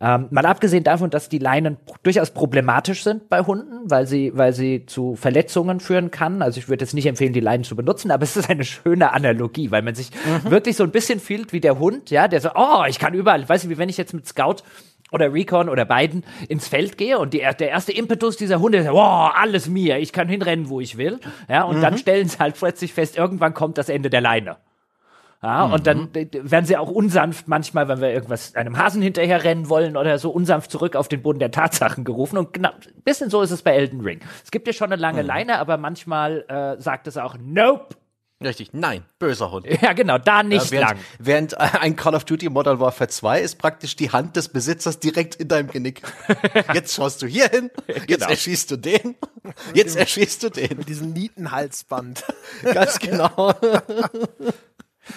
Ähm, mal abgesehen davon, dass die Leinen durchaus problematisch sind bei Hunden, weil sie, weil sie zu Verletzungen führen kann. Also ich würde jetzt nicht empfehlen, die Leinen zu benutzen, aber es ist eine schöne Analogie, weil man sich wirklich so ein bisschen fühlt wie der Hund, ja, der so, oh, ich kann überall, weißt du, wie wenn ich jetzt mit Scout oder Recon oder beiden ins Feld gehe und die, der erste Impetus dieser Hunde ist, wow, alles mir, ich kann hinrennen, wo ich will. Ja, und dann stellen sie halt plötzlich fest, irgendwann kommt das Ende der Leine. Ja, und dann äh, werden sie auch unsanft manchmal, wenn wir irgendwas einem Hasen hinterher rennen wollen oder so, unsanft zurück auf den Boden der Tatsachen gerufen. Und genau, ein bisschen so ist es bei Elden Ring. Es gibt ja schon eine lange Leine, aber manchmal äh, sagt es auch Nope. Richtig, nein, böser Hund. Ja, genau, da nicht während, lang. während ein Call of Duty Modern Warfare 2 ist praktisch die Hand des Besitzers direkt in deinem Genick. Jetzt schaust du hier hin, jetzt Genau. erschießt du den, jetzt erschießt du den. Mit diesem Nietenhalsband. Ganz genau.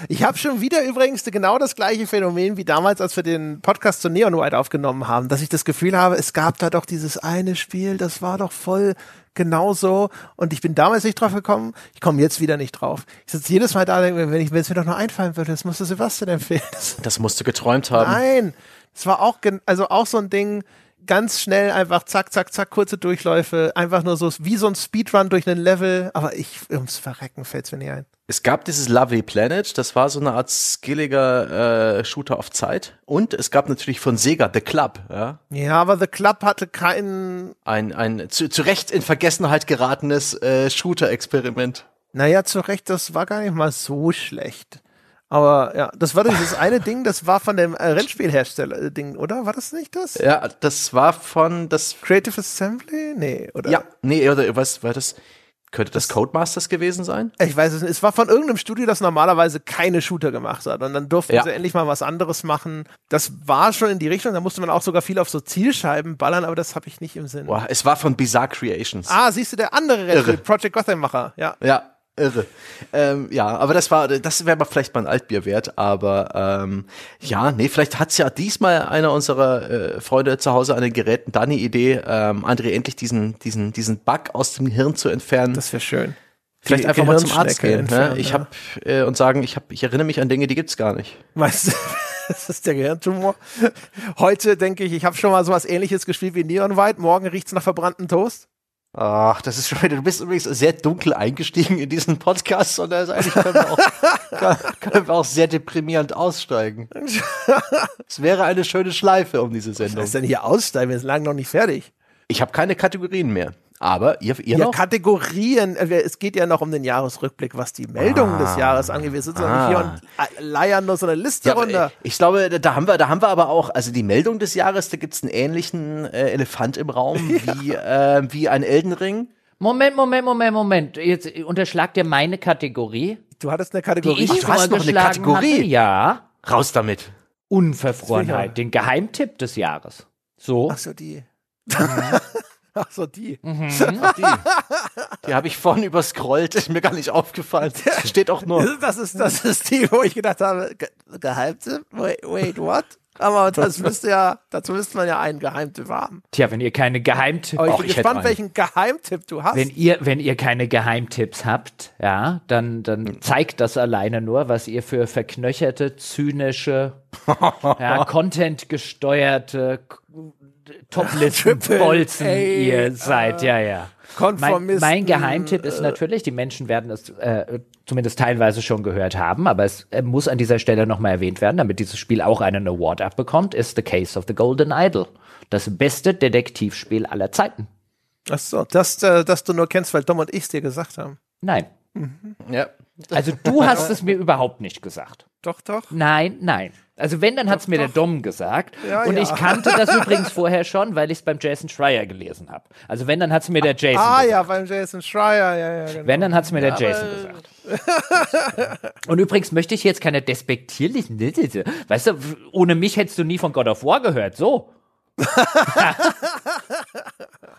Ich habe schon wieder übrigens genau das gleiche Phänomen wie damals, als wir den Podcast zu Neon White aufgenommen haben, dass ich das Gefühl habe, es gab da doch dieses eine Spiel, das war doch voll genauso und ich bin damals nicht drauf gekommen, ich komme jetzt wieder nicht drauf. Ich sitze jedes Mal da wenn ich wenn es mir doch noch einfallen würde, das musste Sebastian empfehlen. Das, musst du geträumt haben. nein, es war auch also auch so ein Ding, ganz schnell einfach zack, zack, zack, kurze Durchläufe, einfach nur so wie so ein Speedrun durch einen Level, aber ich ums Verrecken fällt's mir nicht ein. Es gab dieses Lovely Planet, das war so eine Art skilliger äh, Shooter auf Zeit. Und es gab natürlich von Sega The Club, ja. Ja, aber The Club hatte keinen Ein, ein zu, zu Recht in Vergessenheit geratenes äh, Shooter-Experiment. Naja, zu Recht, das war gar nicht mal so schlecht. Aber ja, das war dieses eine Ding, das war von dem äh, Rennspielhersteller-Ding, oder? War das nicht das? Ja, das war von das. Creative Assembly? Nee, oder? Ja, nee, oder was war das? Könnte das Codemasters gewesen sein? Ich weiß es nicht. Es war von irgendeinem Studio, das normalerweise keine Shooter gemacht hat. Und dann durften Ja. sie endlich mal was anderes machen. Das war schon in die Richtung. Da musste man auch sogar viel auf so Zielscheiben ballern, aber das habe ich nicht im Sinn. Boah, es war von Bizarre Creations. Ah, siehst du, der andere Rennspiel. Project Gotham-Macher. Ja. Ja, Irre. Ähm, ja, aber das war, das wäre vielleicht mal ein Altbier wert, aber ähm, ja, nee, vielleicht hat's ja diesmal einer unserer äh, Freunde zu Hause an den Geräten da eine Idee, ähm, André endlich diesen, diesen, diesen Bug aus dem Hirn zu entfernen. Das wäre schön. vielleicht die einfach mal zum Arzt gehen. Ne? Ich hab äh, und sagen, ich hab, ich erinnere mich an Dinge, die gibt's gar nicht. Weißt du, das ist der Gehirntumor. Heute denke ich, ich habe schon mal sowas ähnliches gespielt wie Neon White. Morgen riecht's nach verbranntem Toast. Ach, das ist schon wieder, du bist übrigens sehr dunkel eingestiegen in diesen Podcast und da ist eigentlich können wir, auch, können wir auch sehr deprimierend aussteigen. Es wäre eine schöne Schleife um diese Was Sendung. ist denn hier aussteigen? Wir sind lange noch nicht fertig. Ich habe keine Kategorien mehr. Aber ihr, ihr Ja, noch? Kategorien, äh, es geht ja noch um den Jahresrückblick, was die Meldungen des Jahres angeht. Wir sitzen doch nicht hier Ah. und äh, leiern nur so eine Liste Ja, runter. äh, ich glaube, da haben wir, da haben wir aber auch, also die Meldung des Jahres, da gibt's einen ähnlichen äh, Elefant im Raum wie, äh, wie ein Elden Ring. Moment, Moment, Moment, Moment. Jetzt unterschlagt ihr meine Kategorie, Du hattest eine die Kategorie. ich Ach, du hast noch eine Kategorie? Hatte. Ja. Raus damit. Unverfrorenheit, den Geheimtipp des Jahres. So. Ach so, die. Ach so, die. Die, die habe ich vorhin überscrollt, ist mir gar nicht aufgefallen. Steht auch nur. Das ist, das ist die, wo ich gedacht habe, Ge Geheimtipp? Wait, wait, what? Aber das müsste ja, dazu müsste man ja einen Geheimtipp haben. Tja, wenn ihr keine Geheimtipps Aber ich bin ich gespannt, welchen Geheimtipp du hast. Wenn ihr, wenn ihr keine Geheimtipps habt, ja, dann, dann zeigt das alleine nur, was ihr für verknöcherte, zynische, ja, Content-gesteuerte Toplisten-Bolzen A, ihr seid, ja, ja. Mein, Konformisten, mein Geheimtipp ist natürlich, die Menschen werden es äh, zumindest teilweise schon gehört haben, aber es äh, muss an dieser Stelle nochmal erwähnt werden, damit dieses Spiel auch einen Award abbekommt, ist The Case of the Golden Idol. Das beste Detektivspiel aller Zeiten. Ach so, das, äh, das du nur kennst, weil Dom und ich es dir gesagt haben. Nein. Ja. Also du hast es mir überhaupt nicht gesagt. Doch, doch. Nein, nein. Also wenn, dann hat es mir der Dom gesagt. Ja, und ja. ich kannte das übrigens vorher schon, weil ich es beim Jason Schreier gelesen habe. Also wenn, dann hat es mir der Jason Ah gesagt. ja, beim Jason Schreier, ja, ja, genau. Wenn, dann hat es mir der Jason gesagt. Und übrigens möchte ich jetzt keine despektierlichen, weißt du, ohne mich hättest du nie von God of War gehört, so.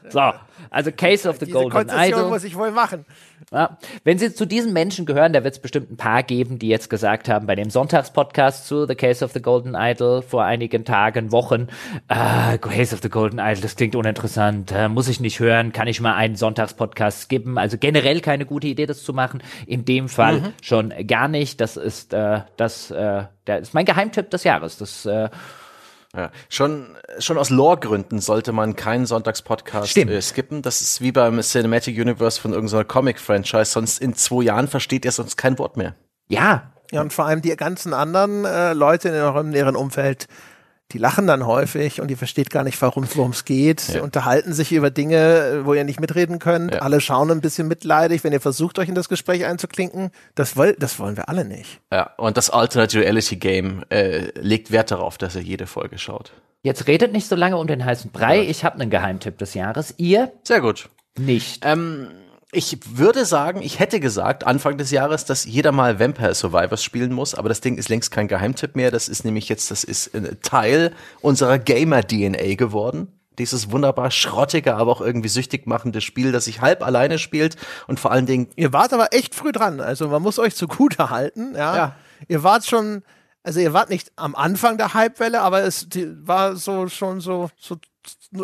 so, also Case of the Diese Golden Konzession Idol. muss ich wohl machen. Ja. Wenn Sie zu diesen Menschen gehören, da wird es bestimmt ein paar geben, die jetzt gesagt haben, bei dem Sonntagspodcast zu The Case of the Golden Idol vor einigen Tagen, Wochen, ah, Case of the Golden Idol, das klingt uninteressant, äh, muss ich nicht hören, kann ich mal einen Sonntagspodcast skippen. Also generell keine gute Idee, das zu machen. In dem Fall schon gar nicht. Das ist äh, das, äh, der ist mein Geheimtipp des Jahres. Das äh, Ja, schon, schon aus Lore-Gründen sollte man keinen Sonntagspodcast äh, skippen. Das ist wie beim Cinematic Universe von irgendeiner Comic-Franchise. Sonst in zwei Jahren versteht ihr sonst kein Wort mehr. ja, Ja, und vor allem die ganzen anderen äh, Leute in eurem näheren Umfeld, die lachen dann häufig und ihr versteht gar nicht, warum worum es geht. Sie unterhalten sich über Dinge, wo ihr nicht mitreden könnt. Ja. Alle schauen ein bisschen mitleidig, wenn ihr versucht, euch in das Gespräch einzuklinken. Das, woll das wollen wir alle nicht. Ja, und das Alternate Reality Game äh, legt Wert darauf, dass er jede Folge schaut. jetzt redet nicht so lange um den heißen Brei. Ich habe einen Geheimtipp des Jahres. Ihr Sehr gut. nicht. Ähm, ich würde sagen, ich hätte gesagt, Anfang des Jahres, dass jeder mal Vampire Survivors spielen muss, aber das Ding ist längst kein Geheimtipp mehr. Das ist nämlich jetzt, das ist ein Teil unserer Gamer-DNA geworden. Dieses wunderbar schrottige, aber auch irgendwie süchtig machende Spiel, das sich halb alleine spielt und vor allen Dingen Ihr wart aber echt früh dran. Also man muss euch zugute halten. Ja. Ja. Ihr wart schon, also ihr wart nicht am Anfang der Hypewelle, aber es war so schon so, so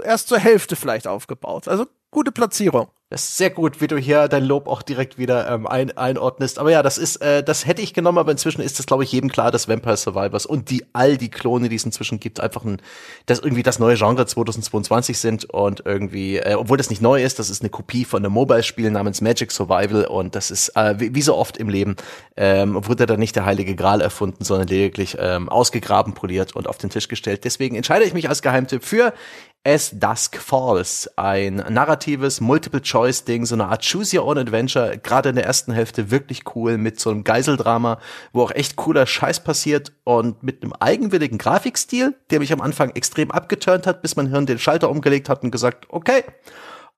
erst zur Hälfte vielleicht aufgebaut. Also gute Platzierung. Das ist sehr gut, wie du hier dein Lob auch direkt wieder ähm, ein, einordnest. Aber ja, das ist, äh, das hätte ich genommen, aber inzwischen ist das, glaube ich, jedem klar, dass Vampire Survivors und die all die Klone, die es inzwischen gibt, einfach ein, das irgendwie das neue Genre 2022 sind und irgendwie, äh, obwohl das nicht neu ist, das ist eine Kopie von einem Mobile-Spiel namens Magic Survival und das ist, äh, wie, wie so oft im Leben, ähm, wurde da nicht der heilige Gral erfunden, sondern lediglich ähm, ausgegraben, poliert und auf den Tisch gestellt. Deswegen entscheide ich mich als Geheimtipp für As Dusk Falls, ein narratives Multiple-Choice-Ding, so eine Art Choose Your Own Adventure, gerade in der ersten Hälfte wirklich cool mit so einem Geiseldrama, wo auch echt cooler Scheiß passiert und mit einem eigenwilligen Grafikstil, der mich am Anfang extrem abgeturnt hat, bis mein Hirn den Schalter umgelegt hat und gesagt, okay.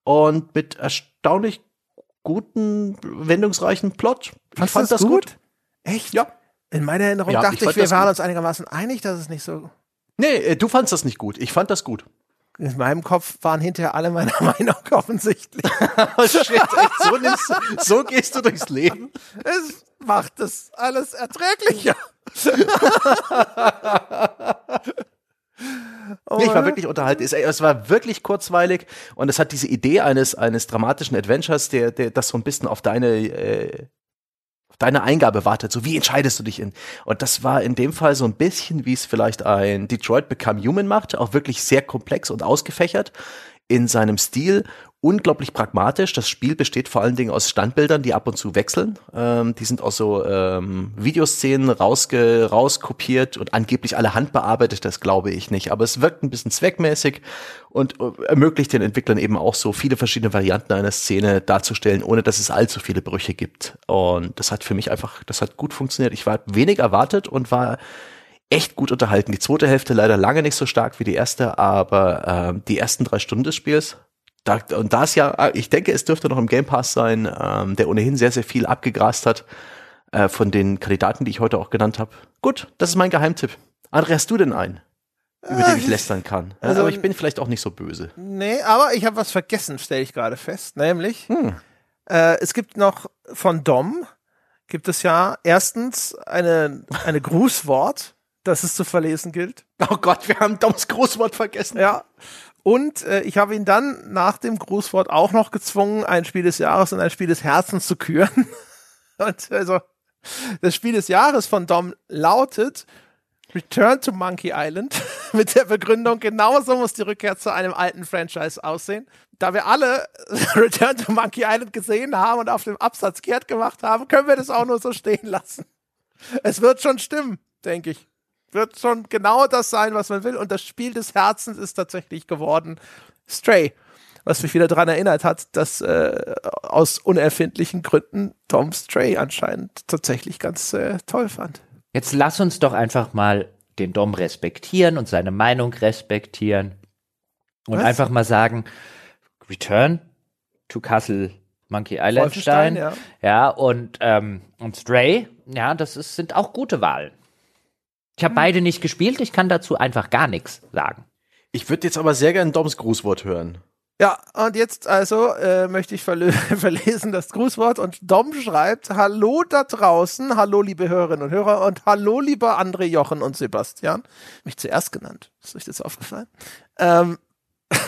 Und mit erstaunlich guten, wendungsreichen Plot. Ich Fandst fand das gut. Echt? Ja. In meiner Erinnerung Ja, ich dachte ich, fand wir waren gut. uns einigermaßen einig, dass es nicht so. Nee, äh, du fandst das nicht gut. Ich fand das gut. In meinem Kopf waren hinterher alle meiner Meinung offensichtlich. Oh, shit, so, nimmst, so gehst du durchs Leben. Es macht es alles erträglicher. Nee, ich war wirklich unterhalten. Es, es war wirklich kurzweilig und es hat diese Idee eines, eines dramatischen Adventures, der, der das so ein bisschen auf deine, äh, auf deine Eingabe wartet. So, wie entscheidest du dich in? Und das war in dem Fall so ein bisschen, wie es vielleicht ein Detroit Become Human macht, auch wirklich sehr komplex und ausgefächert in seinem Stil. Unglaublich pragmatisch. Das Spiel besteht vor allen Dingen aus Standbildern, die ab und zu wechseln. Ähm, die sind aus so ähm, Videoszenen rausge rauskopiert und angeblich alle handbearbeitet. Das glaube ich nicht. Aber es wirkt ein bisschen zweckmäßig und äh, ermöglicht den Entwicklern eben auch so viele verschiedene Varianten einer Szene darzustellen, ohne dass es allzu viele Brüche gibt. Und das hat für mich einfach, das hat gut funktioniert. Ich war wenig erwartet und war echt gut unterhalten. Die zweite Hälfte leider lange nicht so stark wie die erste, aber ähm, die ersten drei Stunden des Spiels, da, und da ist ja, ich denke, es dürfte noch im Game Pass sein, ähm, der ohnehin sehr, sehr viel abgegrast hat äh, von den Kandidaten, die ich heute auch genannt habe. Gut, das ist mein Geheimtipp. André, hast du denn einen, über den ich lästern kann? Ja, also- aber ich bin vielleicht auch nicht so böse. Nee, aber ich habe was vergessen, stelle ich gerade fest. Nämlich, Hm. äh, es gibt noch von Dom, gibt es ja erstens eine, eine Grußwort, das es zu verlesen gilt. Oh Gott, wir haben Doms Großwort vergessen. Ja. Und äh, ich habe ihn dann nach dem Grußwort auch noch gezwungen, ein Spiel des Jahres und ein Spiel des Herzens zu küren. Und also das Spiel des Jahres von Dom lautet Return to Monkey Island mit der Begründung, genauso muss die Rückkehr zu einem alten Franchise aussehen. Da wir alle Return to Monkey Island gesehen haben und auf dem Absatz kehrt gemacht haben, können wir das auch nur so stehen lassen. Es wird schon stimmen, denke ich wird schon genau das sein, was man will. Und das Spiel des Herzens ist tatsächlich geworden Stray. Was mich wieder daran erinnert hat, dass äh, aus unerfindlichen Gründen Tom Stray anscheinend tatsächlich ganz äh, toll fand. Jetzt lass uns doch einfach mal den Dom respektieren und seine Meinung respektieren. Und Was? einfach mal sagen, Return to Castle Monkey Island Stein. ja. Ja, und, ähm, und Stray, ja, das ist, sind auch gute Wahlen. Ich Hm. habe beide nicht gespielt, ich kann dazu einfach gar nichts sagen. Ich würde jetzt aber sehr gerne Doms Grußwort hören. Ja, und jetzt also äh, möchte ich verlö- verlesen das Grußwort und Dom schreibt, hallo da draußen, hallo liebe Hörerinnen und Hörer und hallo lieber André, Jochen und Sebastian. Mich zuerst genannt, ist euch das aufgefallen? Ähm,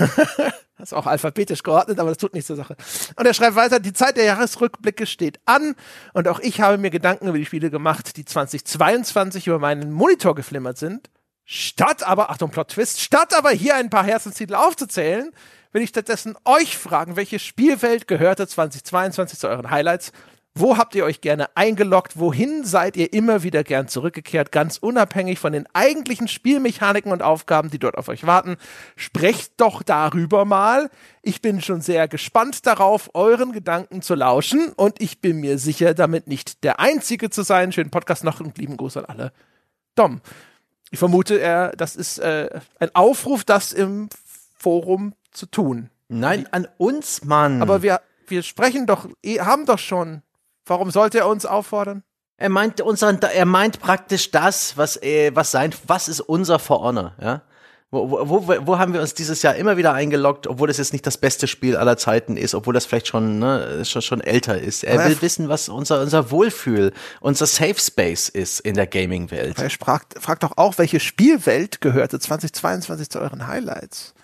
das ist auch alphabetisch geordnet, aber das tut nichts zur Sache. Und er schreibt weiter, die Zeit der Jahresrückblicke steht an und auch ich habe mir Gedanken über die Spiele gemacht, die 2022 über meinen Monitor geflimmert sind. Statt aber, Achtung, Plot-Twist, statt aber hier ein paar Herzenstitel aufzuzählen, will ich stattdessen euch fragen, welche Spielwelt gehörte 2022 zu euren Highlights? Wo habt ihr euch gerne eingeloggt? Wohin seid ihr immer wieder gern zurückgekehrt? Ganz unabhängig von den eigentlichen Spielmechaniken und Aufgaben, die dort auf euch warten. Sprecht doch darüber mal. Ich bin schon sehr gespannt darauf, euren Gedanken zu lauschen und ich bin mir sicher, damit nicht der Einzige zu sein. Schönen Podcast noch und lieben Gruß an alle. Dom. Ich vermute, er, das ist äh, ein Aufruf, das im Forum zu tun. Nein, an uns, Mann. Aber wir, wir sprechen doch, eh- haben doch schon. Warum sollte er uns auffordern? Er meint unseren, er meint praktisch das, was, äh, was sein, was ist unser For Honor, ja? Wo, wo, wo, wo haben wir uns dieses Jahr immer wieder eingeloggt, obwohl das jetzt nicht das beste Spiel aller Zeiten ist, obwohl das vielleicht schon, ne, schon, schon älter ist. Er Aber er will wissen, was unser, unser Wohlfühl, unser Safe Space ist in der Gaming-Welt. Er fragt, fragt doch auch, welche Spielwelt gehörte 2022 zu euren Highlights?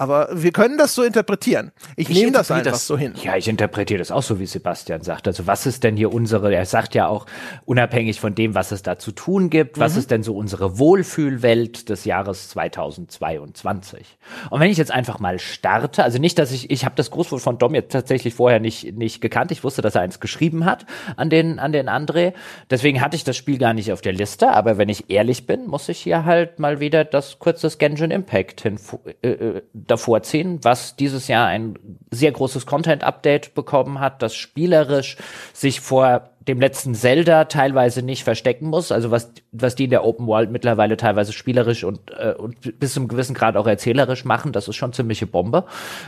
Aber wir können das so interpretieren. Ich, Ich nehme das einfach das- so hin. Ja, ich interpretiere das auch so, wie Sebastian sagt. Also was ist denn hier unsere, er sagt ja auch, unabhängig von dem, was es da zu tun gibt, was ist denn so unsere Wohlfühlwelt des Jahres 2022? Und wenn ich jetzt einfach mal starte, also nicht, dass ich, ich habe das Grußwort von Dom jetzt tatsächlich vorher nicht, nicht gekannt. Ich wusste, dass er eins geschrieben hat an den, an den André. Deswegen hatte ich das Spiel gar nicht auf der Liste. Aber wenn ich ehrlich bin, muss ich hier halt mal wieder das kurze Genshin Impact hin, äh, äh, davor ziehen, was dieses Jahr ein sehr großes Content-Update bekommen hat, das spielerisch sich vor dem letzten Zelda teilweise nicht verstecken muss, also was, was die in der Open World mittlerweile teilweise spielerisch und, äh, und bis zum gewissen Grad auch erzählerisch machen, das ist schon ziemliche Bombe.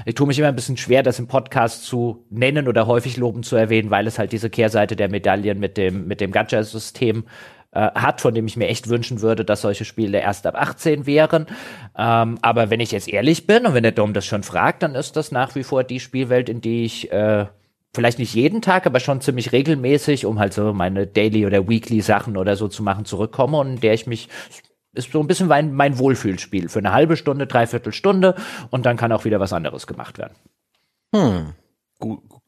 Ich tue mich immer ein bisschen schwer, das im Podcast zu nennen oder häufig loben zu erwähnen, weil es halt diese Kehrseite der Medaillen mit dem, mit dem Gacha-System äh, hat, von dem ich mir echt wünschen würde, dass solche Spiele erst ab 18 wären. Ähm, aber wenn ich jetzt ehrlich bin und wenn der Dom das schon fragt, dann ist das nach wie vor die Spielwelt, in die ich äh, vielleicht nicht jeden Tag, aber schon ziemlich regelmäßig, um halt so meine Daily oder Weekly Sachen oder so zu machen, zurückkomme und in der ich mich ist so ein bisschen mein, mein Wohlfühlspiel für eine halbe Stunde, dreiviertel Stunde und dann kann auch wieder was anderes gemacht werden. Hm.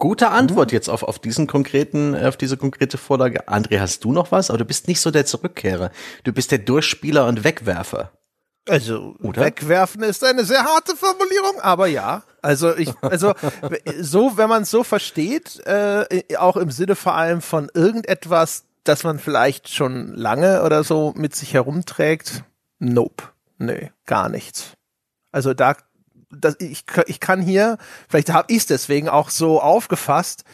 Gute Antwort jetzt auf, auf diesen konkreten, auf diese konkrete Vorlage. André, hast du noch was? Aber du bist nicht so der Zurückkehrer. Du bist der Durchspieler und Wegwerfer. Also Oder? wegwerfen ist eine sehr harte Formulierung, aber ja. Also ich, also so, wenn man es so versteht, äh, auch im Sinne vor allem von irgendetwas, das man vielleicht schon lange oder so mit sich herumträgt, nope, nee, gar nichts. Also da das, ich, ich kann hier, vielleicht habe ich es deswegen auch so aufgefasst,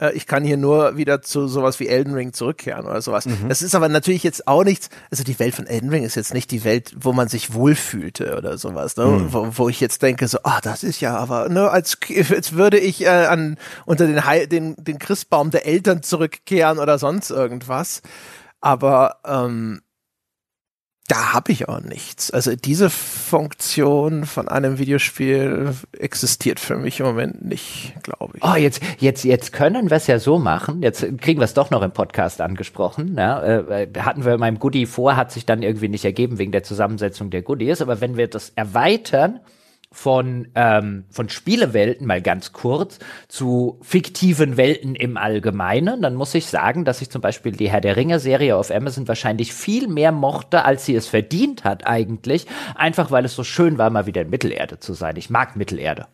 äh, ich kann hier nur wieder zu sowas wie Elden Ring zurückkehren oder sowas. Mhm. Das ist aber natürlich jetzt auch nichts, also die Welt von Elden Ring ist jetzt nicht die Welt, wo man sich wohlfühlte oder sowas, ne? Mhm. wo, wo ich jetzt denke, so, ah, das ist ja aber, ne, als, als würde ich äh, an unter den, Heil, den, den Christbaum der Eltern zurückkehren oder sonst irgendwas. Aber ähm, da habe ich auch nichts. Also diese Funktion von einem Videospiel existiert für mich im Moment nicht, glaube ich. Oh, jetzt, jetzt, jetzt können wir es ja so machen. Jetzt kriegen wir es doch noch im Podcast angesprochen. Ja, äh, hatten wir in meinem Goodie vor, hat sich dann irgendwie nicht ergeben wegen der Zusammensetzung der Goodies. Aber wenn wir das erweitern von, ähm, von Spielewelten mal ganz kurz zu fiktiven Welten im Allgemeinen, dann muss ich sagen, dass ich zum Beispiel die Herr der Ringe-Serie auf Amazon wahrscheinlich viel mehr mochte, als sie es verdient hat eigentlich, einfach weil es so schön war, mal wieder in Mittelerde zu sein. Ich mag Mittelerde.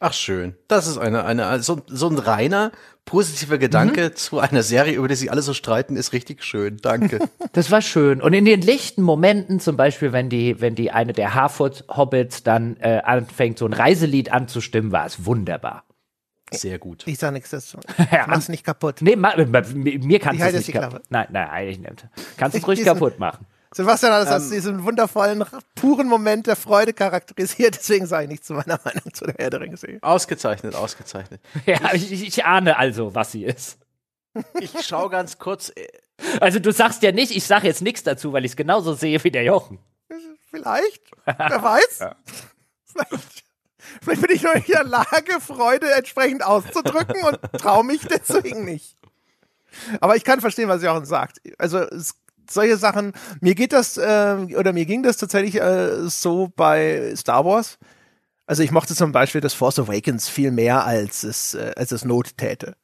Ach schön. Das ist eine, eine, so, so ein reiner, positiver Gedanke mhm. zu einer Serie, über die sie alle so streiten, ist richtig schön. Danke. Das war schön. Und in den lichten Momenten, zum Beispiel, wenn die, wenn die eine der Harfoot-Hobbits dann äh, anfängt, so ein Reiselied anzustimmen, war es wunderbar. Sehr gut. Ich sag nichts dazu. ja. Mach's nicht kaputt. Nee, ma, ma, mir kannst du es nicht kaputt. Nein, nein, eigentlich nicht. Kannst du es ruhig kaputt machen. Sebastian hat es ähm, als diesen wundervollen, puren Moment der Freude charakterisiert, deswegen sage ich nicht zu meiner Meinung zu der Herr der Ringe Serie. Ausgezeichnet, ausgezeichnet. Ja, ich, ich ahne also, was sie ist. Ich schau ganz kurz. Äh, also du sagst ja nicht, ich sage jetzt nichts dazu, weil ich es genauso sehe wie der Jochen. Vielleicht, wer weiß. Ja. Vielleicht, vielleicht bin ich noch nicht in der Lage, Freude entsprechend auszudrücken und traue mich deswegen nicht. Aber ich kann verstehen, was Jochen sagt. Also es solche Sachen. Mir geht das, äh, oder mir ging das tatsächlich äh, so bei Star Wars. Also ich mochte zum Beispiel das Force Awakens viel mehr, als es, äh, als es Not täte.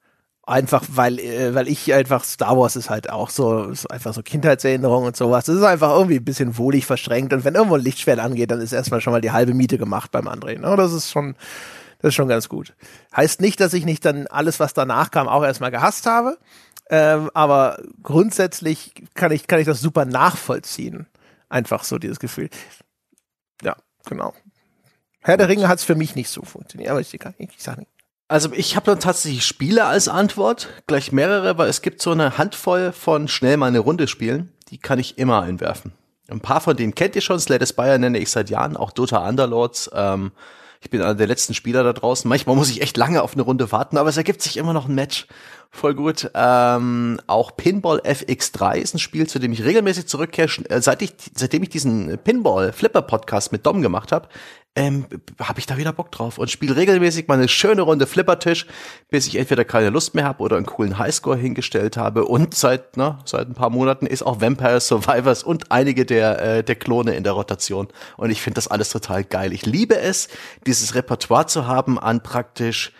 Einfach weil, äh, weil ich einfach, Star Wars ist halt auch so, ist einfach so Kindheitserinnerung und sowas. Das ist einfach irgendwie ein bisschen wohlig verschränkt. Und wenn irgendwo ein Lichtschwert angeht, dann ist erstmal schon mal die halbe Miete gemacht beim Andrehen. Ne? Das ist schon, das ist schon ganz gut. Heißt nicht, dass ich nicht dann alles, was danach kam, auch erstmal gehasst habe. Ähm, aber grundsätzlich kann ich, kann ich das super nachvollziehen. Einfach so dieses Gefühl. Ja, genau. Herr der Ringe hat es für mich nicht so funktioniert, aber ich, ich, ich sag nicht. Also ich habe dann tatsächlich Spiele als Antwort, gleich mehrere, weil es gibt so eine Handvoll von schnell mal eine Runde spielen, die kann ich immer einwerfen. Ein paar von denen kennt ihr schon, Slade Spire nenne ich seit Jahren, auch Dota Underlords, ähm, ich bin einer der letzten Spieler da draußen. Manchmal muss ich echt lange auf eine Runde warten, aber es ergibt sich immer noch ein Match. Voll gut. Ähm, auch Pinball FX3 ist ein Spiel, zu dem ich regelmäßig zurückkehre. Äh, seit ich, seitdem ich diesen Pinball Flipper Podcast mit Dom gemacht habe, ähm, habe ich da wieder Bock drauf und spiele regelmäßig mal eine schöne Runde Flippertisch, bis ich entweder keine Lust mehr habe oder einen coolen Highscore hingestellt habe. Und seit, na, seit ein paar Monaten ist auch Vampire Survivors und einige der, äh, der Klone in der Rotation. Und ich finde das alles total geil. Ich liebe es, dieses Repertoire zu haben an praktisch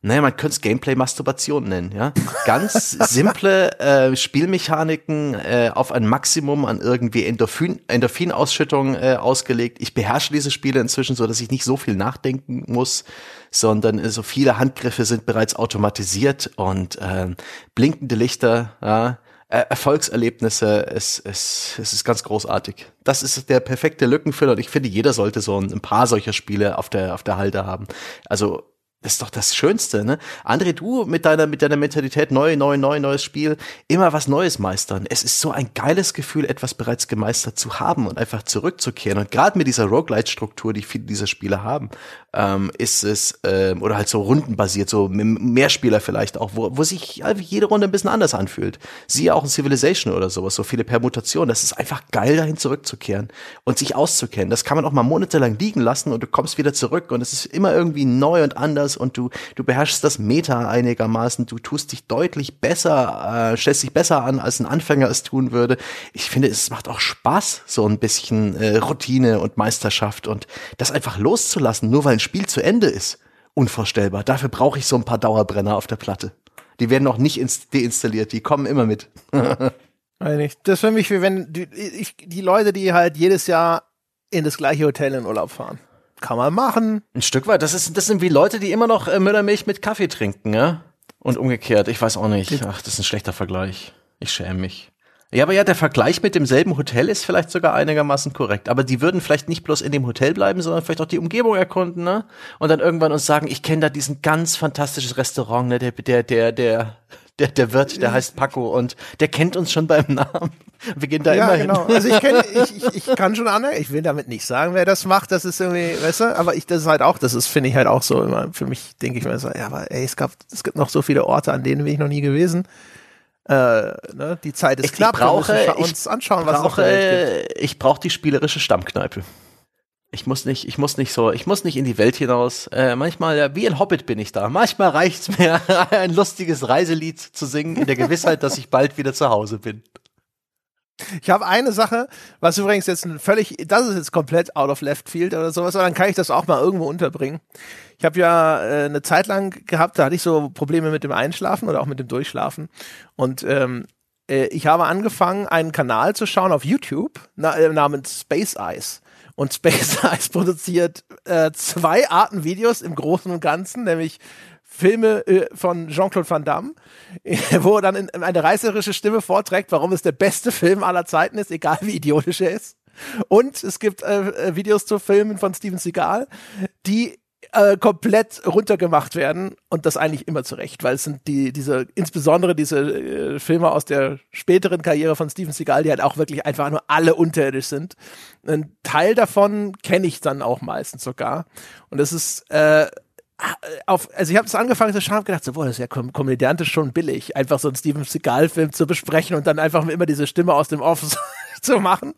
naja, man könnte es Gameplay-Masturbation nennen, ja. Ganz simple äh, Spielmechaniken äh, auf ein Maximum an irgendwie Endorphin, Endorphinausschüttung äh, ausgelegt. Ich beherrsche diese Spiele inzwischen so, dass ich nicht so viel nachdenken muss, sondern äh, so viele Handgriffe sind bereits automatisiert und äh, blinkende Lichter, ja, äh, Erfolgserlebnisse, es, es, es ist ganz großartig. Das ist der perfekte Lückenfüller und ich finde, jeder sollte so ein, ein paar solcher Spiele auf der, auf der Halde haben. Also Das ist doch das Schönste, ne? André, du mit deiner, mit deiner Mentalität, neu, neu, neu, neues Spiel, immer was Neues meistern. Es ist so ein geiles Gefühl, etwas bereits gemeistert zu haben und einfach zurückzukehren. Und gerade mit dieser Roguelite-Struktur, die viele dieser Spiele haben, ähm, ist es, ähm, oder halt so rundenbasiert, so Mehrspieler vielleicht auch, wo, wo sich jede Runde ein bisschen anders anfühlt. Siehe auch in Civilization oder sowas, so viele Permutationen. Das ist einfach geil, dahin zurückzukehren und sich auszukennen. Das kann man auch mal monatelang liegen lassen und du kommst wieder zurück und es ist immer irgendwie neu und anders und du, du beherrschst das Meta einigermaßen, du tust dich deutlich besser, äh, stellst dich besser an, als ein Anfänger es tun würde. Ich finde, es macht auch Spaß, so ein bisschen äh, Routine und Meisterschaft und das einfach loszulassen, nur weil ein Spiel zu Ende ist. Unvorstellbar. Dafür brauche ich so ein paar Dauerbrenner auf der Platte. Die werden noch nicht deinstalliert, die kommen immer mit. Das ist für mich wie wenn die, ich, die Leute, die halt jedes Jahr in das gleiche Hotel in Urlaub fahren. Kann man machen. Ein Stück weit. Das, ist, das sind wie Leute, die immer noch äh, Müllermilch mit Kaffee trinken, ja? Und umgekehrt. Ich weiß auch nicht. Ach, das ist ein schlechter Vergleich. Ich schäme mich. Ja, aber ja, der Vergleich mit demselben Hotel ist vielleicht sogar einigermaßen korrekt. Aber die würden vielleicht nicht bloß in dem Hotel bleiben, sondern vielleicht auch die Umgebung erkunden, ne? Und dann irgendwann uns sagen, ich kenne da diesen ganz fantastisches Restaurant, ne? Der, der, der, der, der, der Wirt, der heißt Paco und der kennt uns schon beim Namen. Wir gehen da ja, immer genau. hin. Also ich kenne, ich, ich, ich kann schon an, ich will damit nicht sagen, wer das macht, das ist irgendwie, weißt du, aber ich, das ist halt auch, das ist, finde ich halt auch so immer, für mich denke ich mir so, ja, aber ey, es gab, es gibt noch so viele Orte, an denen bin ich noch nie gewesen. Äh, ne, die Zeit ist ich, knapp, ich brauche, wir uns anschauen, was brauche, es noch Ich brauche die spielerische Stammkneipe. Ich muss nicht, ich muss nicht so, ich muss nicht in die Welt hinaus. Äh, manchmal, ja, wie ein Hobbit bin ich da. Manchmal reicht's mir, ein lustiges Reiselied zu singen, in der Gewissheit, dass ich bald wieder zu Hause bin. Ich habe eine Sache, was übrigens jetzt völlig, das ist jetzt komplett out of left field oder sowas, aber dann kann ich das auch mal irgendwo unterbringen. Ich habe ja äh, eine Zeit lang gehabt, da hatte ich so Probleme mit dem Einschlafen oder auch mit dem Durchschlafen. Und ähm, äh, ich habe angefangen, einen Kanal zu schauen auf YouTube na, äh, namens Space Eyes. Und Space Ice produziert äh, zwei Arten Videos im Großen und Ganzen, nämlich Filme äh, von Jean-Claude Van Damme, wo er dann in, in eine reißerische Stimme vorträgt, warum es der beste Film aller Zeiten ist, egal wie idiotisch er ist. Und es gibt äh, äh Videos zu Filmen von Steven Seagal, die äh, komplett runtergemacht werden und das eigentlich immer zurecht, weil es sind die, diese, insbesondere diese äh, Filme aus der späteren Karriere von Steven Seagal, die halt auch wirklich einfach nur alle unterirdisch sind. Ein Teil davon kenne ich dann auch meistens sogar. Und das ist, äh, auf, also ich habe es angefangen zu schauen gedacht, so, boah, das ist ja kom komödiantisch schon billig, einfach so einen Steven Seagal-Film zu besprechen und dann einfach immer diese Stimme aus dem Off zu machen.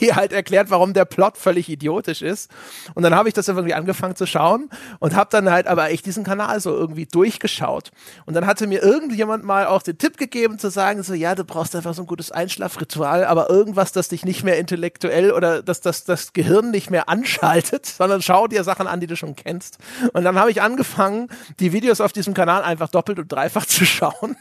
die halt erklärt, warum der Plot völlig idiotisch ist. Und dann habe ich das irgendwie angefangen zu schauen und habe dann halt aber echt diesen Kanal so irgendwie durchgeschaut. Und dann hatte mir irgendjemand mal auch den Tipp gegeben zu sagen, so ja, du brauchst einfach so ein gutes Einschlafritual, aber irgendwas, das dich nicht mehr intellektuell oder dass das, das Gehirn nicht mehr anschaltet, sondern schau dir Sachen an, die du schon kennst. Und dann habe ich angefangen, die Videos auf diesem Kanal einfach doppelt und dreifach zu schauen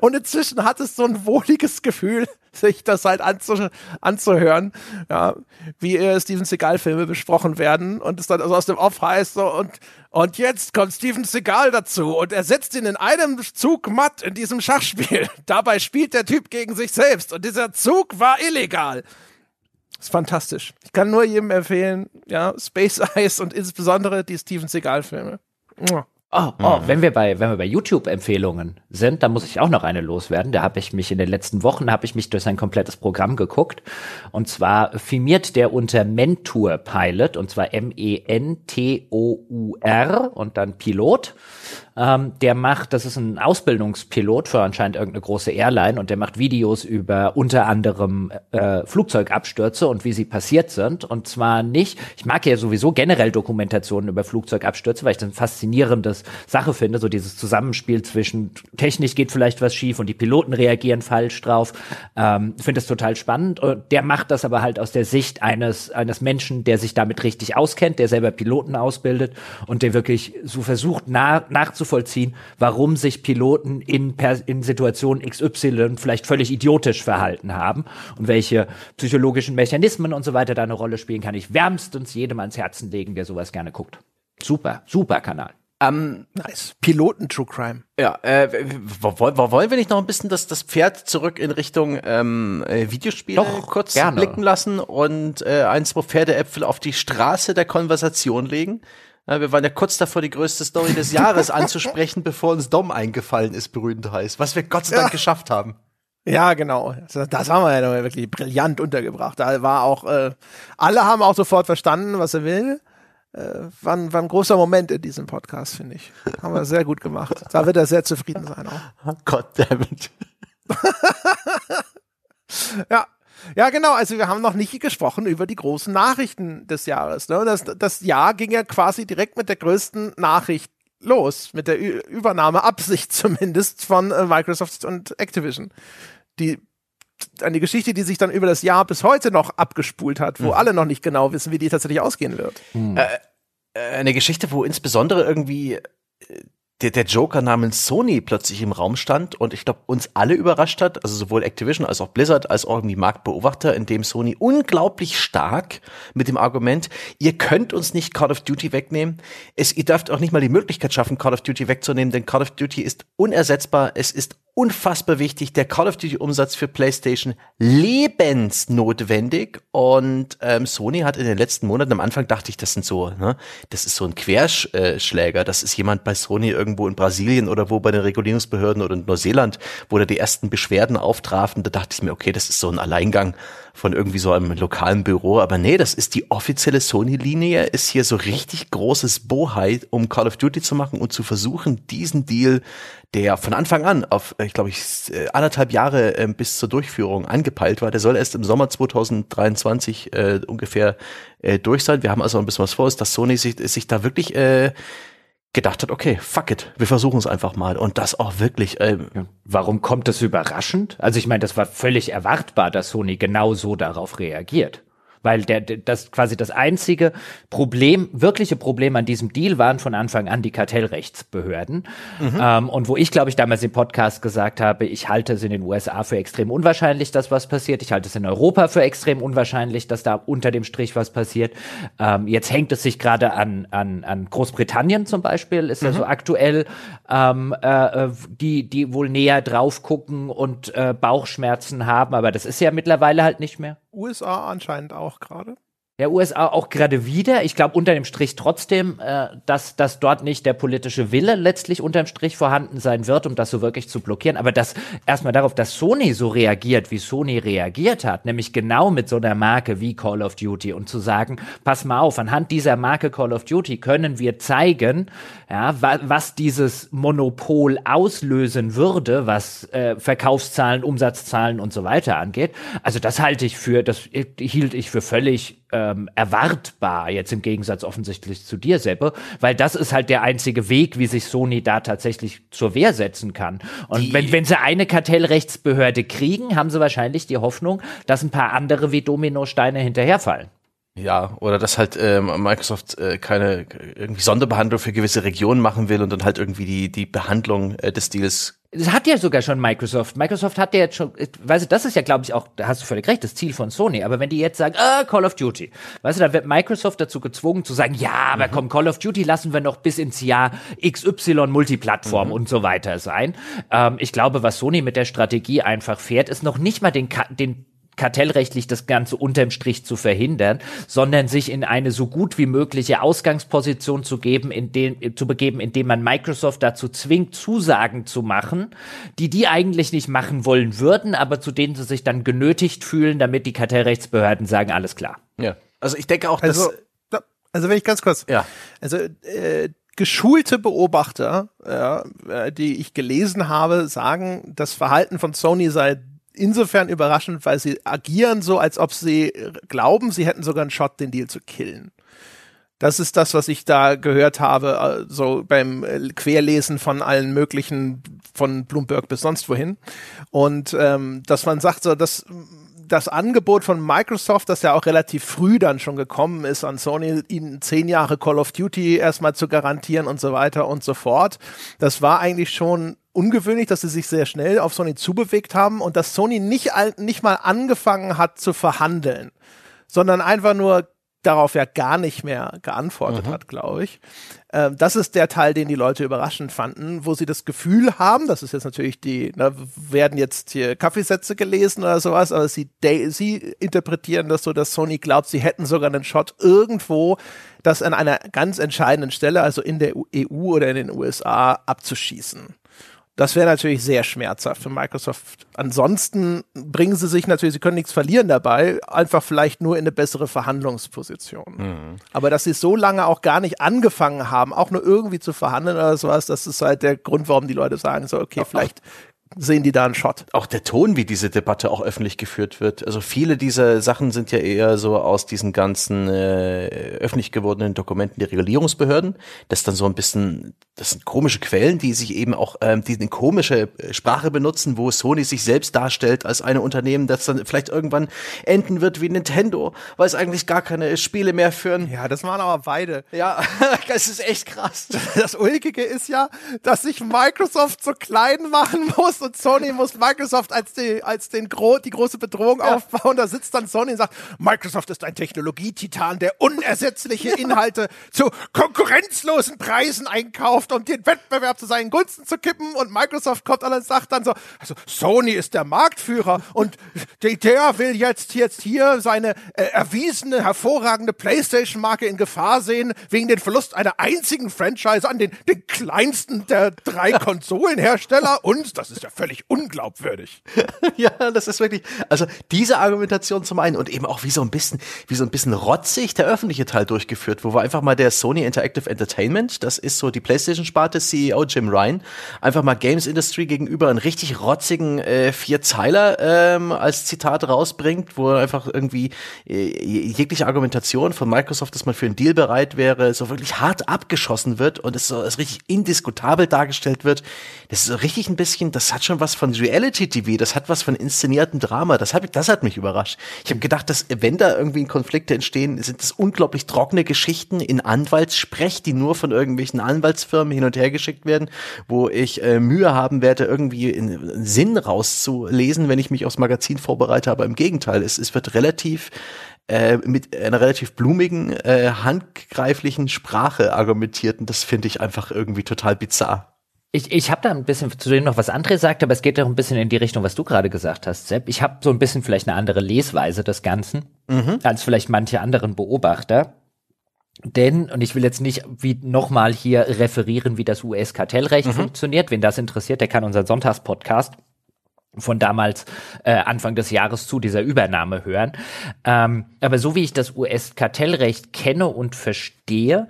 und inzwischen hat es so ein wohliges Gefühl, sich das halt anzu anzuhören, ja, wie äh, Steven Seagal-Filme besprochen werden und es dann also aus dem Off heißt so und, und jetzt kommt Steven Seagal dazu und er setzt ihn in einem Zug matt in diesem Schachspiel. Dabei spielt der Typ gegen sich selbst und dieser Zug war illegal. Ist fantastisch. Ich kann nur jedem empfehlen, ja, Space Ice und insbesondere die Steven Seagal-Filme. Oh, oh, mhm. wenn wir bei, wenn wir bei YouTube-Empfehlungen sind, dann muss ich auch noch eine loswerden. Da habe ich mich in den letzten Wochen habe ich mich durch sein komplettes Programm geguckt. Und zwar firmiert der unter Mentor Pilot und zwar M-E-N-T-O-U-R und dann Pilot. Ähm, der macht, das ist ein Ausbildungspilot für anscheinend irgendeine große Airline und der macht Videos über unter anderem äh, Flugzeugabstürze und wie sie passiert sind. Und zwar nicht, ich mag ja sowieso generell Dokumentationen über Flugzeugabstürze, weil ich das ein faszinierendes Sache finde, so dieses Zusammenspiel zwischen Technik geht vielleicht was schief und die Piloten reagieren falsch drauf. Ähm, finde das total spannend. Und der macht das aber halt aus der Sicht eines, eines Menschen, der sich damit richtig auskennt, der selber Piloten ausbildet und der wirklich so versucht, nah, nachzuvollziehen, warum sich Piloten in, in Situationen XY vielleicht völlig idiotisch verhalten haben und welche psychologischen Mechanismen und so weiter da eine Rolle spielen, kann ich wärmstens jedem ans Herzen legen, der sowas gerne guckt. Super, super Kanal. Ähm, nice. Piloten True Crime. Ja, äh, wollen wir nicht noch ein bisschen das, das Pferd zurück in Richtung ähm, äh, Videospiele Doch, kurz gerne. blicken lassen und äh, ein, zwei Pferdeäpfel auf die Straße der Konversation legen? Ja, wir waren ja kurz davor, die größte Story des Jahres anzusprechen, bevor uns Dom eingefallen ist, berühmt heißt. Was wir Gott sei Dank ja. geschafft haben. Ja, genau. Das haben wir ja wirklich brillant untergebracht. Da war auch, äh, alle haben auch sofort verstanden, was er will. Äh, war, ein, war ein großer Moment in diesem Podcast, finde ich. Haben wir sehr gut gemacht. Da wird er sehr zufrieden sein auch. Gott damit. ja. Ja, genau. Also wir haben noch nicht gesprochen über die großen Nachrichten des Jahres. Ne? Das, das Jahr ging ja quasi direkt mit der größten Nachricht los, mit der Ü Übernahmeabsicht zumindest von äh, Microsoft und Activision die eine Geschichte, die sich dann über das Jahr bis heute noch abgespult hat, wo mhm. alle noch nicht genau wissen, wie die tatsächlich ausgehen wird. Mhm. Äh, äh eine Geschichte, wo insbesondere irgendwie äh, der, der Joker namens Sony plötzlich im Raum stand und ich glaube uns alle überrascht hat, also sowohl Activision als auch Blizzard als auch irgendwie Marktbeobachter, in dem Sony unglaublich stark mit dem Argument, ihr könnt uns nicht Call of Duty wegnehmen, es, ihr dürft auch nicht mal die Möglichkeit schaffen, Call of Duty wegzunehmen, denn Call of Duty ist unersetzbar, es ist unfassbar wichtig. Der Call of Duty Umsatz für PlayStation lebensnotwendig. Und ähm, Sony hat in den letzten Monaten, am Anfang dachte ich, das sind so, ne, das ist so ein Querschläger. Das ist jemand bei Sony irgendwo in Brasilien oder wo bei den Regulierungsbehörden oder in Neuseeland, wo da die ersten Beschwerden auftrafen. Da dachte ich mir, okay, das ist so ein Alleingang von irgendwie so einem lokalen Büro. Aber nee, das ist die offizielle Sony-Linie, ist hier so richtig großes Bohai, um Call of Duty zu machen und zu versuchen, diesen Deal, der von Anfang an auf, ich glaube ich, äh, anderthalb Jahre äh, bis zur Durchführung angepeilt war, der soll erst im Sommer 2023 äh, ungefähr äh, durch sein. Wir haben also ein bisschen was vor, ist, dass Sony sich, sich da wirklich äh, gedacht hat, okay, fuck it, wir versuchen es einfach mal. Und das auch wirklich. Ähm, Warum kommt das überraschend? Also ich meine, das war völlig erwartbar, dass Sony genau so darauf reagiert weil der, das quasi das einzige Problem, wirkliche Problem an diesem Deal waren von Anfang an die Kartellrechtsbehörden. Mhm. Ähm, und wo ich, glaube ich, damals im Podcast gesagt habe, ich halte es in den USA für extrem unwahrscheinlich, dass was passiert. Ich halte es in Europa für extrem unwahrscheinlich, dass da unter dem Strich was passiert. Ähm, jetzt hängt es sich gerade an, an, an Großbritannien zum Beispiel, ist mhm. ja so aktuell, ähm, äh, die, die wohl näher drauf gucken und äh, Bauchschmerzen haben, aber das ist ja mittlerweile halt nicht mehr. USA anscheinend auch gerade der USA auch gerade wieder. Ich glaube unter dem Strich trotzdem, äh, dass, dass dort nicht der politische Wille letztlich unterm Strich vorhanden sein wird, um das so wirklich zu blockieren. Aber das erstmal darauf, dass Sony so reagiert, wie Sony reagiert hat, nämlich genau mit so einer Marke wie Call of Duty und zu sagen, pass mal auf, anhand dieser Marke Call of Duty können wir zeigen, ja, wa was dieses Monopol auslösen würde, was äh, Verkaufszahlen, Umsatzzahlen und so weiter angeht. Also das halte ich für, das hielt ich für völlig ähm, erwartbar, jetzt im Gegensatz offensichtlich zu dir, Seppe, weil das ist halt der einzige Weg, wie sich Sony da tatsächlich zur Wehr setzen kann. Und wenn, wenn sie eine Kartellrechtsbehörde kriegen, haben sie wahrscheinlich die Hoffnung, dass ein paar andere wie Dominosteine hinterherfallen. Ja, oder dass halt ähm, Microsoft äh, keine irgendwie Sonderbehandlung für gewisse Regionen machen will und dann halt irgendwie die, die Behandlung äh, des Deals das hat ja sogar schon Microsoft. Microsoft hat ja jetzt schon, weißt du, das ist ja, glaube ich, auch, da hast du völlig recht, das Ziel von Sony. Aber wenn die jetzt sagen, ah, Call of Duty, weißt du, dann wird Microsoft dazu gezwungen zu sagen, ja, aber mhm. komm, Call of Duty lassen wir noch bis ins Jahr XY Multiplattform mhm. und so weiter sein. Ähm, ich glaube, was Sony mit der Strategie einfach fährt, ist noch nicht mal den, den kartellrechtlich das Ganze unterm Strich zu verhindern, sondern sich in eine so gut wie mögliche Ausgangsposition zu geben, in den, zu begeben, indem man Microsoft dazu zwingt, Zusagen zu machen, die die eigentlich nicht machen wollen würden, aber zu denen sie sich dann genötigt fühlen, damit die Kartellrechtsbehörden sagen, alles klar. Ja. Also ich denke auch, also, dass also wenn ich ganz kurz, ja. also äh, geschulte Beobachter, ja, äh, die ich gelesen habe, sagen, das Verhalten von Sony sei insofern überraschend, weil sie agieren so, als ob sie glauben, sie hätten sogar einen Shot, den Deal zu killen. Das ist das, was ich da gehört habe, äh, so beim äh, Querlesen von allen möglichen, von Bloomberg bis sonst wohin. Und ähm, dass man sagt, so, dass das Angebot von Microsoft, das ja auch relativ früh dann schon gekommen ist, an Sony ihnen zehn Jahre Call of Duty erstmal zu garantieren und so weiter und so fort, das war eigentlich schon ungewöhnlich, dass sie sich sehr schnell auf Sony zubewegt haben und dass Sony nicht, nicht mal angefangen hat zu verhandeln, sondern einfach nur darauf ja gar nicht mehr geantwortet mhm. hat, glaube ich. Ähm, das ist der Teil, den die Leute überraschend fanden, wo sie das Gefühl haben, das ist jetzt natürlich die, ne, werden jetzt hier Kaffeesätze gelesen oder sowas, aber sie, sie interpretieren das so, dass Sony glaubt, sie hätten sogar einen Shot irgendwo, das an einer ganz entscheidenden Stelle, also in der EU oder in den USA, abzuschießen. Das wäre natürlich sehr schmerzhaft für Microsoft. Ansonsten bringen sie sich natürlich, sie können nichts verlieren dabei, einfach vielleicht nur in eine bessere Verhandlungsposition. Mhm. Aber dass sie so lange auch gar nicht angefangen haben, auch nur irgendwie zu verhandeln oder sowas, das ist halt der Grund, warum die Leute sagen so, okay, vielleicht sehen die da einen Shot. Auch der Ton, wie diese Debatte auch öffentlich geführt wird. Also viele dieser Sachen sind ja eher so aus diesen ganzen äh, öffentlich gewordenen Dokumenten der Regulierungsbehörden. Das ist dann so ein bisschen, das sind komische Quellen, die sich eben auch, ähm, die eine komische Sprache benutzen, wo Sony sich selbst darstellt als ein Unternehmen, das dann vielleicht irgendwann enden wird wie Nintendo, weil es eigentlich gar keine Spiele mehr führen. Ja, das waren aber beide. Ja, das ist echt krass. Das Ulkige ist ja, dass sich Microsoft so klein machen muss und Sony muss Microsoft als, die, als den Gro die große Bedrohung ja. aufbauen. Da sitzt dann Sony und sagt, Microsoft ist ein Technologietitan, der unersetzliche Inhalte zu konkurrenzlosen Preisen einkauft, um den Wettbewerb zu seinen Gunsten zu kippen. Und Microsoft kommt an und sagt dann so, also Sony ist der Marktführer und der will jetzt, jetzt hier seine äh, erwiesene, hervorragende PlayStation-Marke in Gefahr sehen, wegen den Verlust einer einzigen Franchise an den, den kleinsten der drei Konsolenhersteller. Und, das ist ja völlig unglaubwürdig. ja, das ist wirklich, also diese Argumentation zum einen und eben auch wie so ein bisschen, wie so ein bisschen rotzig der öffentliche Teil durchgeführt, wo wir einfach mal der Sony Interactive Entertainment, das ist so die PlayStation-Sparte, CEO Jim Ryan, einfach mal Games Industry gegenüber einen richtig rotzigen äh, Vierzeiler ähm, als Zitat rausbringt, wo einfach irgendwie äh, jegliche Argumentation von Microsoft, dass man für einen Deal bereit wäre, so wirklich hart abgeschossen wird und es so richtig indiskutabel dargestellt wird. Das ist so richtig ein bisschen, das hat schon was von Reality-TV, das hat was von inszeniertem Drama. Das hat, das hat mich überrascht. Ich habe gedacht, dass wenn da irgendwie Konflikte entstehen, sind das unglaublich trockene Geschichten in Anwaltssprech, die nur von irgendwelchen Anwaltsfirmen hin und her geschickt werden, wo ich äh, Mühe haben werde, irgendwie einen Sinn rauszulesen, wenn ich mich aufs Magazin vorbereite. Aber im Gegenteil, es, es wird relativ äh, mit einer relativ blumigen, äh, handgreiflichen Sprache argumentiert und das finde ich einfach irgendwie total bizarr. Ich, ich habe da ein bisschen zu dem noch was André sagt, aber es geht doch ein bisschen in die Richtung, was du gerade gesagt hast, Sepp. Ich habe so ein bisschen vielleicht eine andere Lesweise des Ganzen mhm. als vielleicht manche anderen Beobachter. Denn, und ich will jetzt nicht wie nochmal hier referieren, wie das US-Kartellrecht mhm. funktioniert. Wen das interessiert, der kann unseren Sonntagspodcast von damals äh, Anfang des Jahres zu dieser Übernahme hören. Ähm, aber so wie ich das US-Kartellrecht kenne und verstehe,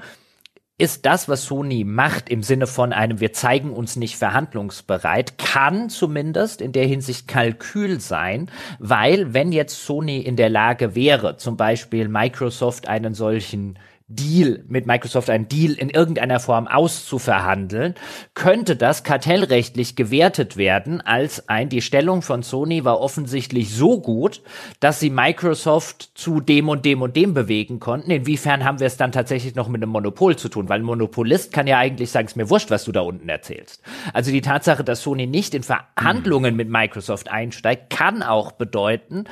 ist das, was Sony macht, im Sinne von einem, wir zeigen uns nicht verhandlungsbereit, kann zumindest in der Hinsicht Kalkül sein, weil wenn jetzt Sony in der Lage wäre, zum Beispiel Microsoft einen solchen Deal mit Microsoft einen Deal in irgendeiner Form auszuverhandeln, könnte das kartellrechtlich gewertet werden als ein, die Stellung von Sony war offensichtlich so gut, dass sie Microsoft zu dem und dem und dem bewegen konnten. Inwiefern haben wir es dann tatsächlich noch mit einem Monopol zu tun? Weil ein Monopolist kann ja eigentlich sagen, es mir wurscht, was du da unten erzählst. Also die Tatsache, dass Sony nicht in Verhandlungen mhm. mit Microsoft einsteigt, kann auch bedeuten,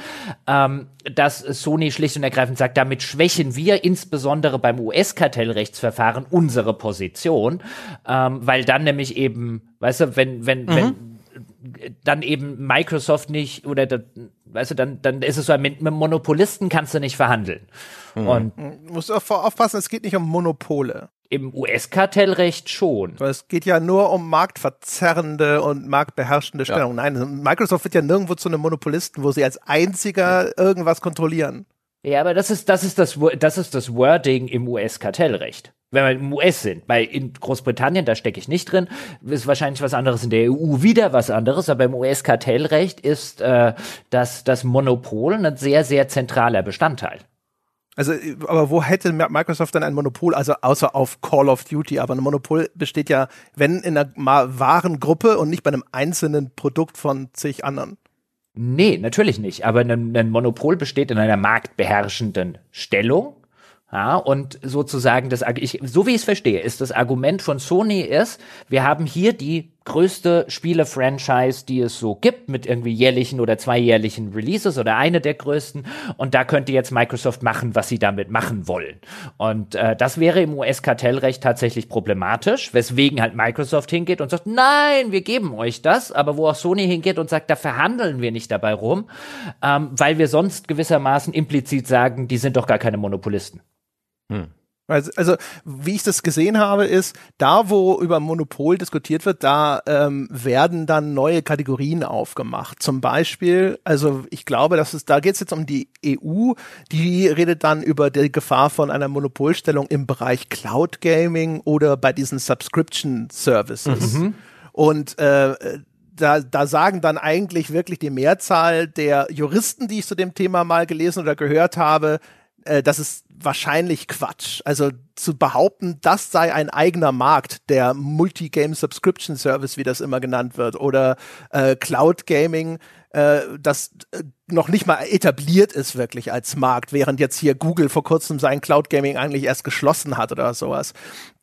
ähm, dass Sony schlicht und ergreifend sagt, damit schwächen wir insbesondere beim US-Kartellrechtsverfahren unsere Position, ähm, weil dann nämlich eben, weißt du, wenn, wenn, mhm. wenn dann eben Microsoft nicht oder weißt du, dann, dann ist es so, mit, mit Monopolisten kannst du nicht verhandeln. Mhm. Und du musst aufpassen, es geht nicht um Monopole. Im US-Kartellrecht schon. Weil es geht ja nur um marktverzerrende und marktbeherrschende Stellung. Ja. Nein, Microsoft wird ja nirgendwo zu einem Monopolisten, wo sie als einziger irgendwas kontrollieren. Ja, aber das ist, das ist das, das ist das Wording im US-Kartellrecht. Wenn wir im US sind. Bei in Großbritannien, da stecke ich nicht drin, ist wahrscheinlich was anderes in der EU wieder was anderes, aber im US-Kartellrecht ist äh, das, das Monopol ein sehr, sehr zentraler Bestandteil. Also, aber wo hätte Microsoft dann ein Monopol, also außer auf Call of Duty? Aber ein Monopol besteht ja, wenn in einer wahren Gruppe und nicht bei einem einzelnen Produkt von zig anderen. Nee, natürlich nicht. Aber ein, ein Monopol besteht in einer marktbeherrschenden Stellung. Ja, und sozusagen das, ich, so wie ich es verstehe, ist das Argument von Sony ist, wir haben hier die größte Spiele-Franchise, die es so gibt, mit irgendwie jährlichen oder zweijährlichen Releases oder eine der größten. Und da könnte jetzt Microsoft machen, was sie damit machen wollen. Und äh, das wäre im US-Kartellrecht tatsächlich problematisch, weswegen halt Microsoft hingeht und sagt, nein, wir geben euch das, aber wo auch Sony hingeht und sagt, da verhandeln wir nicht dabei rum, ähm, weil wir sonst gewissermaßen implizit sagen, die sind doch gar keine Monopolisten. Hm. Also, also, wie ich das gesehen habe, ist, da wo über Monopol diskutiert wird, da ähm, werden dann neue Kategorien aufgemacht. Zum Beispiel, also ich glaube, dass es, da geht es jetzt um die EU, die redet dann über die Gefahr von einer Monopolstellung im Bereich Cloud Gaming oder bei diesen Subscription Services. Mhm. Und äh, da, da sagen dann eigentlich wirklich die Mehrzahl der Juristen, die ich zu dem Thema mal gelesen oder gehört habe, äh, das ist wahrscheinlich Quatsch. Also zu behaupten, das sei ein eigener Markt, der Multi-Game Subscription Service, wie das immer genannt wird, oder äh, Cloud Gaming, äh, das äh, noch nicht mal etabliert ist wirklich als Markt, während jetzt hier Google vor kurzem sein Cloud Gaming eigentlich erst geschlossen hat oder sowas.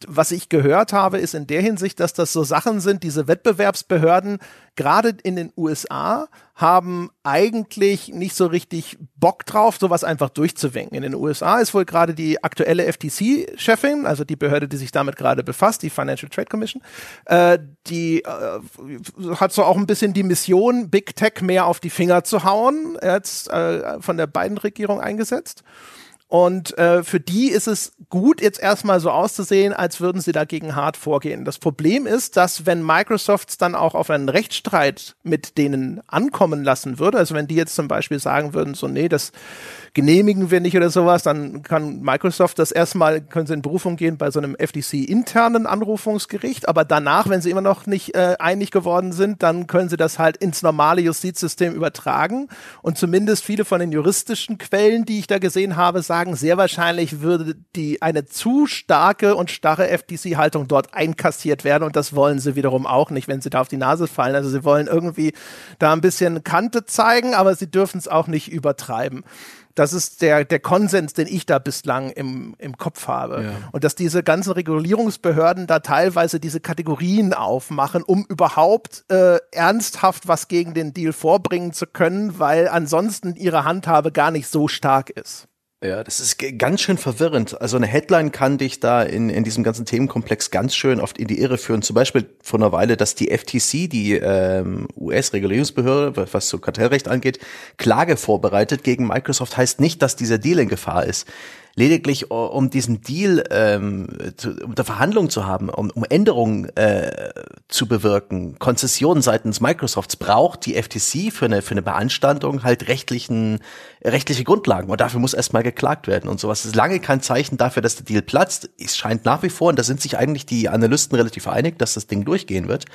Was ich gehört habe, ist in der Hinsicht, dass das so Sachen sind, diese Wettbewerbsbehörden, gerade in den USA, haben eigentlich nicht so richtig Bock drauf, sowas einfach durchzuwinken. In den USA ist wohl gerade die aktuelle FTC-Chefin, also die Behörde, die sich damit gerade befasst, die Financial Trade Commission, äh, die äh, hat so auch ein bisschen die Mission, Big Tech mehr auf die Finger zu hauen, jetzt äh, von der beiden Regierung eingesetzt. Und äh, für die ist es gut, jetzt erstmal so auszusehen, als würden sie dagegen hart vorgehen. Das Problem ist, dass wenn Microsoft dann auch auf einen Rechtsstreit mit denen ankommen lassen würde, also wenn die jetzt zum Beispiel sagen würden, so nee, das genehmigen wir nicht oder sowas, dann kann Microsoft das erstmal, können sie in Berufung gehen bei so einem FTC-internen Anrufungsgericht, aber danach, wenn sie immer noch nicht äh, einig geworden sind, dann können sie das halt ins normale Justizsystem übertragen und zumindest viele von den juristischen Quellen, die ich da gesehen habe, sagen, sehr wahrscheinlich würde die eine zu starke und starre FTC-Haltung dort einkassiert werden und das wollen sie wiederum auch nicht, wenn sie da auf die Nase fallen. Also sie wollen irgendwie da ein bisschen Kante zeigen, aber sie dürfen es auch nicht übertreiben. Das ist der, der Konsens, den ich da bislang im, im Kopf habe. Ja. Und dass diese ganzen Regulierungsbehörden da teilweise diese Kategorien aufmachen, um überhaupt äh, ernsthaft was gegen den Deal vorbringen zu können, weil ansonsten ihre Handhabe gar nicht so stark ist. Ja, das ist ganz schön verwirrend. Also eine Headline kann dich da in, in diesem ganzen Themenkomplex ganz schön oft in die Irre führen. Zum Beispiel vor einer Weile, dass die FTC, die ähm, US-Regulierungsbehörde, was so Kartellrecht angeht, Klage vorbereitet gegen Microsoft, heißt nicht, dass dieser Deal in Gefahr ist lediglich um diesen Deal ähm, zu, unter Verhandlung zu haben, um, um Änderungen äh, zu bewirken, Konzessionen seitens Microsofts braucht die FTC für eine für eine Beanstandung halt rechtlichen rechtliche Grundlagen und dafür muss erstmal geklagt werden und sowas. Das ist lange kein Zeichen dafür, dass der Deal platzt. Es scheint nach wie vor und da sind sich eigentlich die Analysten relativ einig, dass das Ding durchgehen wird.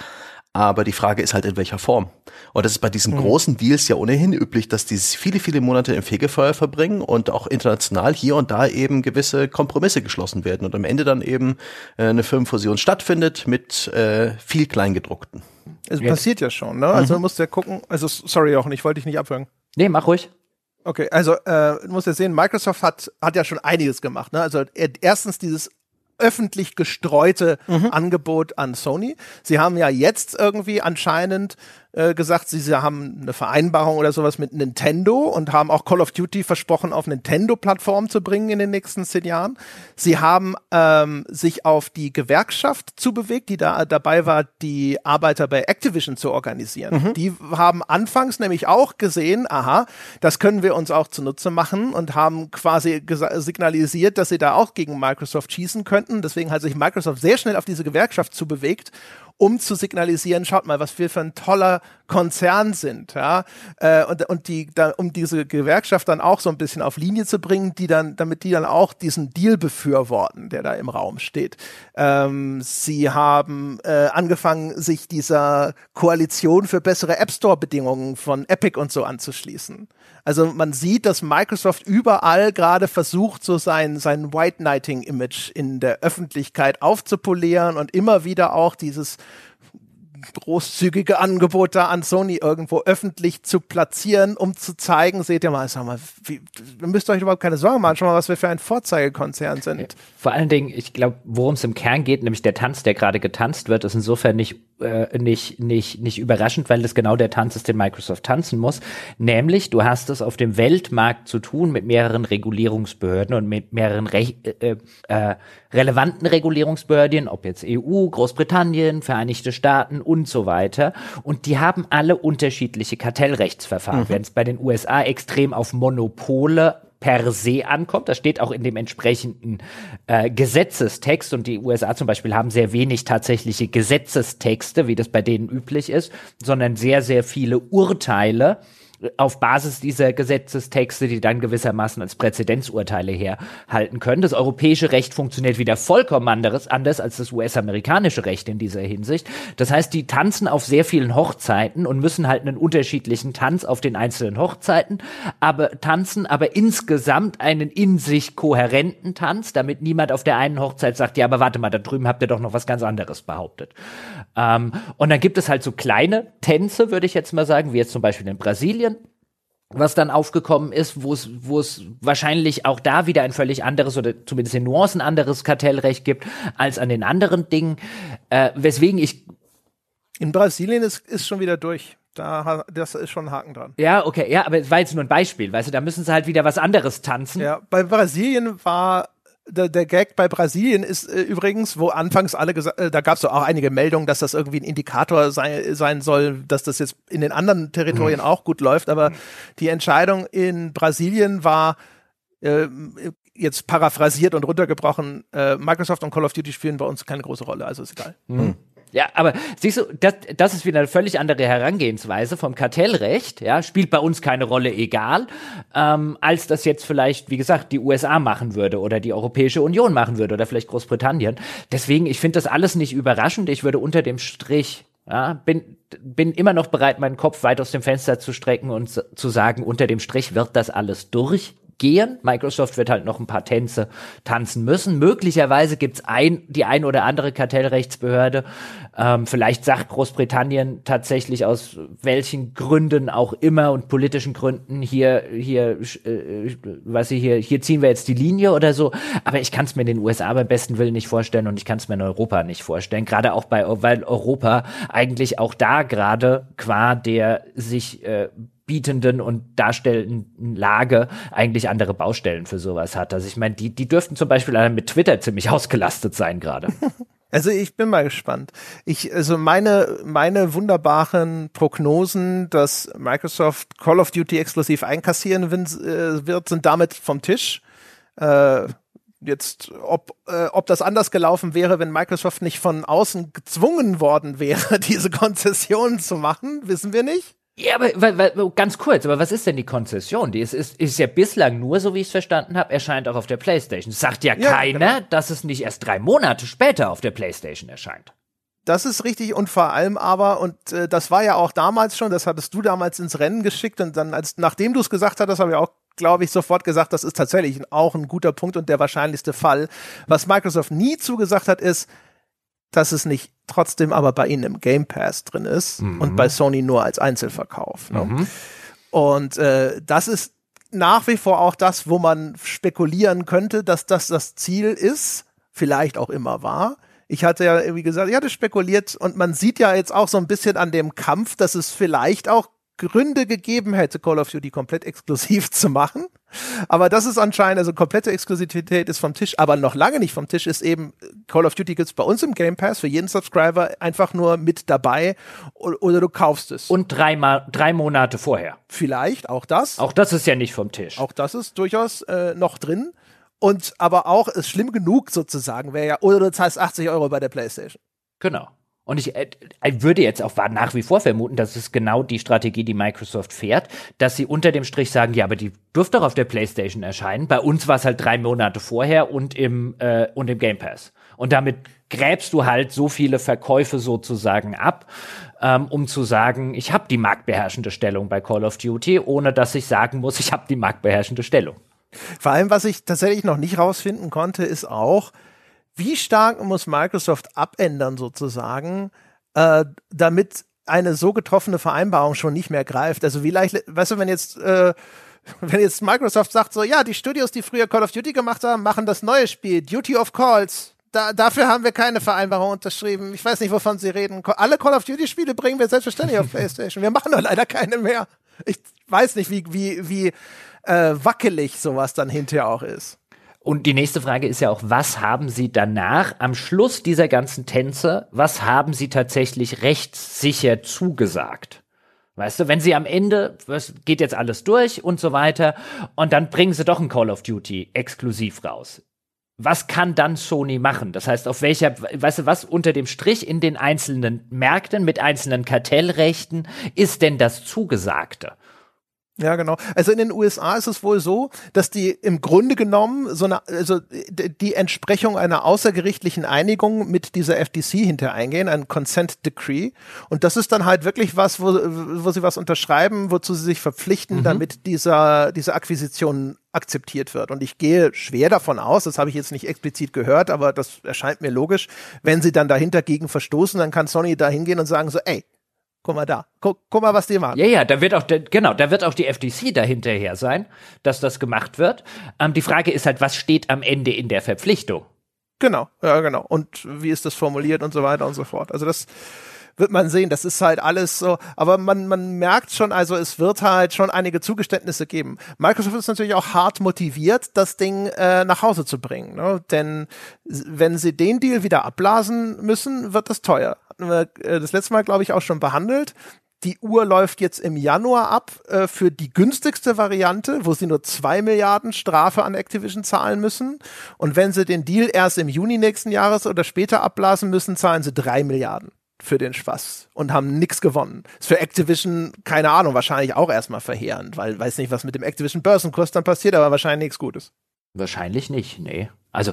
Aber die Frage ist halt in welcher Form. Und das ist bei diesen mhm. großen Deals ja ohnehin üblich, dass die viele, viele Monate im Fegefeuer verbringen und auch international hier und da eben gewisse Kompromisse geschlossen werden und am Ende dann eben äh, eine Firmenfusion stattfindet mit äh, viel Kleingedruckten. Es ja. passiert ja schon, ne? Also mhm. musst du ja gucken, also sorry auch nicht, wollte ich nicht abhören. Nee, mach ruhig. Okay, also äh, du musst ja sehen, Microsoft hat, hat ja schon einiges gemacht. Ne? Also erstens dieses öffentlich gestreute mhm. Angebot an Sony. Sie haben ja jetzt irgendwie anscheinend äh, gesagt, sie, sie haben eine Vereinbarung oder sowas mit Nintendo und haben auch Call of Duty versprochen, auf Nintendo-Plattform zu bringen in den nächsten zehn Jahren. Sie haben ähm, sich auf die Gewerkschaft zubewegt, die da dabei war, die Arbeiter bei Activision zu organisieren. Mhm. Die haben anfangs nämlich auch gesehen, aha, das können wir uns auch zunutze machen und haben quasi signalisiert, dass sie da auch gegen Microsoft schießen könnten. Deswegen hat sich Microsoft sehr schnell auf diese Gewerkschaft zubewegt um zu signalisieren, schaut mal, was wir für ein toller Konzern sind, ja, äh, und, und die, da, um diese Gewerkschaft dann auch so ein bisschen auf Linie zu bringen, die dann, damit die dann auch diesen Deal befürworten, der da im Raum steht. Ähm, sie haben äh, angefangen, sich dieser Koalition für bessere App Store Bedingungen von Epic und so anzuschließen. Also man sieht, dass Microsoft überall gerade versucht, so sein, sein White Knighting Image in der Öffentlichkeit aufzupolieren und immer wieder auch dieses großzügige Angebot da an Sony irgendwo öffentlich zu platzieren, um zu zeigen, seht ihr mal, sag mal, wie, ihr müsst euch überhaupt keine Sorgen machen, schon mal, was wir für ein Vorzeigekonzern sind. Vor allen Dingen, ich glaube, worum es im Kern geht, nämlich der Tanz, der gerade getanzt wird, ist insofern nicht äh, nicht, nicht, nicht überraschend, weil das genau der Tanz ist, den Microsoft tanzen muss. Nämlich, du hast es auf dem Weltmarkt zu tun mit mehreren Regulierungsbehörden und mit mehreren Re äh, äh, relevanten Regulierungsbehörden, ob jetzt EU, Großbritannien, Vereinigte Staaten und so weiter. Und die haben alle unterschiedliche Kartellrechtsverfahren. Mhm. Wenn es bei den USA extrem auf Monopole per se ankommt. Das steht auch in dem entsprechenden äh, Gesetzestext und die USA zum Beispiel haben sehr wenig tatsächliche Gesetzestexte, wie das bei denen üblich ist, sondern sehr, sehr viele Urteile auf Basis dieser Gesetzestexte, die dann gewissermaßen als Präzedenzurteile herhalten können. Das europäische Recht funktioniert wieder vollkommen anderes, anders als das US-amerikanische Recht in dieser Hinsicht. Das heißt, die tanzen auf sehr vielen Hochzeiten und müssen halt einen unterschiedlichen Tanz auf den einzelnen Hochzeiten, aber tanzen aber insgesamt einen in sich kohärenten Tanz, damit niemand auf der einen Hochzeit sagt, ja, aber warte mal, da drüben habt ihr doch noch was ganz anderes behauptet. Ähm, und dann gibt es halt so kleine Tänze, würde ich jetzt mal sagen, wie jetzt zum Beispiel in Brasilien was dann aufgekommen ist, wo es, wo es wahrscheinlich auch da wieder ein völlig anderes oder zumindest in Nuancen anderes Kartellrecht gibt als an den anderen Dingen, äh, weswegen ich in Brasilien ist, ist schon wieder durch. Da, das ist schon ein Haken dran. Ja, okay, ja, aber es war jetzt nur ein Beispiel, weißt du, da müssen sie halt wieder was anderes tanzen. Ja, bei Brasilien war der, der Gag bei Brasilien ist äh, übrigens, wo anfangs alle gesagt, äh, da gab es so auch einige Meldungen, dass das irgendwie ein Indikator sei, sein soll, dass das jetzt in den anderen Territorien mhm. auch gut läuft. Aber die Entscheidung in Brasilien war äh, jetzt paraphrasiert und runtergebrochen: äh, Microsoft und Call of Duty spielen bei uns keine große Rolle, also ist egal. Mhm. Ja, aber siehst du, das, das ist wieder eine völlig andere Herangehensweise vom Kartellrecht, ja, spielt bei uns keine Rolle, egal, ähm, als das jetzt vielleicht, wie gesagt, die USA machen würde oder die Europäische Union machen würde oder vielleicht Großbritannien. Deswegen, ich finde das alles nicht überraschend. Ich würde unter dem Strich ja, bin, bin immer noch bereit, meinen Kopf weit aus dem Fenster zu strecken und zu sagen, unter dem Strich wird das alles durch gehen. Microsoft wird halt noch ein paar Tänze tanzen müssen. Möglicherweise gibt's ein, die ein oder andere Kartellrechtsbehörde. Ähm, vielleicht sagt Großbritannien tatsächlich aus welchen Gründen auch immer und politischen Gründen hier, hier, äh, was ich hier, hier ziehen wir jetzt die Linie oder so. Aber ich kann es mir in den USA beim besten Willen nicht vorstellen und ich kann es mir in Europa nicht vorstellen. Gerade auch bei, weil Europa eigentlich auch da gerade qua der sich äh, bietenden und darstellenden Lage eigentlich andere Baustellen für sowas hat. Also ich meine, die, die dürften zum Beispiel mit Twitter ziemlich ausgelastet sein gerade. Also ich bin mal gespannt. Ich, also meine, meine wunderbaren Prognosen, dass Microsoft Call of Duty exklusiv einkassieren äh, wird, sind damit vom Tisch. Äh, jetzt, ob, äh, ob das anders gelaufen wäre, wenn Microsoft nicht von außen gezwungen worden wäre, diese Konzessionen zu machen, wissen wir nicht. Ja, aber weil, ganz kurz, aber was ist denn die Konzession? Die ist, ist, ist ja bislang nur, so wie ich es verstanden habe, erscheint auch auf der PlayStation. Sagt ja, ja keiner, genau. dass es nicht erst drei Monate später auf der PlayStation erscheint. Das ist richtig und vor allem aber, und äh, das war ja auch damals schon, das hattest du damals ins Rennen geschickt und dann, als nachdem du es gesagt hattest, habe ich auch, glaube ich, sofort gesagt, das ist tatsächlich auch ein guter Punkt und der wahrscheinlichste Fall. Was Microsoft nie zugesagt hat, ist, dass es nicht trotzdem aber bei ihnen im Game Pass drin ist mhm. und bei Sony nur als Einzelverkauf. Ne? Mhm. Und äh, das ist nach wie vor auch das, wo man spekulieren könnte, dass das das Ziel ist, vielleicht auch immer war. Ich hatte ja, wie gesagt, ich hatte spekuliert und man sieht ja jetzt auch so ein bisschen an dem Kampf, dass es vielleicht auch Gründe gegeben hätte, Call of Duty komplett exklusiv zu machen. Aber das ist anscheinend, also komplette Exklusivität ist vom Tisch, aber noch lange nicht vom Tisch ist eben, Call of Duty gibt's bei uns im Game Pass für jeden Subscriber einfach nur mit dabei oder du kaufst es. Und drei, drei Monate vorher. Vielleicht, auch das. Auch das ist ja nicht vom Tisch. Auch das ist durchaus äh, noch drin. Und aber auch ist schlimm genug sozusagen, wäre ja, oder du zahlst 80 Euro bei der PlayStation. Genau. Und ich äh, würde jetzt auch nach wie vor vermuten, dass es genau die Strategie, die Microsoft fährt, dass sie unter dem Strich sagen, ja, aber die dürfte doch auf der PlayStation erscheinen. Bei uns war es halt drei Monate vorher und im, äh, und im Game Pass. Und damit gräbst du halt so viele Verkäufe sozusagen ab, ähm, um zu sagen, ich habe die marktbeherrschende Stellung bei Call of Duty, ohne dass ich sagen muss, ich habe die marktbeherrschende Stellung. Vor allem, was ich tatsächlich noch nicht rausfinden konnte, ist auch, wie stark muss Microsoft abändern sozusagen, äh, damit eine so getroffene Vereinbarung schon nicht mehr greift? Also wie leicht, weißt du, wenn jetzt äh, wenn jetzt Microsoft sagt so, ja, die Studios, die früher Call of Duty gemacht haben, machen das neue Spiel, Duty of Calls, da, dafür haben wir keine Vereinbarung unterschrieben. Ich weiß nicht, wovon Sie reden. Alle Call of Duty Spiele bringen wir selbstverständlich auf PlayStation. Wir machen doch leider keine mehr. Ich weiß nicht, wie, wie, wie äh, wackelig sowas dann hinterher auch ist. Und die nächste Frage ist ja auch, was haben Sie danach am Schluss dieser ganzen Tänze, was haben Sie tatsächlich rechtssicher zugesagt? Weißt du, wenn sie am Ende, was geht jetzt alles durch und so weiter, und dann bringen sie doch ein Call of Duty exklusiv raus. Was kann dann Sony machen? Das heißt, auf welcher, weißt du, was unter dem Strich in den einzelnen Märkten mit einzelnen Kartellrechten ist denn das Zugesagte? Ja, genau. Also in den USA ist es wohl so, dass die im Grunde genommen so eine, also die Entsprechung einer außergerichtlichen Einigung mit dieser FTC hinter eingehen, ein Consent Decree. Und das ist dann halt wirklich was, wo, wo sie was unterschreiben, wozu sie sich verpflichten, mhm. damit dieser, diese Akquisition akzeptiert wird. Und ich gehe schwer davon aus, das habe ich jetzt nicht explizit gehört, aber das erscheint mir logisch, wenn sie dann dahinter gegen verstoßen, dann kann Sony da hingehen und sagen so, ey, guck mal da, guck, guck mal, was die machen. Ja, ja, da wird auch, genau, da wird auch die FTC dahinterher sein, dass das gemacht wird. Ähm, die Frage ist halt, was steht am Ende in der Verpflichtung? Genau, ja, genau. Und wie ist das formuliert und so weiter und so fort. Also das wird man sehen. Das ist halt alles so, aber man, man merkt schon, also es wird halt schon einige Zugeständnisse geben. Microsoft ist natürlich auch hart motiviert, das Ding äh, nach Hause zu bringen. Ne? Denn wenn sie den Deal wieder abblasen müssen, wird das teuer hatten wir äh, das letzte Mal, glaube ich, auch schon behandelt. Die Uhr läuft jetzt im Januar ab äh, für die günstigste Variante, wo sie nur zwei Milliarden Strafe an Activision zahlen müssen. Und wenn sie den Deal erst im Juni nächsten Jahres oder später abblasen müssen, zahlen sie drei Milliarden für den Spaß und haben nichts gewonnen. Ist für Activision, keine Ahnung, wahrscheinlich auch erstmal verheerend, weil weiß nicht, was mit dem Activision Börsenkurs dann passiert, aber wahrscheinlich nichts Gutes. Wahrscheinlich nicht, nee. Also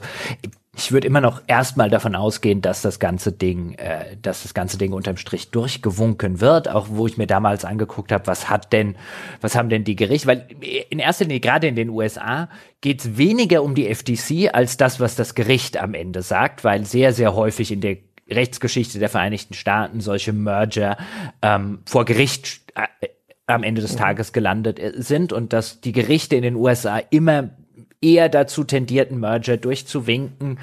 ich würde immer noch erstmal davon ausgehen, dass das ganze Ding, äh, dass das ganze Ding unterm Strich durchgewunken wird, auch wo ich mir damals angeguckt habe, was hat denn, was haben denn die Gerichte, weil in erster Linie gerade in den USA geht es weniger um die FTC als das, was das Gericht am Ende sagt, weil sehr, sehr häufig in der Rechtsgeschichte der Vereinigten Staaten solche Merger ähm, vor Gericht äh, am Ende des Tages gelandet äh, sind und dass die Gerichte in den USA immer eher dazu tendierten, Merger durchzuwinken,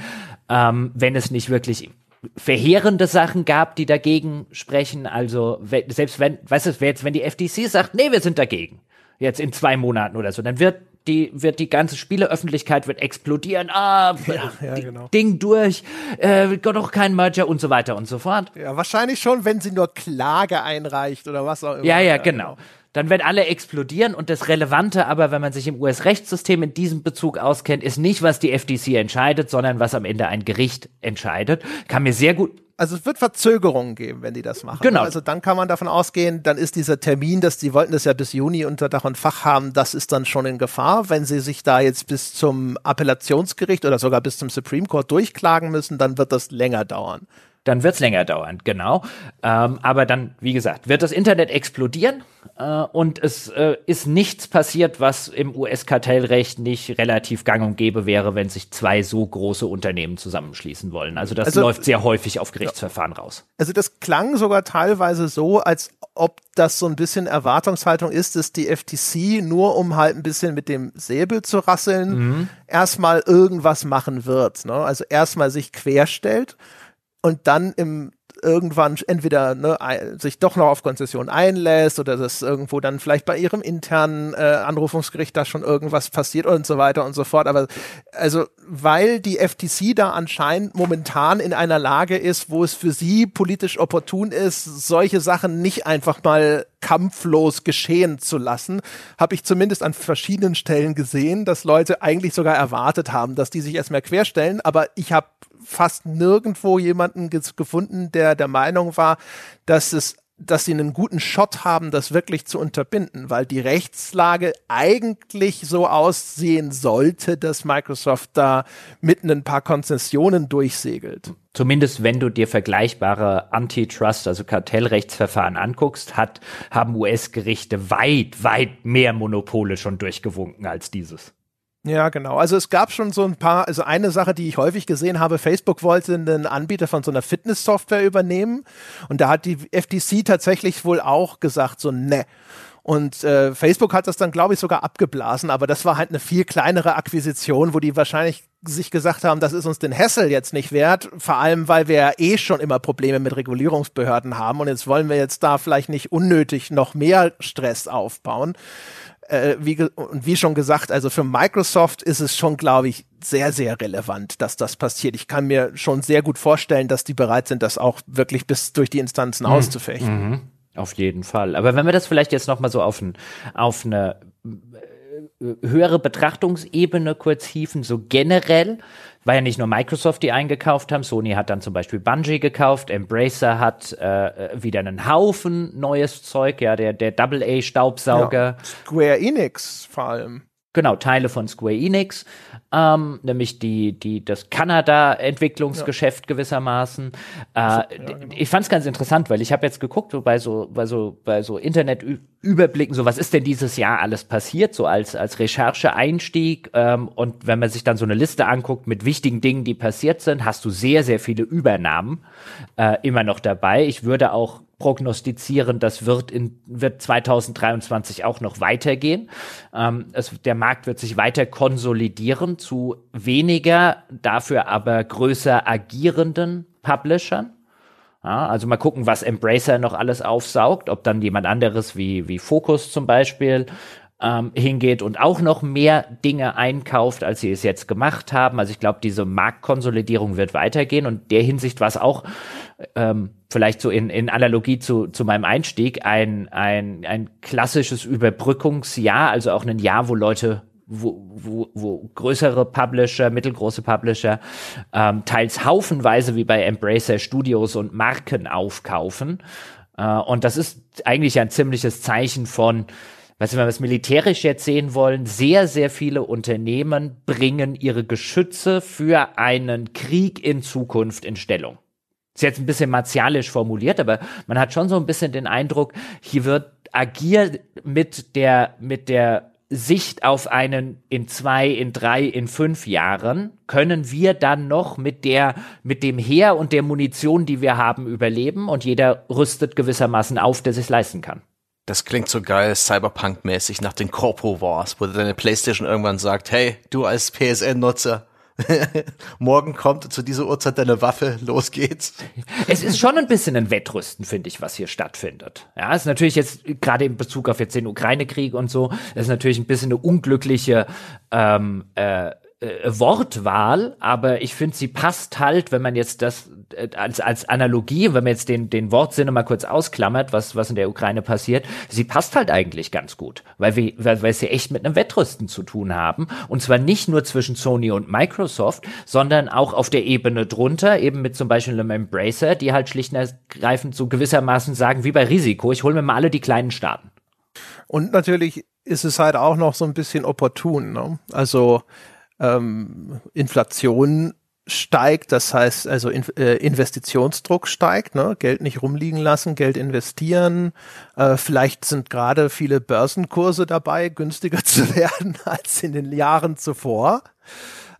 ähm, wenn es nicht wirklich verheerende Sachen gab, die dagegen sprechen. Also selbst wenn, weißt du, jetzt, wenn die FTC sagt, nee, wir sind dagegen, jetzt in zwei Monaten oder so, dann wird die wird die ganze Spieleöffentlichkeit wird explodieren, ah, ja, ja, genau. Ding durch, äh, doch kein Merger und so weiter und so fort. Ja, wahrscheinlich schon, wenn sie nur Klage einreicht oder was auch immer. Ja, ja, genau. Dann werden alle explodieren und das Relevante aber, wenn man sich im US-Rechtssystem in diesem Bezug auskennt, ist nicht, was die FTC entscheidet, sondern was am Ende ein Gericht entscheidet. Kann mir sehr gut also es wird Verzögerungen geben, wenn die das machen. Genau. Also dann kann man davon ausgehen, dann ist dieser Termin, dass die wollten das ja bis Juni unter Dach und Fach haben, das ist dann schon in Gefahr. Wenn sie sich da jetzt bis zum Appellationsgericht oder sogar bis zum Supreme Court durchklagen müssen, dann wird das länger dauern dann wird es länger dauern, genau. Ähm, aber dann, wie gesagt, wird das Internet explodieren äh, und es äh, ist nichts passiert, was im US-Kartellrecht nicht relativ gang und gäbe wäre, wenn sich zwei so große Unternehmen zusammenschließen wollen. Also das also, läuft sehr häufig auf Gerichtsverfahren ja. raus. Also das klang sogar teilweise so, als ob das so ein bisschen Erwartungshaltung ist, dass die FTC nur um halt ein bisschen mit dem Säbel zu rasseln, mhm. erstmal irgendwas machen wird. Ne? Also erstmal sich querstellt und dann im irgendwann entweder ne, sich doch noch auf Konzession einlässt oder dass irgendwo dann vielleicht bei ihrem internen äh, Anrufungsgericht da schon irgendwas passiert und so weiter und so fort. Aber also, weil die FTC da anscheinend momentan in einer Lage ist, wo es für sie politisch opportun ist, solche Sachen nicht einfach mal kampflos geschehen zu lassen, habe ich zumindest an verschiedenen Stellen gesehen, dass Leute eigentlich sogar erwartet haben, dass die sich erstmal querstellen. Aber ich habe fast nirgendwo jemanden gefunden, der der Meinung war, dass es dass sie einen guten Shot haben, das wirklich zu unterbinden, weil die Rechtslage eigentlich so aussehen sollte, dass Microsoft da mit ein paar Konzessionen durchsegelt. Zumindest wenn du dir vergleichbare Antitrust, also Kartellrechtsverfahren anguckst, hat, haben US-Gerichte weit, weit mehr Monopole schon durchgewunken als dieses. Ja, genau. Also es gab schon so ein paar, also eine Sache, die ich häufig gesehen habe, Facebook wollte einen Anbieter von so einer Fitness-Software übernehmen und da hat die FTC tatsächlich wohl auch gesagt, so ne. Und äh, Facebook hat das dann, glaube ich, sogar abgeblasen, aber das war halt eine viel kleinere Akquisition, wo die wahrscheinlich sich gesagt haben, das ist uns den Hassel jetzt nicht wert, vor allem weil wir ja eh schon immer Probleme mit Regulierungsbehörden haben und jetzt wollen wir jetzt da vielleicht nicht unnötig noch mehr Stress aufbauen. Äh, wie, und wie schon gesagt, also für Microsoft ist es schon, glaube ich, sehr, sehr relevant, dass das passiert. Ich kann mir schon sehr gut vorstellen, dass die bereit sind, das auch wirklich bis durch die Instanzen mhm. auszufechten. Mhm. Auf jeden Fall. Aber wenn wir das vielleicht jetzt noch mal so auf, ein, auf eine höhere Betrachtungsebene kurz hieven, so generell, war ja nicht nur Microsoft, die eingekauft haben, Sony hat dann zum Beispiel Bungie gekauft, Embracer hat äh, wieder einen Haufen neues Zeug, ja, der, der Double-A-Staubsauger. Ja, Square Enix vor allem. Genau, Teile von Square Enix ähm, nämlich die, die, das Kanada-Entwicklungsgeschäft ja. gewissermaßen. Äh, ja, genau. Ich fand es ganz interessant, weil ich habe jetzt geguckt, so bei so, bei so, bei so Internetüberblicken, so was ist denn dieses Jahr alles passiert, so als, als Recherche-Einstieg. Ähm, und wenn man sich dann so eine Liste anguckt mit wichtigen Dingen, die passiert sind, hast du sehr, sehr viele Übernahmen äh, immer noch dabei. Ich würde auch prognostizieren, das wird in wird 2023 auch noch weitergehen. Ähm, es, der Markt wird sich weiter konsolidieren zu weniger, dafür aber größer agierenden Publishern. Ja, also mal gucken, was Embracer noch alles aufsaugt, ob dann jemand anderes wie, wie Focus zum Beispiel ähm, hingeht und auch noch mehr Dinge einkauft, als sie es jetzt gemacht haben. Also ich glaube, diese Marktkonsolidierung wird weitergehen und der Hinsicht war es auch ähm, vielleicht so in, in Analogie zu, zu meinem Einstieg ein, ein, ein klassisches Überbrückungsjahr, also auch ein Jahr, wo Leute wo, wo, wo größere Publisher, mittelgroße Publisher ähm, teils haufenweise wie bei Embracer Studios und Marken aufkaufen. Äh, und das ist eigentlich ein ziemliches Zeichen von, wenn wir es militärisch jetzt sehen wollen, sehr, sehr viele Unternehmen bringen ihre Geschütze für einen Krieg in Zukunft in Stellung. Ist jetzt ein bisschen martialisch formuliert, aber man hat schon so ein bisschen den Eindruck, hier wird agiert mit der, mit der Sicht auf einen in zwei, in drei, in fünf Jahren, können wir dann noch mit der, mit dem Heer und der Munition, die wir haben, überleben und jeder rüstet gewissermaßen auf, der sich leisten kann. Das klingt so geil, Cyberpunk-mäßig nach den Corpo Wars, wo deine Playstation irgendwann sagt, hey, du als PSN-Nutzer, morgen kommt zu dieser Uhrzeit deine Waffe, los geht's. Es ist schon ein bisschen ein Wettrüsten, finde ich, was hier stattfindet. Ja, es ist natürlich jetzt gerade in Bezug auf jetzt den Ukraine-Krieg und so, es ist natürlich ein bisschen eine unglückliche ähm, äh, äh, Wortwahl, aber ich finde, sie passt halt, wenn man jetzt das äh, als, als Analogie, wenn man jetzt den, den Wortsinne mal kurz ausklammert, was, was in der Ukraine passiert, sie passt halt eigentlich ganz gut, weil wir, weil, weil sie echt mit einem Wettrüsten zu tun haben. Und zwar nicht nur zwischen Sony und Microsoft, sondern auch auf der Ebene drunter, eben mit zum Beispiel einem Embracer, die halt schlicht und ergreifend so gewissermaßen sagen, wie bei Risiko, ich hole mir mal alle die kleinen Staaten. Und natürlich ist es halt auch noch so ein bisschen opportun. Ne? Also ähm, Inflation steigt, das heißt also in, äh, Investitionsdruck steigt, ne? Geld nicht rumliegen lassen, Geld investieren. Äh, vielleicht sind gerade viele Börsenkurse dabei, günstiger zu werden als in den Jahren zuvor.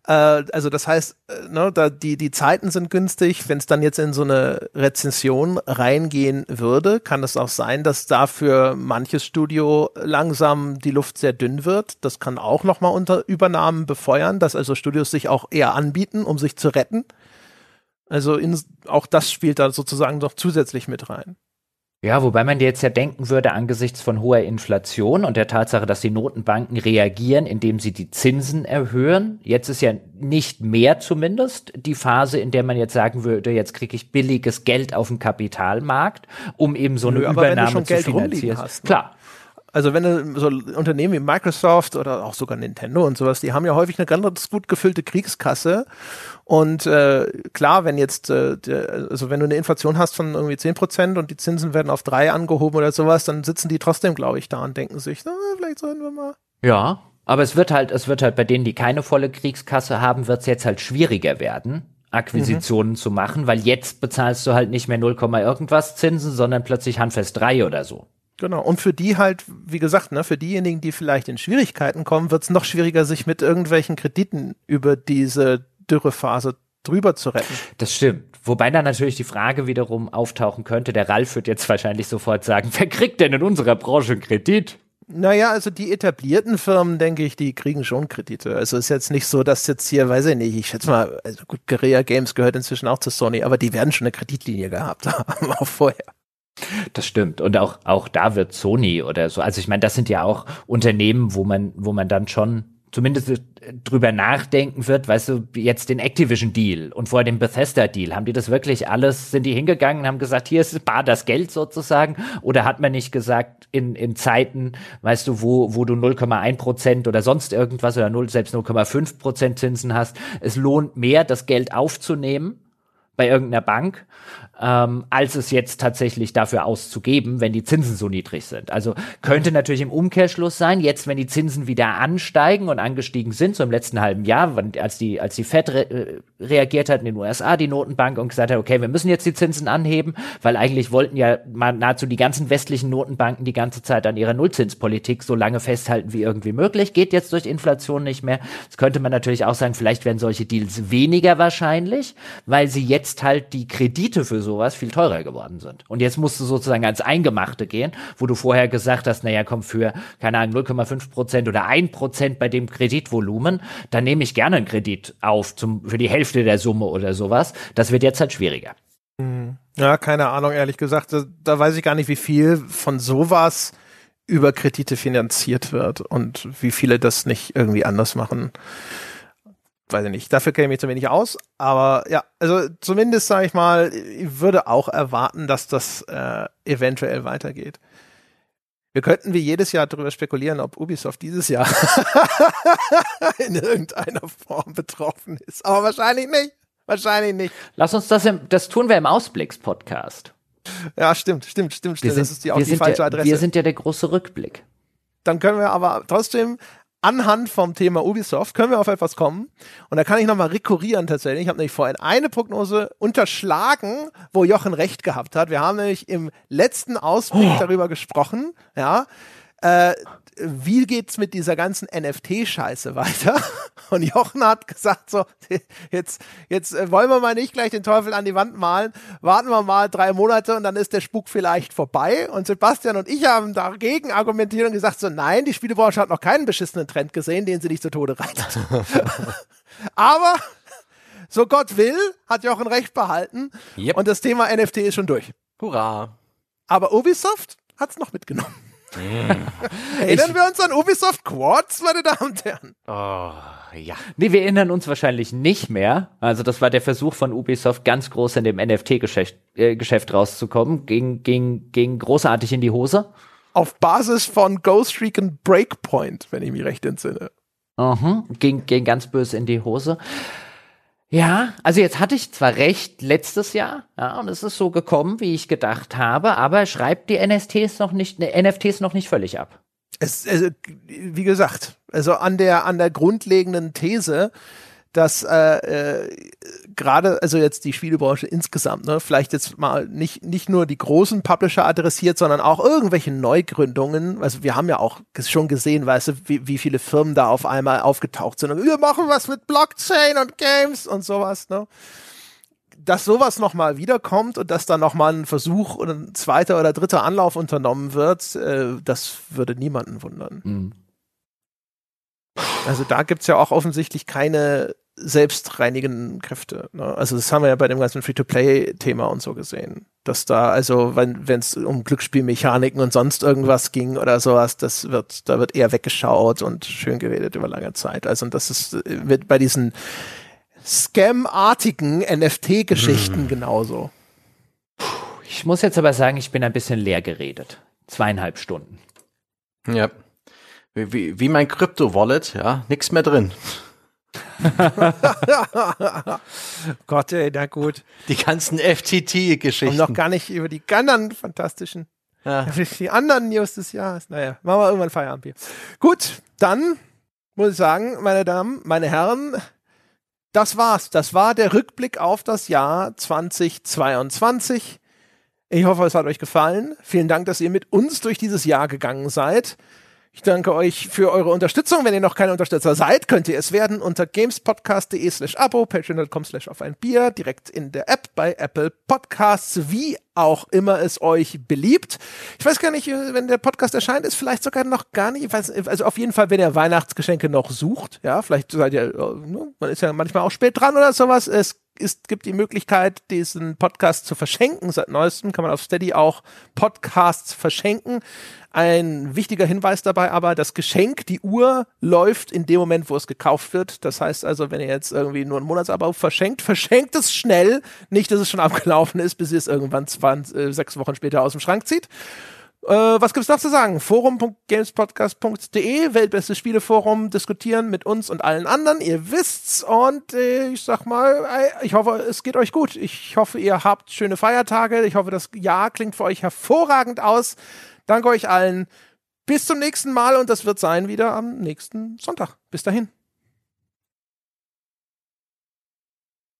Äh, also das heißt, äh, ne, da die, die Zeiten sind günstig. Wenn es dann jetzt in so eine Rezession reingehen würde, kann es auch sein, dass dafür manches Studio langsam die Luft sehr dünn wird. Das kann auch nochmal unter Übernahmen befeuern, dass also Studios sich auch eher anbieten, um sich zu retten. Also in, auch das spielt da sozusagen noch zusätzlich mit rein. Ja, wobei man jetzt ja denken würde, angesichts von hoher Inflation und der Tatsache, dass die Notenbanken reagieren, indem sie die Zinsen erhöhen. Jetzt ist ja nicht mehr zumindest die Phase, in der man jetzt sagen würde, jetzt kriege ich billiges Geld auf dem Kapitalmarkt, um eben so eine Nö, Übernahme zu finanzieren. Hast, ne? Klar, also wenn du so Unternehmen wie Microsoft oder auch sogar Nintendo und sowas, die haben ja häufig eine ganz gut gefüllte Kriegskasse. Und äh, klar, wenn jetzt, äh, der, also wenn du eine Inflation hast von irgendwie zehn Prozent und die Zinsen werden auf drei angehoben oder sowas, dann sitzen die trotzdem, glaube ich, da und denken sich, na, vielleicht sollen wir mal. Ja, aber es wird halt, es wird halt bei denen, die keine volle Kriegskasse haben, wird es jetzt halt schwieriger werden. Akquisitionen mhm. zu machen, weil jetzt bezahlst du halt nicht mehr 0, irgendwas Zinsen, sondern plötzlich handfest drei oder so. Genau. Und für die halt, wie gesagt, ne, für diejenigen, die vielleicht in Schwierigkeiten kommen, wird es noch schwieriger, sich mit irgendwelchen Krediten über diese Dürrephase drüber zu retten. Das stimmt. Wobei dann natürlich die Frage wiederum auftauchen könnte, der Ralf wird jetzt wahrscheinlich sofort sagen, wer kriegt denn in unserer Branche einen Kredit? Naja, also die etablierten Firmen, denke ich, die kriegen schon Kredite. Also ist jetzt nicht so, dass jetzt hier, weiß ich nicht, ich schätze mal, also gut, Guerilla Games gehört inzwischen auch zu Sony, aber die werden schon eine Kreditlinie gehabt haben, auch vorher. Das stimmt. Und auch, auch da wird Sony oder so. Also ich meine, das sind ja auch Unternehmen, wo man, wo man dann schon zumindest drüber nachdenken wird, weißt du, jetzt den Activision-Deal und vor dem Bethesda-Deal, haben die das wirklich alles, sind die hingegangen und haben gesagt, hier ist bar das Geld sozusagen? Oder hat man nicht gesagt, in, in Zeiten, weißt du, wo, wo du 0,1 Prozent oder sonst irgendwas oder 0, selbst 0,5 Prozent Zinsen hast, es lohnt mehr, das Geld aufzunehmen bei irgendeiner Bank ähm, als es jetzt tatsächlich dafür auszugeben, wenn die Zinsen so niedrig sind. Also könnte natürlich im Umkehrschluss sein, jetzt wenn die Zinsen wieder ansteigen und angestiegen sind, so im letzten halben Jahr, als die, als die Fed re äh, reagiert hat in den USA, die Notenbank, und gesagt hat, okay, wir müssen jetzt die Zinsen anheben, weil eigentlich wollten ja mal nahezu die ganzen westlichen Notenbanken die ganze Zeit an ihrer Nullzinspolitik so lange festhalten wie irgendwie möglich, geht jetzt durch Inflation nicht mehr. Das könnte man natürlich auch sagen, vielleicht werden solche Deals weniger wahrscheinlich, weil sie jetzt halt die Kredite für so sowas viel teurer geworden sind. Und jetzt musst du sozusagen als Eingemachte gehen, wo du vorher gesagt hast, naja, komm, für, keine Ahnung, 0,5 Prozent oder 1 Prozent bei dem Kreditvolumen, dann nehme ich gerne einen Kredit auf zum, für die Hälfte der Summe oder sowas. Das wird jetzt halt schwieriger. Hm. Ja, keine Ahnung, ehrlich gesagt. Da, da weiß ich gar nicht, wie viel von sowas über Kredite finanziert wird und wie viele das nicht irgendwie anders machen weiß ich nicht, dafür kenne ich mich zu wenig aus, aber ja, also zumindest sage ich mal, ich würde auch erwarten, dass das äh, eventuell weitergeht. Wir könnten wie jedes Jahr darüber spekulieren, ob Ubisoft dieses Jahr in irgendeiner Form betroffen ist, aber wahrscheinlich nicht. Wahrscheinlich nicht. Lass uns das, im, das tun wir im Ausblicks-Podcast. Ja, stimmt, stimmt, stimmt, stimmt. Das ist die, auch die falsche Adresse. Wir sind ja der große Rückblick. Dann können wir aber trotzdem anhand vom Thema Ubisoft können wir auf etwas kommen. Und da kann ich nochmal rekurrieren tatsächlich. Ich habe nämlich vorhin eine Prognose unterschlagen, wo Jochen recht gehabt hat. Wir haben nämlich im letzten Ausblick oh. darüber gesprochen, ja, äh, wie geht's mit dieser ganzen NFT-Scheiße weiter? Und Jochen hat gesagt so, jetzt, jetzt äh, wollen wir mal nicht gleich den Teufel an die Wand malen, warten wir mal drei Monate und dann ist der Spuk vielleicht vorbei. Und Sebastian und ich haben dagegen argumentiert und gesagt so, nein, die Spielebranche hat noch keinen beschissenen Trend gesehen, den sie nicht zu Tode reitet. Aber so Gott will, hat Jochen recht behalten. Yep. Und das Thema NFT ist schon durch. Hurra. Aber Ubisoft hat's noch mitgenommen. Mm. Erinnern ich, wir uns an Ubisoft Quartz, meine Damen und Herren? Oh, ja. Nee, wir erinnern uns wahrscheinlich nicht mehr. Also das war der Versuch von Ubisoft, ganz groß in dem NFT-Geschäft äh, Geschäft rauszukommen. Ging, ging, ging großartig in die Hose. Auf Basis von Ghost Recon Breakpoint, wenn ich mich recht entsinne. Mhm, ging, ging ganz böse in die Hose. Ja, also jetzt hatte ich zwar recht letztes Jahr, ja, und es ist so gekommen, wie ich gedacht habe, aber schreibt die NFTs noch nicht, ne, NFTs noch nicht völlig ab. Es, also, wie gesagt, also an der, an der grundlegenden These, dass äh, äh, gerade, also jetzt die Spielebranche insgesamt, ne, vielleicht jetzt mal nicht, nicht nur die großen Publisher adressiert, sondern auch irgendwelche Neugründungen. Also wir haben ja auch schon gesehen, weißt du, wie, wie viele Firmen da auf einmal aufgetaucht sind und wir machen was mit Blockchain und Games und sowas, ne? Dass sowas nochmal wiederkommt und dass dann nochmal ein Versuch oder ein zweiter oder dritter Anlauf unternommen wird, äh, das würde niemanden wundern. Mhm. Also da gibt's ja auch offensichtlich keine selbstreinigenden Kräfte. Ne? Also das haben wir ja bei dem ganzen Free-to-Play-Thema und so gesehen. Dass da, also wenn es um Glücksspielmechaniken und sonst irgendwas ging oder sowas, das wird, da wird eher weggeschaut und schön geredet über lange Zeit. Also und das ist, wird bei diesen Scam-artigen NFT-Geschichten hm. genauso. Ich muss jetzt aber sagen, ich bin ein bisschen leer geredet. Zweieinhalb Stunden. Ja. Wie, wie, wie mein Krypto-Wallet, ja, nichts mehr drin. Gott, ey, na gut. Die ganzen FTT-Geschichten. Und noch gar nicht über die anderen fantastischen, ja. die anderen News des Jahres. Naja, machen wir irgendwann Feierabend hier. Gut, dann muss ich sagen, meine Damen, meine Herren, das war's. Das war der Rückblick auf das Jahr 2022. Ich hoffe, es hat euch gefallen. Vielen Dank, dass ihr mit uns durch dieses Jahr gegangen seid. Ich danke euch für eure Unterstützung. Wenn ihr noch keine Unterstützer seid, könnt ihr es werden unter gamespodcast.de slash abo, patreon.com slash auf ein Bier, direkt in der App bei Apple Podcasts, wie auch immer es euch beliebt. Ich weiß gar nicht, wenn der Podcast erscheint, ist vielleicht sogar noch gar nicht, weiß, also auf jeden Fall, wenn ihr Weihnachtsgeschenke noch sucht, ja, vielleicht seid ihr, äh, ne, man ist ja manchmal auch spät dran oder sowas. Es ist, gibt die Möglichkeit, diesen Podcast zu verschenken. Seit neuestem kann man auf Steady auch Podcasts verschenken. Ein wichtiger Hinweis dabei aber, das Geschenk, die Uhr läuft in dem Moment, wo es gekauft wird. Das heißt also, wenn ihr jetzt irgendwie nur ein Monatsabo verschenkt, verschenkt es schnell. Nicht, dass es schon abgelaufen ist, bis ihr es irgendwann 20, äh, sechs Wochen später aus dem Schrank zieht. Äh, was gibt's noch zu sagen? Forum.gamespodcast.de, weltbestes Spieleforum, diskutieren mit uns und allen anderen. Ihr wisst's und äh, ich sag mal, äh, ich hoffe, es geht euch gut. Ich hoffe, ihr habt schöne Feiertage. Ich hoffe, das Jahr klingt für euch hervorragend aus. Danke euch allen. Bis zum nächsten Mal und das wird sein wieder am nächsten Sonntag. Bis dahin.